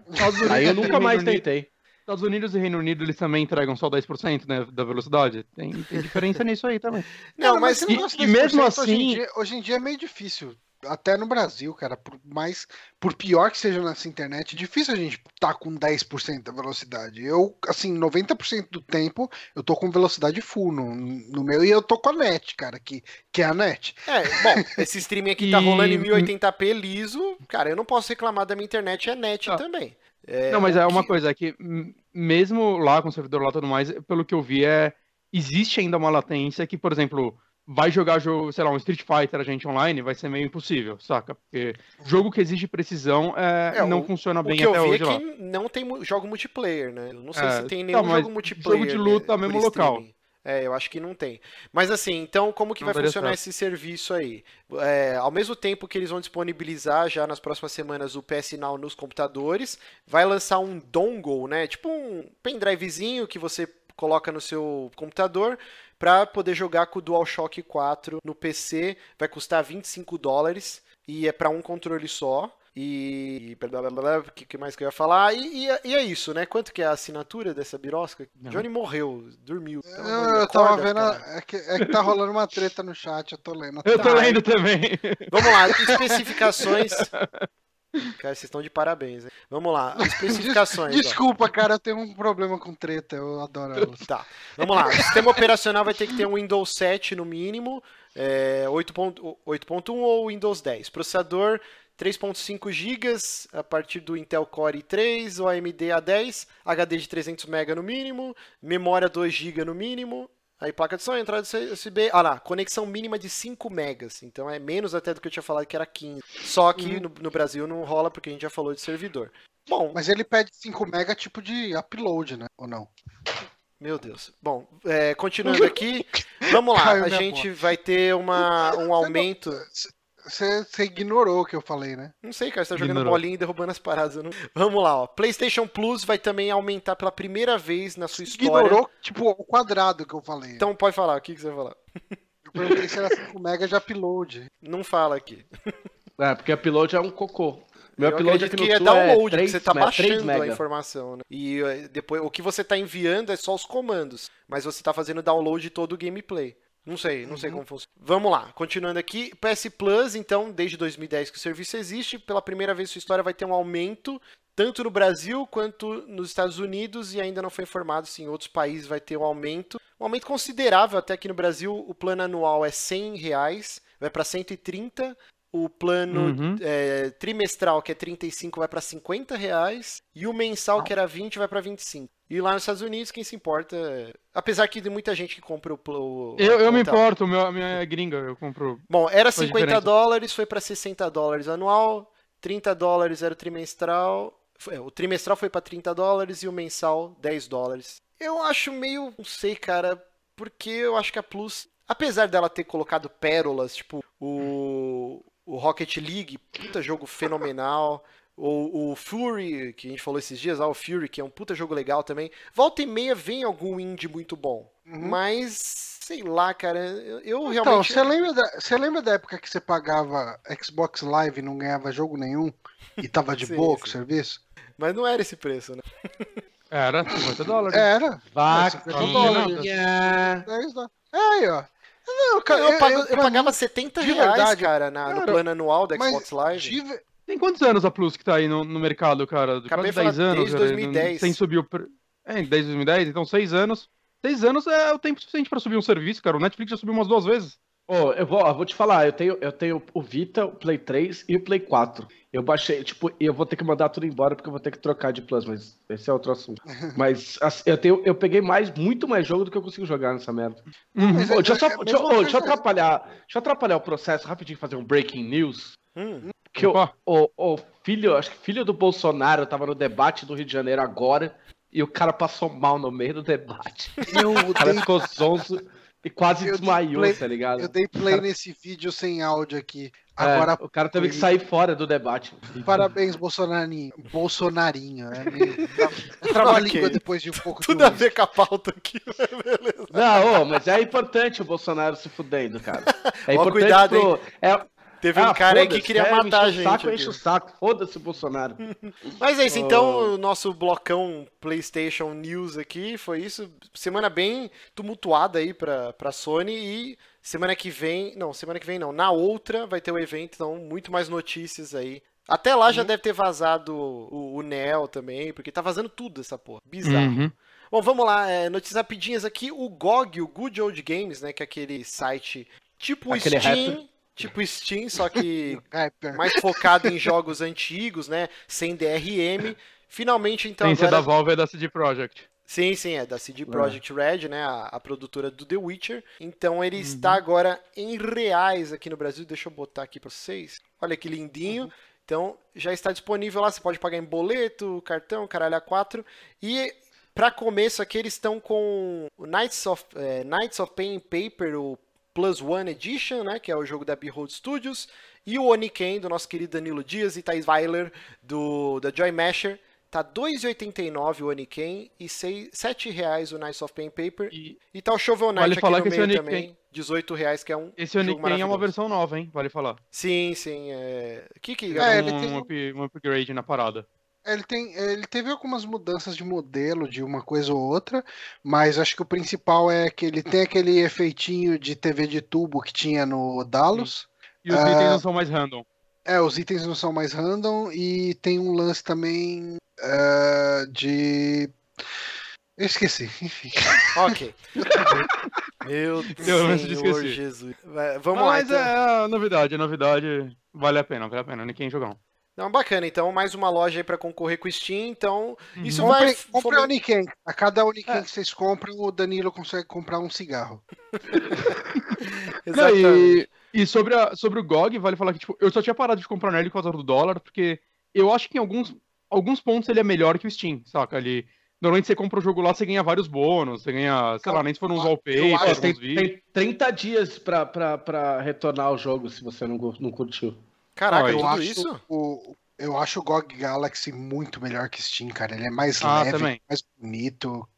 Aí eu nunca mais tentei. Estados Unidos e Reino Unido eles também entregam só 10% né, da velocidade. Tem, tem diferença nisso aí também. Não, Cara, mas negócio e- e 10% mesmo Hoje em, assim- dia, hoje em dia é meio difícil. Até no Brasil, cara. Por, mais, por pior que seja nessa internet, é difícil a gente tá com 10% da velocidade. Eu, assim, 90% do tempo eu tô com velocidade full no, no meu e eu tô com a net, cara, que, que é a net. É, bom, esse streaming aqui tá rolando em 1080p liso. Cara, eu não posso reclamar da minha internet, é net Ah. também. É, não, mas o é uma que- coisa, é que mesmo lá com o servidor lá e tudo mais, pelo que eu vi, é existe ainda uma latência que, por exemplo, vai jogar jogo, sei lá, um Street Fighter a gente online, vai ser meio impossível, saca? Porque jogo que exige precisão é, É, não o- funciona O bem que eu até vi hoje é lá. que não tem jogo multiplayer, né? Eu não sei É, se tem tá, nenhum jogo multiplayer. jogo de luta né, mesmo local. streaming. É, eu acho que não tem. Mas assim, então como que Não vai funcionar certo. esse serviço aí? É, ao mesmo tempo que eles vão disponibilizar já nas próximas semanas o PS Now nos computadores, vai lançar um dongle, né? Tipo um pendrivezinho que você coloca no seu computador para poder jogar com o DualShock 4 no PC. Vai custar 25 dólares e é para um controle só. E blá, blá, blá, blá, o que, que mais que eu ia falar? E, e é- e é isso, né? Quanto que é a assinatura dessa birosca? Não. Johnny morreu, dormiu. Amor de Eu, tava acorda, vendo. a-. É que, é que tá rolando uma treta no chat, eu tô lendo. Eu tô Tá, lendo também. Vamos lá, especificações. Cara, vocês estão de parabéns, hein? Vamos lá, especificações. ó. Desculpa, cara, eu tenho um problema com treta, eu adoro elas. Tá, vamos lá. O sistema operacional vai ter que ter um Windows 7 no mínimo, é, 8.1 8.1 ou Windows 10. Processador 3.5 GB a partir do Intel Core i3 ou AMD A10, HD de 300 MB no mínimo, memória 2 GB no mínimo. Aí placa de som, entrada USB, ah lá, conexão mínima de 5 megas, então é menos até do que eu tinha falado que era 15. Só que no, no Brasil não rola porque a gente já falou de servidor. Bom, Mas ele pede 5 mega tipo de upload, né? Ou não? Meu Deus. Bom, é, continuando aqui, vamos lá. Caiu A gente vai ter uma, um aumento. Você ignorou o que eu falei, né? Não sei, cara, você tá jogando Ignorou. bolinha e derrubando as paradas. não- Vamos lá, ó. PlayStation Plus vai também aumentar pela primeira vez na sua história. Ignorou, tipo, o quadrado que eu falei. Então pode falar, o que, que você vai falar? Eu perguntei se era 5 mega de upload. Não fala aqui. É, porque upload é um cocô. Meu eu upload aqui no que é download, é porque 3, você tá me- 3 baixando a informação, né? E eh, depois o que você tá enviando é só os comandos, mas você tá fazendo download de todo o gameplay. Não sei, não sei como funciona. Vamos lá, continuando aqui. PS Plus, então, desde 2010 que o serviço existe, pela primeira vez sua história vai ter um aumento, tanto no Brasil quanto nos Estados Unidos, e ainda não foi informado se em outros países vai ter um aumento. Um aumento considerável, até aqui no Brasil, o plano anual é 100 reais, vai para 130. O plano Uhum. é, trimestral, que é 35, vai para 50 reais. E o mensal, que era 20, vai para 25. E lá nos Estados Unidos, quem se importa. Apesar que tem muita gente que compra o. o Eu, eu me importo, meu, minha é gringa, eu compro. Bom, era Faz 50 diferença. dólares, foi para 60 dólares anual. 30 dólares era o trimestral. é, O trimestral foi para 30 dólares e o mensal 10 dólares. Eu acho meio. Não sei, cara. Porque eu acho que a Plus. Apesar dela ter colocado pérolas, tipo o, o Rocket League, puta jogo fenomenal. O, o Fury, que a gente falou esses dias, ah, o Fury, que é um puta jogo legal também. Volta e meia vem algum indie muito bom. Mas, sei lá, cara, eu, Então, realmente. você lembra, da, você lembra da época que você pagava Xbox Live e não ganhava jogo nenhum? E tava de Sim, boa com o serviço? Mas não era esse preço, né? Era 50 dólares. Era. Vaca. 50 dólares. 10 dólares. É aí, ó. Não, cara, eu, pago- eu pra pagava mim, 70 de reais, verdade, cara, na- no cara, plano anual da Xbox Live. de Tem quantos anos a Plus que tá aí no, no mercado, cara? Acabei Quase de falar 10 anos. desde cara, 2010. não- Sem subir o. pre- É, desde 2010, então 6 anos. 6 anos é o tempo suficiente pra subir um serviço, cara. O Netflix já subiu umas duas vezes. Eu vou, ó, vou te falar, eu tenho, eu tenho o Vita, o Play 3 e o Play 4. Eu baixei, tipo, e eu vou ter que mandar tudo embora porque eu vou ter que trocar de Plus, mas esse é outro assunto. Mas assim, eu, tenho, eu peguei mais, muito mais jogo do que eu consigo jogar nessa merda. Mas Ô, deixa, eu só, é- deixa, eu- ô, deixa eu atrapalhar, deixa eu atrapalhar o processo rapidinho, fazer um breaking news. Hum, Que o, Opa. o, o filho, acho que filho do Bolsonaro tava no debate do Rio de Janeiro agora e o cara passou mal no meio do debate. Eu O cara odeio. ficou zonzo. E quase Eu desmaiou, play- tá ligado? Eu dei play nesse vídeo sem áudio aqui. Agora, É, o cara teve que sair fora do debate. parabéns, Bolsonarinho. Bolsonarinho. É meio... Trava-língua Ok. depois de um pouco Tudo de a ver com a pauta aqui. Beleza. Não, ô, mas é importante o Bolsonaro se fudendo, cara. É Ó, importante cuidado, pro... É... Teve um Ah, cara aí que queria quer matar a gente. Saco, aqui. enche o saco. Foda-se o Bolsonaro. Mas é isso, Oh. então, o nosso blocão PlayStation News aqui foi isso. Semana bem tumultuada aí pra, pra Sony e semana que vem, não, semana que vem não, na outra vai ter o evento, então muito mais notícias aí. Até lá já deve ter vazado o, o Neo também, porque tá vazando tudo essa porra. Bizarro. Uhum. Bom, vamos lá, é, notícias rapidinhas aqui. O GOG, o Good Old Games, né, que é aquele site tipo Aquele Steam. Tipo Steam, só que Rapper. mais focado em jogos antigos, né? Sem DRM. Finalmente, então, Tem que ser da agora. Valve e da CD Projekt. Sim, sim, é da CD Projekt Red, né? A, a produtora do The Witcher. Então ele Uhum. está agora em reais aqui no Brasil. Deixa eu botar aqui pra vocês. Olha que lindinho. Uhum. Então já está disponível lá. Você pode pagar em boleto, cartão, caralho a 4. E para começo aqui eles estão com o Knights of, é, Knights of Pen and Paper, o Plus One Edition, né? Que é o jogo da Behold Studios. E o Oniken, do nosso querido Danilo Dias e Thais Weiler, do, da Joy Masher. Tá R$ 2,89 o Oniken e 7 reais o Knights of Pen and Paper. E E tá o Shovel Knight Vale aqui falar no que esse meio Oniken- também. 18 reais, que é um esse jogo Oniken é uma versão nova, hein? Vale falar. Sim, sim. É... Que que... É, ele um, tem- um upgrade na parada. Ele, tem, ele teve algumas mudanças de modelo de uma coisa ou outra, mas acho que o principal é que ele tem aquele efeitinho de TV de tubo que tinha no Dallas. E os Ah. itens não são mais random. É, os itens não são mais random e tem um lance também ah, de. Eu esqueci, enfim. Ok. Meu Deu lance de Senhor. Jesus. Vai, Vamos lá, Mas então. é novidade, é novidade. Vale a pena, vale a pena. Oniken jogão. Não, bacana. Então, mais uma loja aí pra concorrer com o Steam. Então, isso Compre, vai... compre a Uniken. A cada Uniken É. que vocês compram, o Danilo consegue comprar um cigarro. Não, Exatamente. e, e sobre, a, sobre o GOG, vale falar que tipo, eu só tinha parado de comprar nele por causa do dólar, porque eu acho que em alguns, alguns pontos ele é melhor que o Steam, saca? Ele, normalmente você compra o jogo lá, você ganha vários bônus, você ganha, sei lá, nem se for uns wallpapers, tem, tem 30 dias pra, pra, pra retornar o jogo se você não, não curtiu. Caraca, Eu acho, isso? o, eu acho o GOG Galaxy muito melhor que Steam, cara. Ele é mais Ah, leve, também. mais bonito.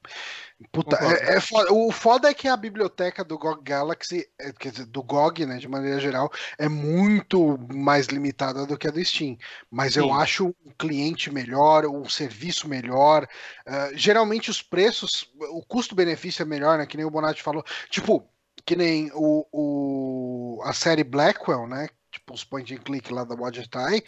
Puta, é, é foda. o foda é que a biblioteca do GOG Galaxy, é, quer dizer, do GOG, né, de maneira geral, é muito mais limitada do que a do Steam. Mas eu Sim. acho um cliente melhor, um serviço melhor. Ah, geralmente os preços, o custo-benefício é melhor, né? Que nem o Bonatti falou. Tipo, que nem o, o- a série Blackwell, né? Tipo, os point and click lá da Wadget Eye.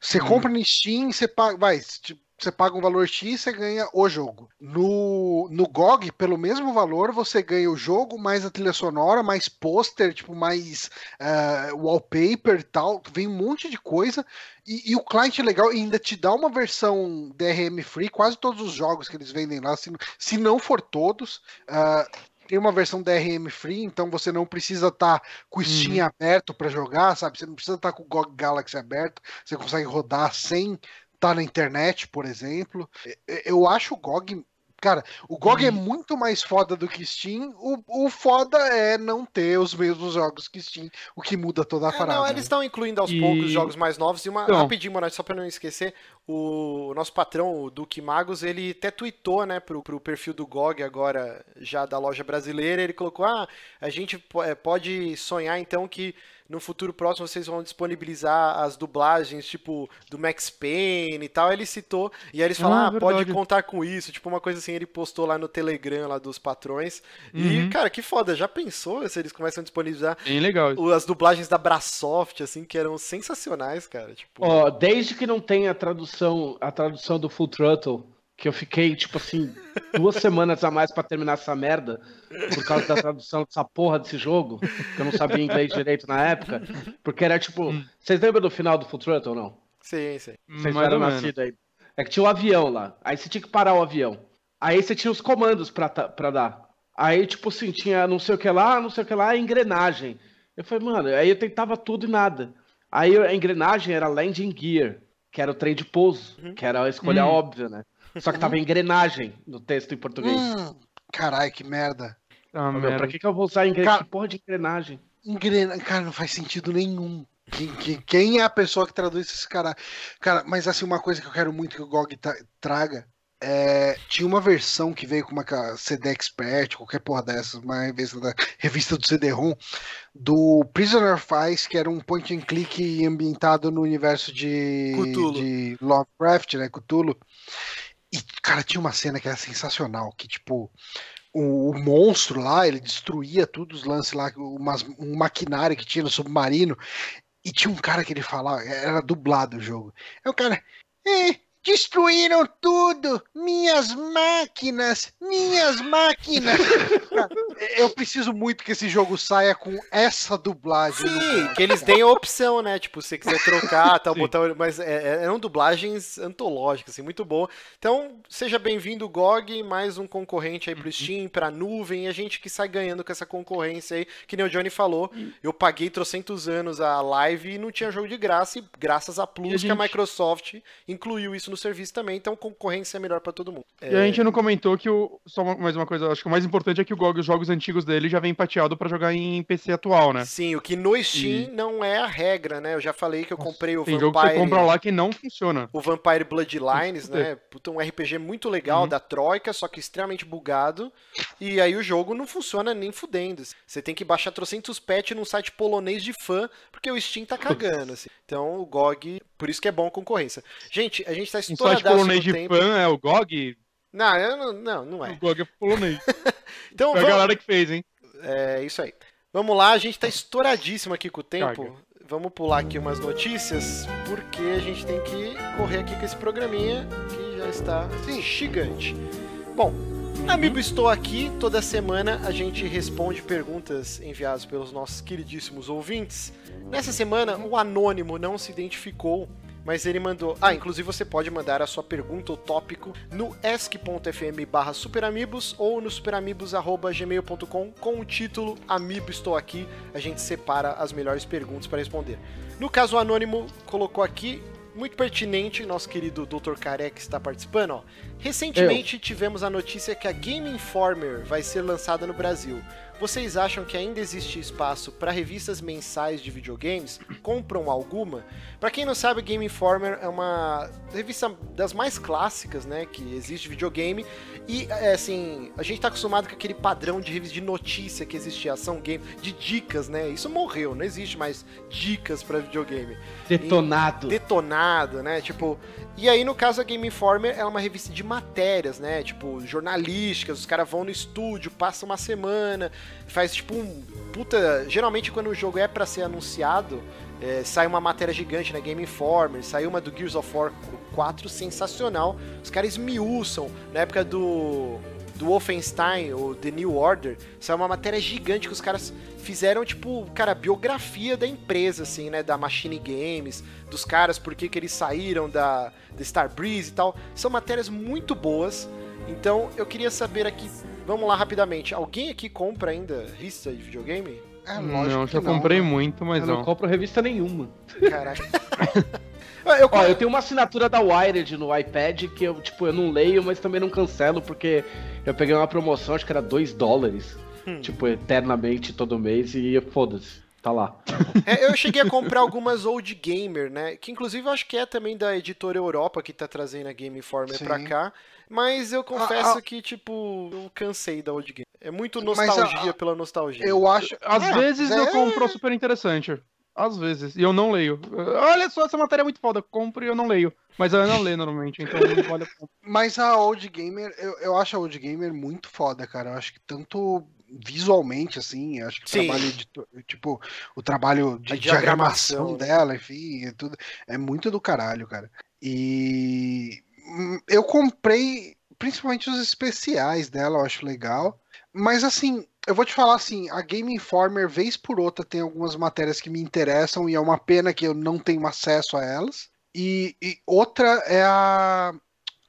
Você Uhum. compra no Steam, você paga, vai, tipo, você paga um valor X, você ganha o jogo. No, no GOG, pelo mesmo valor, você ganha o jogo, mais a trilha sonora, mais pôster, tipo, mais ah, wallpaper e tal. Vem um monte de coisa. E, e o cliente é legal ainda te dá uma versão DRM free, quase todos os jogos que eles vendem lá, se, se não for todos. ah, tem uma versão DRM free, então você não precisa estar com o Steam aberto para jogar, sabe? Você não precisa estar com o GOG Galaxy aberto, você consegue rodar sem estar na internet, por exemplo. Eu acho o GOG. Cara, o GOG é muito mais foda do que Steam. O, o foda é não ter os mesmos jogos que Steam, o que muda toda a É, parada. não, né? eles estão incluindo aos E- poucos jogos mais novos. E uma Então. rapidinho, Monark, só pra não esquecer, o nosso patrão, o Duque Magos, ele até tweetou, né, pro, pro perfil do GOG agora, já da loja brasileira, ele colocou, ah, a gente é, pode sonhar então que no futuro próximo vocês vão disponibilizar as dublagens, tipo, do Max Payne e tal. Ele citou, e aí eles falaram, Ah, ah, pode contar com isso, tipo, uma coisa assim, ele postou lá no Telegram, lá dos patrões. E, Uhum. cara, que foda, já pensou se eles começam a disponibilizar Bem legal. as dublagens da Brasoft, assim, que eram sensacionais, cara. Tipo, Ó, desde que não tem a tradução, a tradução do Full Throttle, que eu fiquei, tipo assim, duas semanas a mais pra terminar essa merda, por causa da tradução dessa porra desse jogo, que eu não sabia inglês direito na época, porque era tipo. Vocês lembram do final do Full Throttle ou não? sim, sim. Vocês Mais eram nascidos aí. É que tinha um avião lá. Aí você tinha que parar o avião. Aí você tinha os comandos pra, dar. Aí, tipo assim, tinha não sei o que lá, não sei o que lá, engrenagem. Eu falei, mano, aí eu tentava tudo e nada. Aí a engrenagem era landing gear, que era o trem de pouso, que era a escolha Hum. óbvia, né? Só que tava engrenagem no texto em português. Hum, carai, que merda. Tá, Meu, merda. pra que, que eu vou usar engrenagem? Cara- Que porra de engrenagem? Engrena... Cara, não faz sentido nenhum. Quem, quem- quem é a pessoa que traduz esse cara? Cara, mas assim, uma coisa que eu quero muito que o GOG tra- traga é. Tinha uma versão que veio com uma CD Expert, qualquer porra dessas, uma revista da revista do CD-ROM, do Prisoner of Ice, que era um point and click ambientado no universo de, Cthulhu. de Lovecraft, né? Cthulhu. E, cara, tinha uma cena que era sensacional, que tipo. O, o monstro lá, ele destruía todos os lances lá, umas, um maquinário que tinha no submarino. E tinha um cara que ele falava, era dublado o jogo. É o cara. "É, destruíram tudo! Minhas máquinas! Minhas máquinas! Eu preciso muito que esse jogo saia com essa dublagem. no Sim, que eles têm a opção, né? Tipo, se você quiser trocar, tal, Sim. botar. Mas é- é- eram dublagens antológicas, assim, muito boa. Então, seja bem-vindo, GOG, mais um concorrente aí pro Steam, pra nuvem, e a gente que sai ganhando com essa concorrência aí, que nem o Johnny falou. Eu paguei trocentos anos a live e não tinha jogo de graça, e graças a Plus, E a que a gente- Microsoft incluiu isso no serviço também, então concorrência é melhor pra todo mundo. E a gente não comentou que o. Só mais uma coisa, acho que o mais importante é que o GOG, os jogos antigos dele já vem pateado pra jogar em PC atual, né? Sim, o que no Steam não é a regra, né? Eu já falei que eu comprei o Tem Vampire. jogo que você compra lá que não funciona. o Vampire Bloodlines, né? Puta, um RPG muito legal Uhum. da Troika, só que extremamente bugado. E aí o jogo não funciona nem fudendo. Você tem que baixar trocentos patch num site polonês de fã, porque o Steam tá cagando, assim. Então o GOG, por isso que é bom a concorrência. Gente, a gente tá Um site estouradaço polonês de tempo. fã é o GOG? Não, não, não, não O é. GOG é polonês. Então Foi a vamos... galera que fez, hein? É isso aí. Vamos lá, a gente tá estouradíssimo aqui com o tempo. Caga. Vamos pular aqui umas notícias, porque a gente tem que correr aqui com esse programinha que já está assim, gigante. Bom, Amigo, estou aqui. Toda semana a gente responde perguntas enviadas pelos nossos queridíssimos ouvintes. Nessa semana, o anônimo não se identificou, mas ele mandou. Ah, inclusive você pode mandar a sua pergunta ou tópico no esc.fm barra superamigos ou no superamigos.gmail.com com o título Amigo Estou Aqui. A gente separa as melhores perguntas para responder. No caso, o anônimo colocou aqui. Muito pertinente, nosso querido Dr. Careca está participando. Ó. Recentemente tivemos a notícia que a Game Informer vai ser lançada no Brasil. Vocês acham que ainda existe espaço para revistas mensais de videogames? Compram alguma? Para quem não sabe, a Game Informer é uma revista das mais clássicas, né, que existe de videogame. E é, assim, a gente tá acostumado com aquele padrão de revista de notícia que existia ação game, de dicas, né? Isso morreu, não existe mais dicas para videogame Detonado. detonado, né? Tipo, e aí no caso a Game Informer é uma revista de matérias, né? Tipo, jornalísticas, os caras vão no estúdio, passam uma semana, faz tipo um puta, geralmente quando o jogo é pra ser anunciado, é, sai uma matéria gigante na Game Informer, saiu uma do Gears of War 4 sensacional. Os caras esmiuçam na época do do Wolfenstein, ou The New Order, saiu uma matéria gigante que os caras fizeram, tipo, cara, biografia da empresa, assim, né? Da Machine Games, dos caras, por que eles saíram da, da Star Breeze e tal. São matérias muito boas. Então, eu queria saber aqui, vamos lá rapidamente, alguém aqui compra ainda revista de videogame? É lógico não, já não, comprei né? muito, mas Eu não não. compro revista nenhuma. Caraca. eu, Ó, eu tenho uma assinatura da Wired no iPad que eu, tipo, eu não leio, mas também não cancelo, porque eu peguei uma promoção, acho que era 2 dólares. Hum. Tipo, eternamente todo mês e foda-se. Tá lá. É, eu cheguei a comprar algumas Old Gamer, né? Que inclusive eu acho que é também da editora Europa que tá trazendo a Game Informer Sim. pra cá. Mas eu confesso Ah, ah. que, tipo, eu cansei da Old Game. É muito Mas, nostalgia ah, pela nostalgia. Eu acho. Às É, vezes eu é- compro a super interessante. Às vezes. E eu não leio. Olha só, essa matéria é muito foda. Compro e eu não leio. Mas eu não leio normalmente, então não vale a pena. Mas a Old Gamer, eu, eu acho a Old Gamer muito foda, cara. Eu acho que tanto visualmente, assim, eu acho que o Sim. trabalho de, tipo, o trabalho de A diagramação diagramação, né? dela, enfim, é tudo, é muito do caralho, cara. E eu comprei principalmente os especiais dela, eu acho legal. Mas assim, eu vou te falar assim, a Game Informer, vez por outra, tem algumas matérias que me interessam e é uma pena que eu não tenho acesso a elas. E, e outra é a.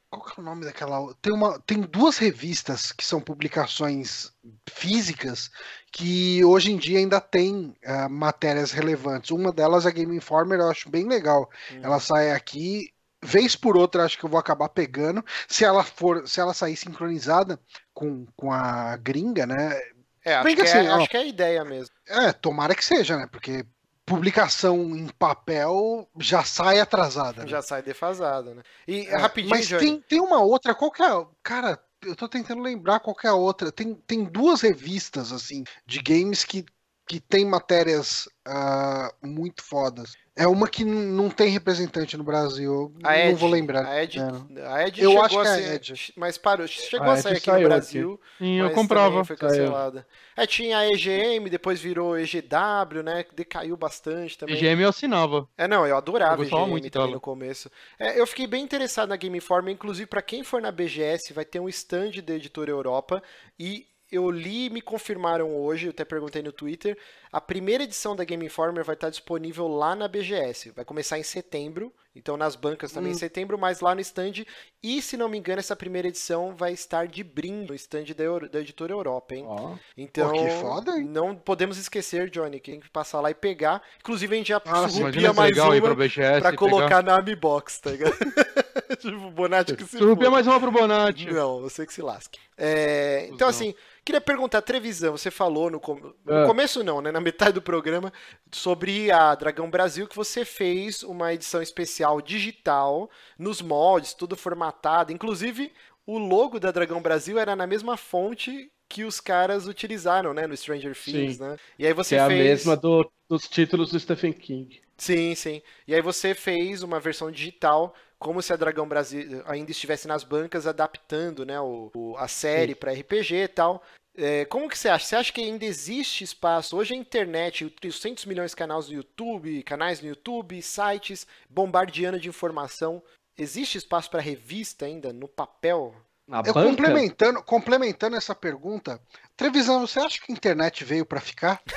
Qual que é o nome daquela? Tem, uma, tem duas revistas que são publicações físicas que hoje em dia ainda tem ah, matérias relevantes. Uma delas é a Game Informer, eu acho bem legal. Hum. Ela sai aqui, vez por outra, acho que eu vou acabar pegando. Se ela for, se ela sair sincronizada com, com a gringa, né? É, acho, que, é, assim, ó. acho que é a ideia mesmo. É, tomara que seja, né? Porque publicação em papel já sai atrasada. né? Já sai defasada, né? E É, rapidinho, Mas tem, tem uma outra, qual que é? Cara, eu tô tentando lembrar qual que é a outra. Tem, tem duas revistas, assim, de games que, que tem matérias ah, muito fodas. É uma que não tem representante no Brasil. eu A não Ed, vou lembrar. A Ed, É, não. a Ed Eu chegou acho que a é a ser, Ed. mas parou, chegou A a Ed sair aqui saiu no aqui. Brasil, Sim, eu comprava. foi cancelada. É, tinha a EGM, depois virou EGW, né, decaiu bastante também. EGM eu assinava. É, não, eu adorava Eu EGM muito também dela. no começo. É, eu fiquei bem interessado na Game Informer, inclusive para quem for na BGS, vai ter um stand da Editora Europa e eu li e me confirmaram hoje, eu até perguntei no Twitter, a primeira edição da Game Informer vai estar disponível lá na BGS. Vai começar em setembro, então nas bancas também em Hum. setembro, mas lá no stand. E se não me engano, essa primeira edição vai estar de brinde no stand da, Euro- da Editora Europa, hein? Ó. Então, que foda, hein? não podemos esquecer, Johnny, que tem que passar lá e pegar. Inclusive, a gente já surrupia mais legal uma BGS pra colocar na Ami Box, tá ligado? tipo, Bonatti que se pegar. Surrupia mais uma pro Bonatti. Não, você que se lasque. É, então, Cusão. assim, queria perguntar, Trevisan, você falou no, com- no Ah. começo não, né? Na metade do programa, sobre a Dragão Brasil, que você fez uma edição especial digital, nos moldes, tudo formatado. Inclusive, o logo da Dragão Brasil era na mesma fonte que os caras utilizaram, né? No Stranger Things, Sim. né? E aí Que você é a fez... mesma do- dos títulos do Stephen King. Sim, sim. E aí você fez uma versão digital, como se a Dragão Brasil ainda estivesse nas bancas, adaptando, né, o, o- a série para RPG e tal. É, como que você acha? Você acha que ainda existe espaço? Hoje a internet, os 300 milhões de canais no YouTube, canais no YouTube, sites, bombardeando de informação. Existe espaço para revista ainda no papel? Na Eu banca? complementando, complementando essa pergunta, Trevisan, você acha que a internet veio pra ficar?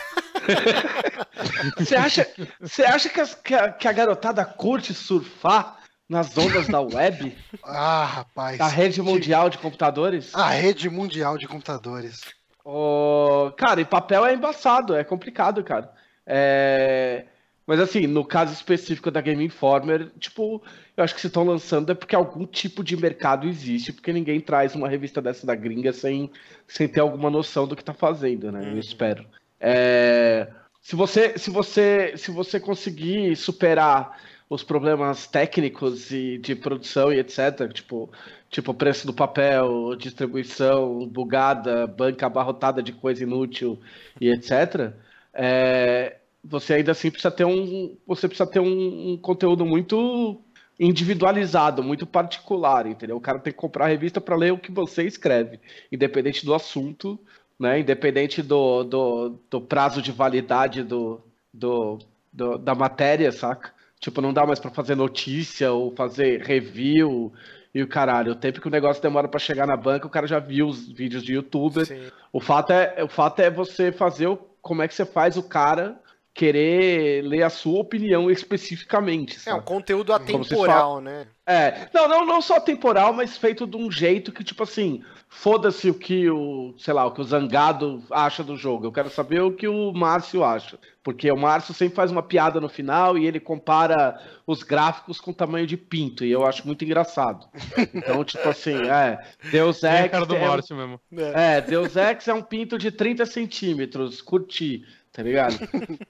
Você acha, você acha que a, que a garotada curte surfar nas ondas da web? Ah, rapaz. Da rede mundial de computadores? A rede mundial de computadores. Ô, cara, e papel é embaçado, é complicado, cara. É, Mas assim, no caso específico da Game Informer, tipo, eu acho que se estão lançando é porque algum tipo de mercado existe, porque ninguém traz uma revista dessa da gringa sem, sem ter alguma noção do que tá fazendo, né? Eu espero. É, Se você, se você, se você conseguir superar os problemas técnicos e de produção e etc, tipo, tipo preço do papel, distribuição bugada, banca abarrotada de coisa inútil e etc, é, você ainda assim precisa ter um, você precisa ter um, um conteúdo muito individualizado, muito particular, entendeu? O cara tem que comprar a revista para ler o que você escreve, independente do assunto, né? Independente do, do, do prazo de validade do, do, do- da matéria, saca? Tipo, não dá mais para fazer notícia ou fazer review e o caralho. O tempo que o negócio demora para chegar na banca, o cara já viu os vídeos de youtuber. Sim. O fato é, o fato é você fazer o, como é que você faz o cara querer ler a sua opinião especificamente, É um sabe? conteúdo atemporal, né? É, não, não, não só temporal, mas feito de um jeito que, tipo assim, foda-se o que o, sei lá, o que o Zangado acha do jogo. Eu quero saber o que o Márcio acha. Porque o Márcio sempre faz uma piada no final e ele compara os gráficos com o tamanho de pinto. E eu acho muito engraçado. Então, tipo assim, é. Deus É a Ex. cara do é Márcio mesmo. é, Deus Ex é um pinto de 30 centímetros, curti, tá ligado?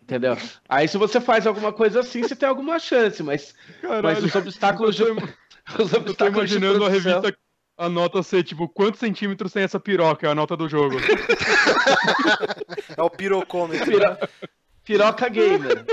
Entendeu? Aí se você faz alguma coisa assim, você tem alguma chance, mas, mas Caralho. os obstáculos de, Eu tô, os eu tô obstáculos imaginando a produção- revista, a nota ser tipo, quantos centímetros tem essa piroca? É a nota do jogo. É o pirocômetro. Piro- Piroca gamer,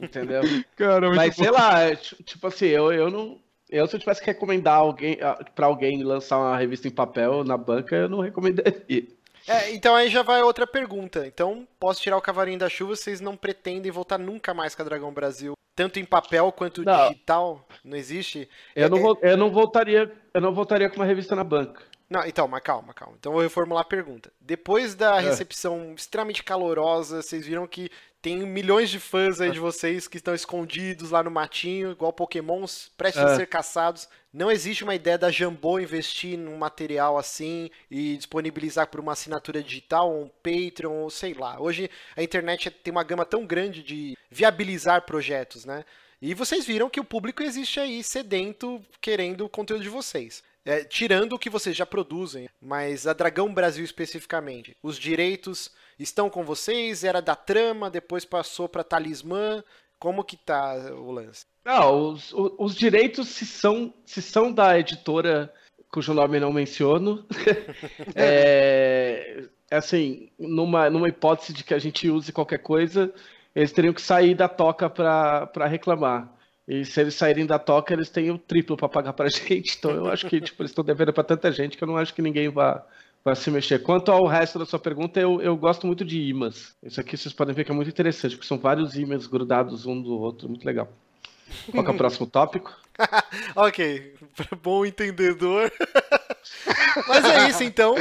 entendeu? Cara, muito Mas bom. sei lá, é, ti- tipo assim, eu, eu não. Eu, se eu tivesse que recomendar alguém ah, pra alguém lançar uma revista em papel na banca, eu não recomendaria. É, então aí já vai outra pergunta. Então, posso tirar o cavalinho da chuva, vocês não pretendem voltar nunca mais com a Dragão Brasil, tanto em papel quanto Não. digital? Não existe? Eu É- não, é- vol- eu não voltaria, eu não voltaria com uma revista na banca. Não, então, mas calma, calma. Então eu vou reformular a pergunta. Depois da É. recepção extremamente calorosa, vocês viram que tem milhões de fãs aí de vocês que estão escondidos lá no matinho, igual pokémons, prestes a É. ser caçados. Não existe uma ideia da Jambô investir num material assim e disponibilizar por uma assinatura digital, um Patreon, ou sei lá. Hoje a internet tem uma gama tão grande de viabilizar projetos, né? E vocês viram que o público existe aí sedento, querendo o conteúdo de vocês. É, tirando o que vocês já produzem, mas a Dragão Brasil especificamente, os direitos estão com vocês? Era da trama, depois passou para talismã? Como que tá o lance? Não, os, os, os, direitos se são, se são da editora cujo nome não menciono. é, assim, numa, numa hipótese de que a gente use qualquer coisa, eles teriam que sair da toca para reclamar. E se eles saírem da toca, eles têm o triplo para pagar para gente. Então eu acho que tipo, eles estão devendo para tanta gente que eu não acho que ninguém vá, vá se mexer. Quanto ao resto da sua pergunta, eu, eu gosto muito de imãs. Isso aqui vocês podem ver que é muito interessante, porque são vários imãs grudados um do outro, muito legal. Qual é o próximo tópico? ok, bom entendedor. Mas é isso então.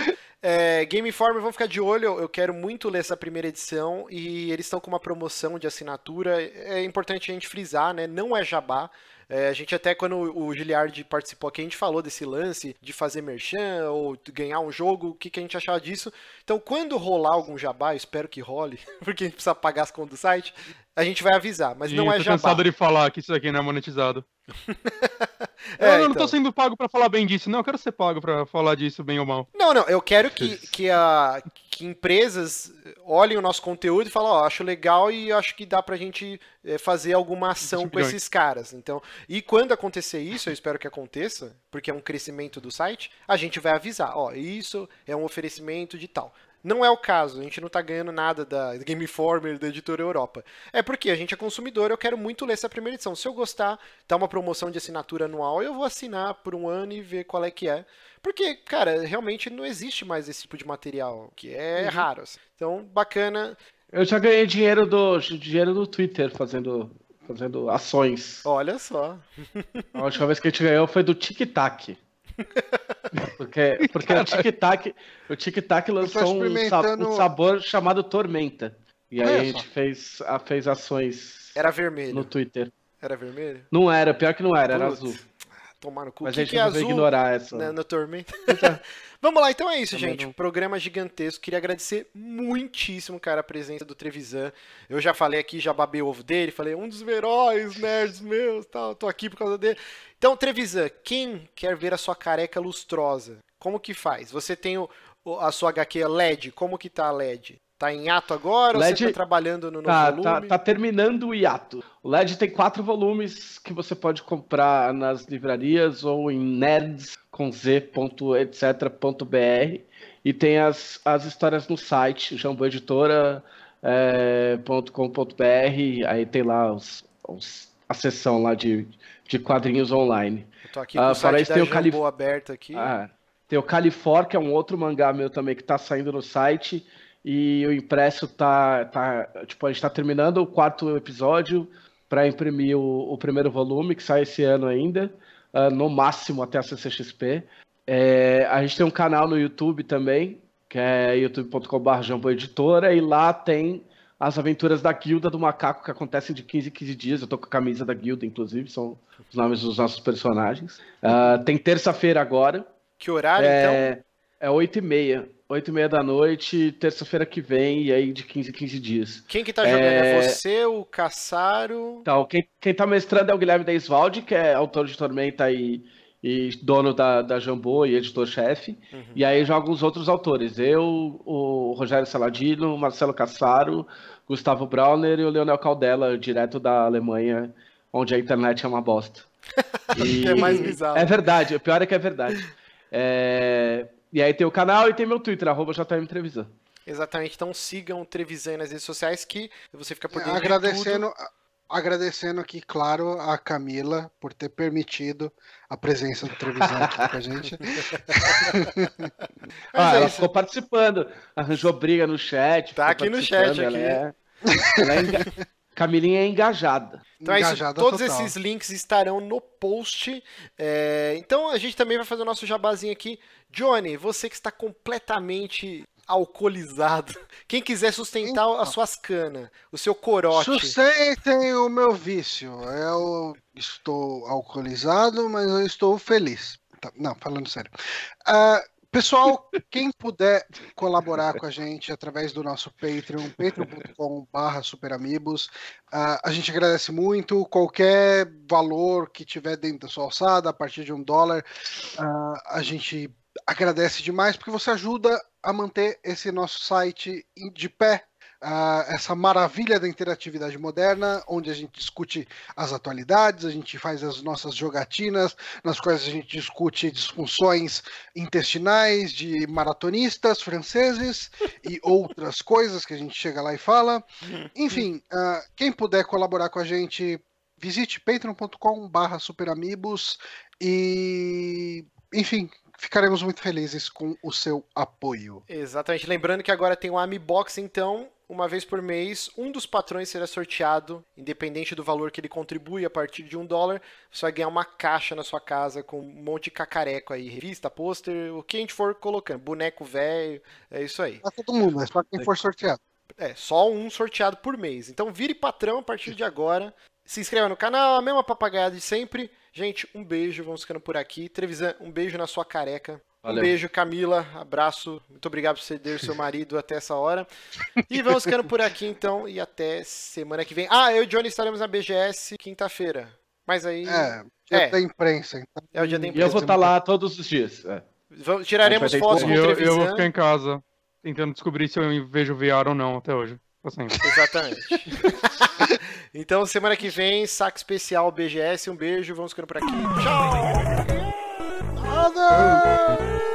É, Game Informer, vamos ficar de olho. Eu quero muito ler essa primeira edição e eles estão com uma promoção de assinatura. É importante a gente frisar, né? Não é jabá. É, a gente até quando o Giliard participou aqui, a gente falou desse lance de fazer merchan ou ganhar um jogo, o que, que a gente achava disso. Então, quando rolar algum jabá, espero que role, porque a gente precisa pagar as contas do site, a gente vai avisar, mas não é jabá. Eu tô cansado de falar que isso aqui não é monetizado. é, eu não então. tô sendo pago para falar bem disso, não. Eu quero ser pago para falar disso bem ou mal. Não, não. Eu quero que, que, a, que empresas olhem o nosso conteúdo e falem, ó, oh, acho legal e acho que dá pra gente eh, fazer alguma ação com esses caras. Então, e quando acontecer isso, eu espero que aconteça, porque é um crescimento do site, a gente vai avisar, ó, oh, isso é um oferecimento de tal. Não é o caso, a gente não está ganhando nada da Game Informer, da editora Europa. É porque a gente é consumidor, eu quero muito ler essa primeira edição. Se eu gostar, tá uma promoção de assinatura anual, eu vou assinar por um ano e ver qual é que é. Porque, cara, realmente não existe mais esse tipo de material, que é uhum. raro. Assim. Então, bacana. Eu já ganhei dinheiro do, dinheiro do Twitter fazendo, fazendo ações. Olha só. A última vez que a gente ganhou foi do Tic Tac. Porque, porque o Tic-Tac o Tic -tac lançou um, um, sabor chamado Tormenta. E aí a gente fez, fez ações era vermelho. no Twitter. Era vermelho? Não era, pior que não era, era azul. Tomar no cu. Mas que a gente que é azul ignorar essa. Na, na Tormenta. Vamos lá, então é isso, Também gente. Não. Programa gigantesco. Queria agradecer muitíssimo, cara, a presença do Trevisan. Eu já falei aqui, já babei o ovo dele, falei, um dos heróis nerds meus, tal, tô aqui por causa dele. Então, Trevisan, quem quer ver a sua careca lustrosa, como que faz? Você tem o, a sua HQ LED, como que tá a LED? Tá em hiato agora LED... ou você tá trabalhando no tá, novo tá, volume? Tá, tá terminando o hiato. O LED tem quatro volumes que você pode comprar nas livrarias ou em nerds com z.etc.br e tem as, as histórias no site jamboeditora.com.br é, aí tem lá os, os, a seção lá de, de quadrinhos online. Eu tô aqui com ah, o site da tem Jambo Calif... aberto aqui. Ah, tem o Califor, que é um outro mangá meu também que está saindo no site e o impresso tá, tá tipo, a gente tá terminando o quarto episódio para imprimir o, o, primeiro volume, que sai esse ano ainda, uh, no máximo até a CCXP. É, a gente tem um canal no YouTube também, que é youtube.com.br Editora, e lá tem as aventuras da Guilda do Macaco, que acontecem de 15 em 15 dias. Eu tô com a camisa da Guilda, inclusive, são os nomes dos nossos personagens. Uh, tem terça-feira agora. Que horário, é, então? É 8 e meia. 8 e meia da noite, terça-feira que vem, e aí de 15 em 15 dias. Quem que tá jogando? É, é você, o Caçaro? Então, quem, quem tá mestrando é o Guilherme Deisvalde, que é autor de Tormenta e, e dono da, da Jambô e editor-chefe. Uhum. E aí joga os outros autores. Eu, o Rogério Saladino, o Marcelo Caçaro, Gustavo Brauner e o Leonel Caldela, direto da Alemanha, onde a internet é uma bosta. E... é mais bizarro. É verdade, o pior é que é verdade. É... E aí tem o canal e tem meu Twitter, arroba JM Trevisan. Exatamente, então sigam o Trevisan nas redes sociais que você fica por dentro agradecendo, de tudo. Agradecendo aqui, claro, a Camila por ter permitido a presença do Trevisan aqui com a gente. ah, é ela ficou participando, arranjou briga no chat. Tá aqui no chat. Ela aqui. É, ela é Camilinha é engajada. Então engajada é isso, todos total. esses links estarão no post. É, então a gente também vai fazer o nosso jabazinho aqui. Johnny, você que está completamente alcoolizado. Quem quiser sustentar então, as suas canas, o seu corote. Sustentem o meu vício. Eu estou alcoolizado, mas eu estou feliz. Tá, não, falando sério. Uh, Pessoal, quem puder colaborar com a gente através do nosso Patreon, patreon.com.br superamigos, uh, a gente agradece muito. Qualquer valor que tiver dentro da sua alçada, a partir de um dólar, uh, a gente agradece demais, porque você ajuda a manter esse nosso site de pé Uh, essa maravilha da interatividade moderna, onde a gente discute as atualidades, a gente faz as nossas jogatinas, nas quais a gente discute disfunções intestinais de maratonistas franceses e outras coisas que a gente chega lá e fala. Enfim, uh, quem puder colaborar com a gente, visite patreon.com/barra superamigos e enfim, ficaremos muito felizes com o seu apoio. Exatamente. Lembrando que agora tem o Amibox, então, uma vez por mês, um dos patrões será sorteado, independente do valor que ele contribui a partir de um dólar. Você vai ganhar uma caixa na sua casa com um monte de cacareco aí, revista, pôster, o que a gente for colocando, boneco velho, é isso aí. Pra todo mundo, é só quem for sorteado. É, só um sorteado por mês. Então vire patrão a partir de agora. Se inscreva no canal, a mesma papagaiada de sempre. Gente, um beijo, vamos ficando por aqui. Trevisan, um beijo na sua careca. Valeu. Um beijo, Camila. Abraço. Muito obrigado por ceder seu marido até essa hora. E vamos ficando por aqui então. E até semana que vem. Ah, eu e o Johnny estaremos na BGS quinta-feira. Mas aí. É, dia é. da imprensa. Então. É o dia da imprensa. E eu vou estar lá todos os dias. É. Vamos, tiraremos fotos com eu, eu vou ficar em casa tentando descobrir se eu vejo VR ou não até hoje. Assim. Exatamente. então, semana que vem, saque especial BGS. Um beijo, vamos ficando por aqui. Tchau! Mother!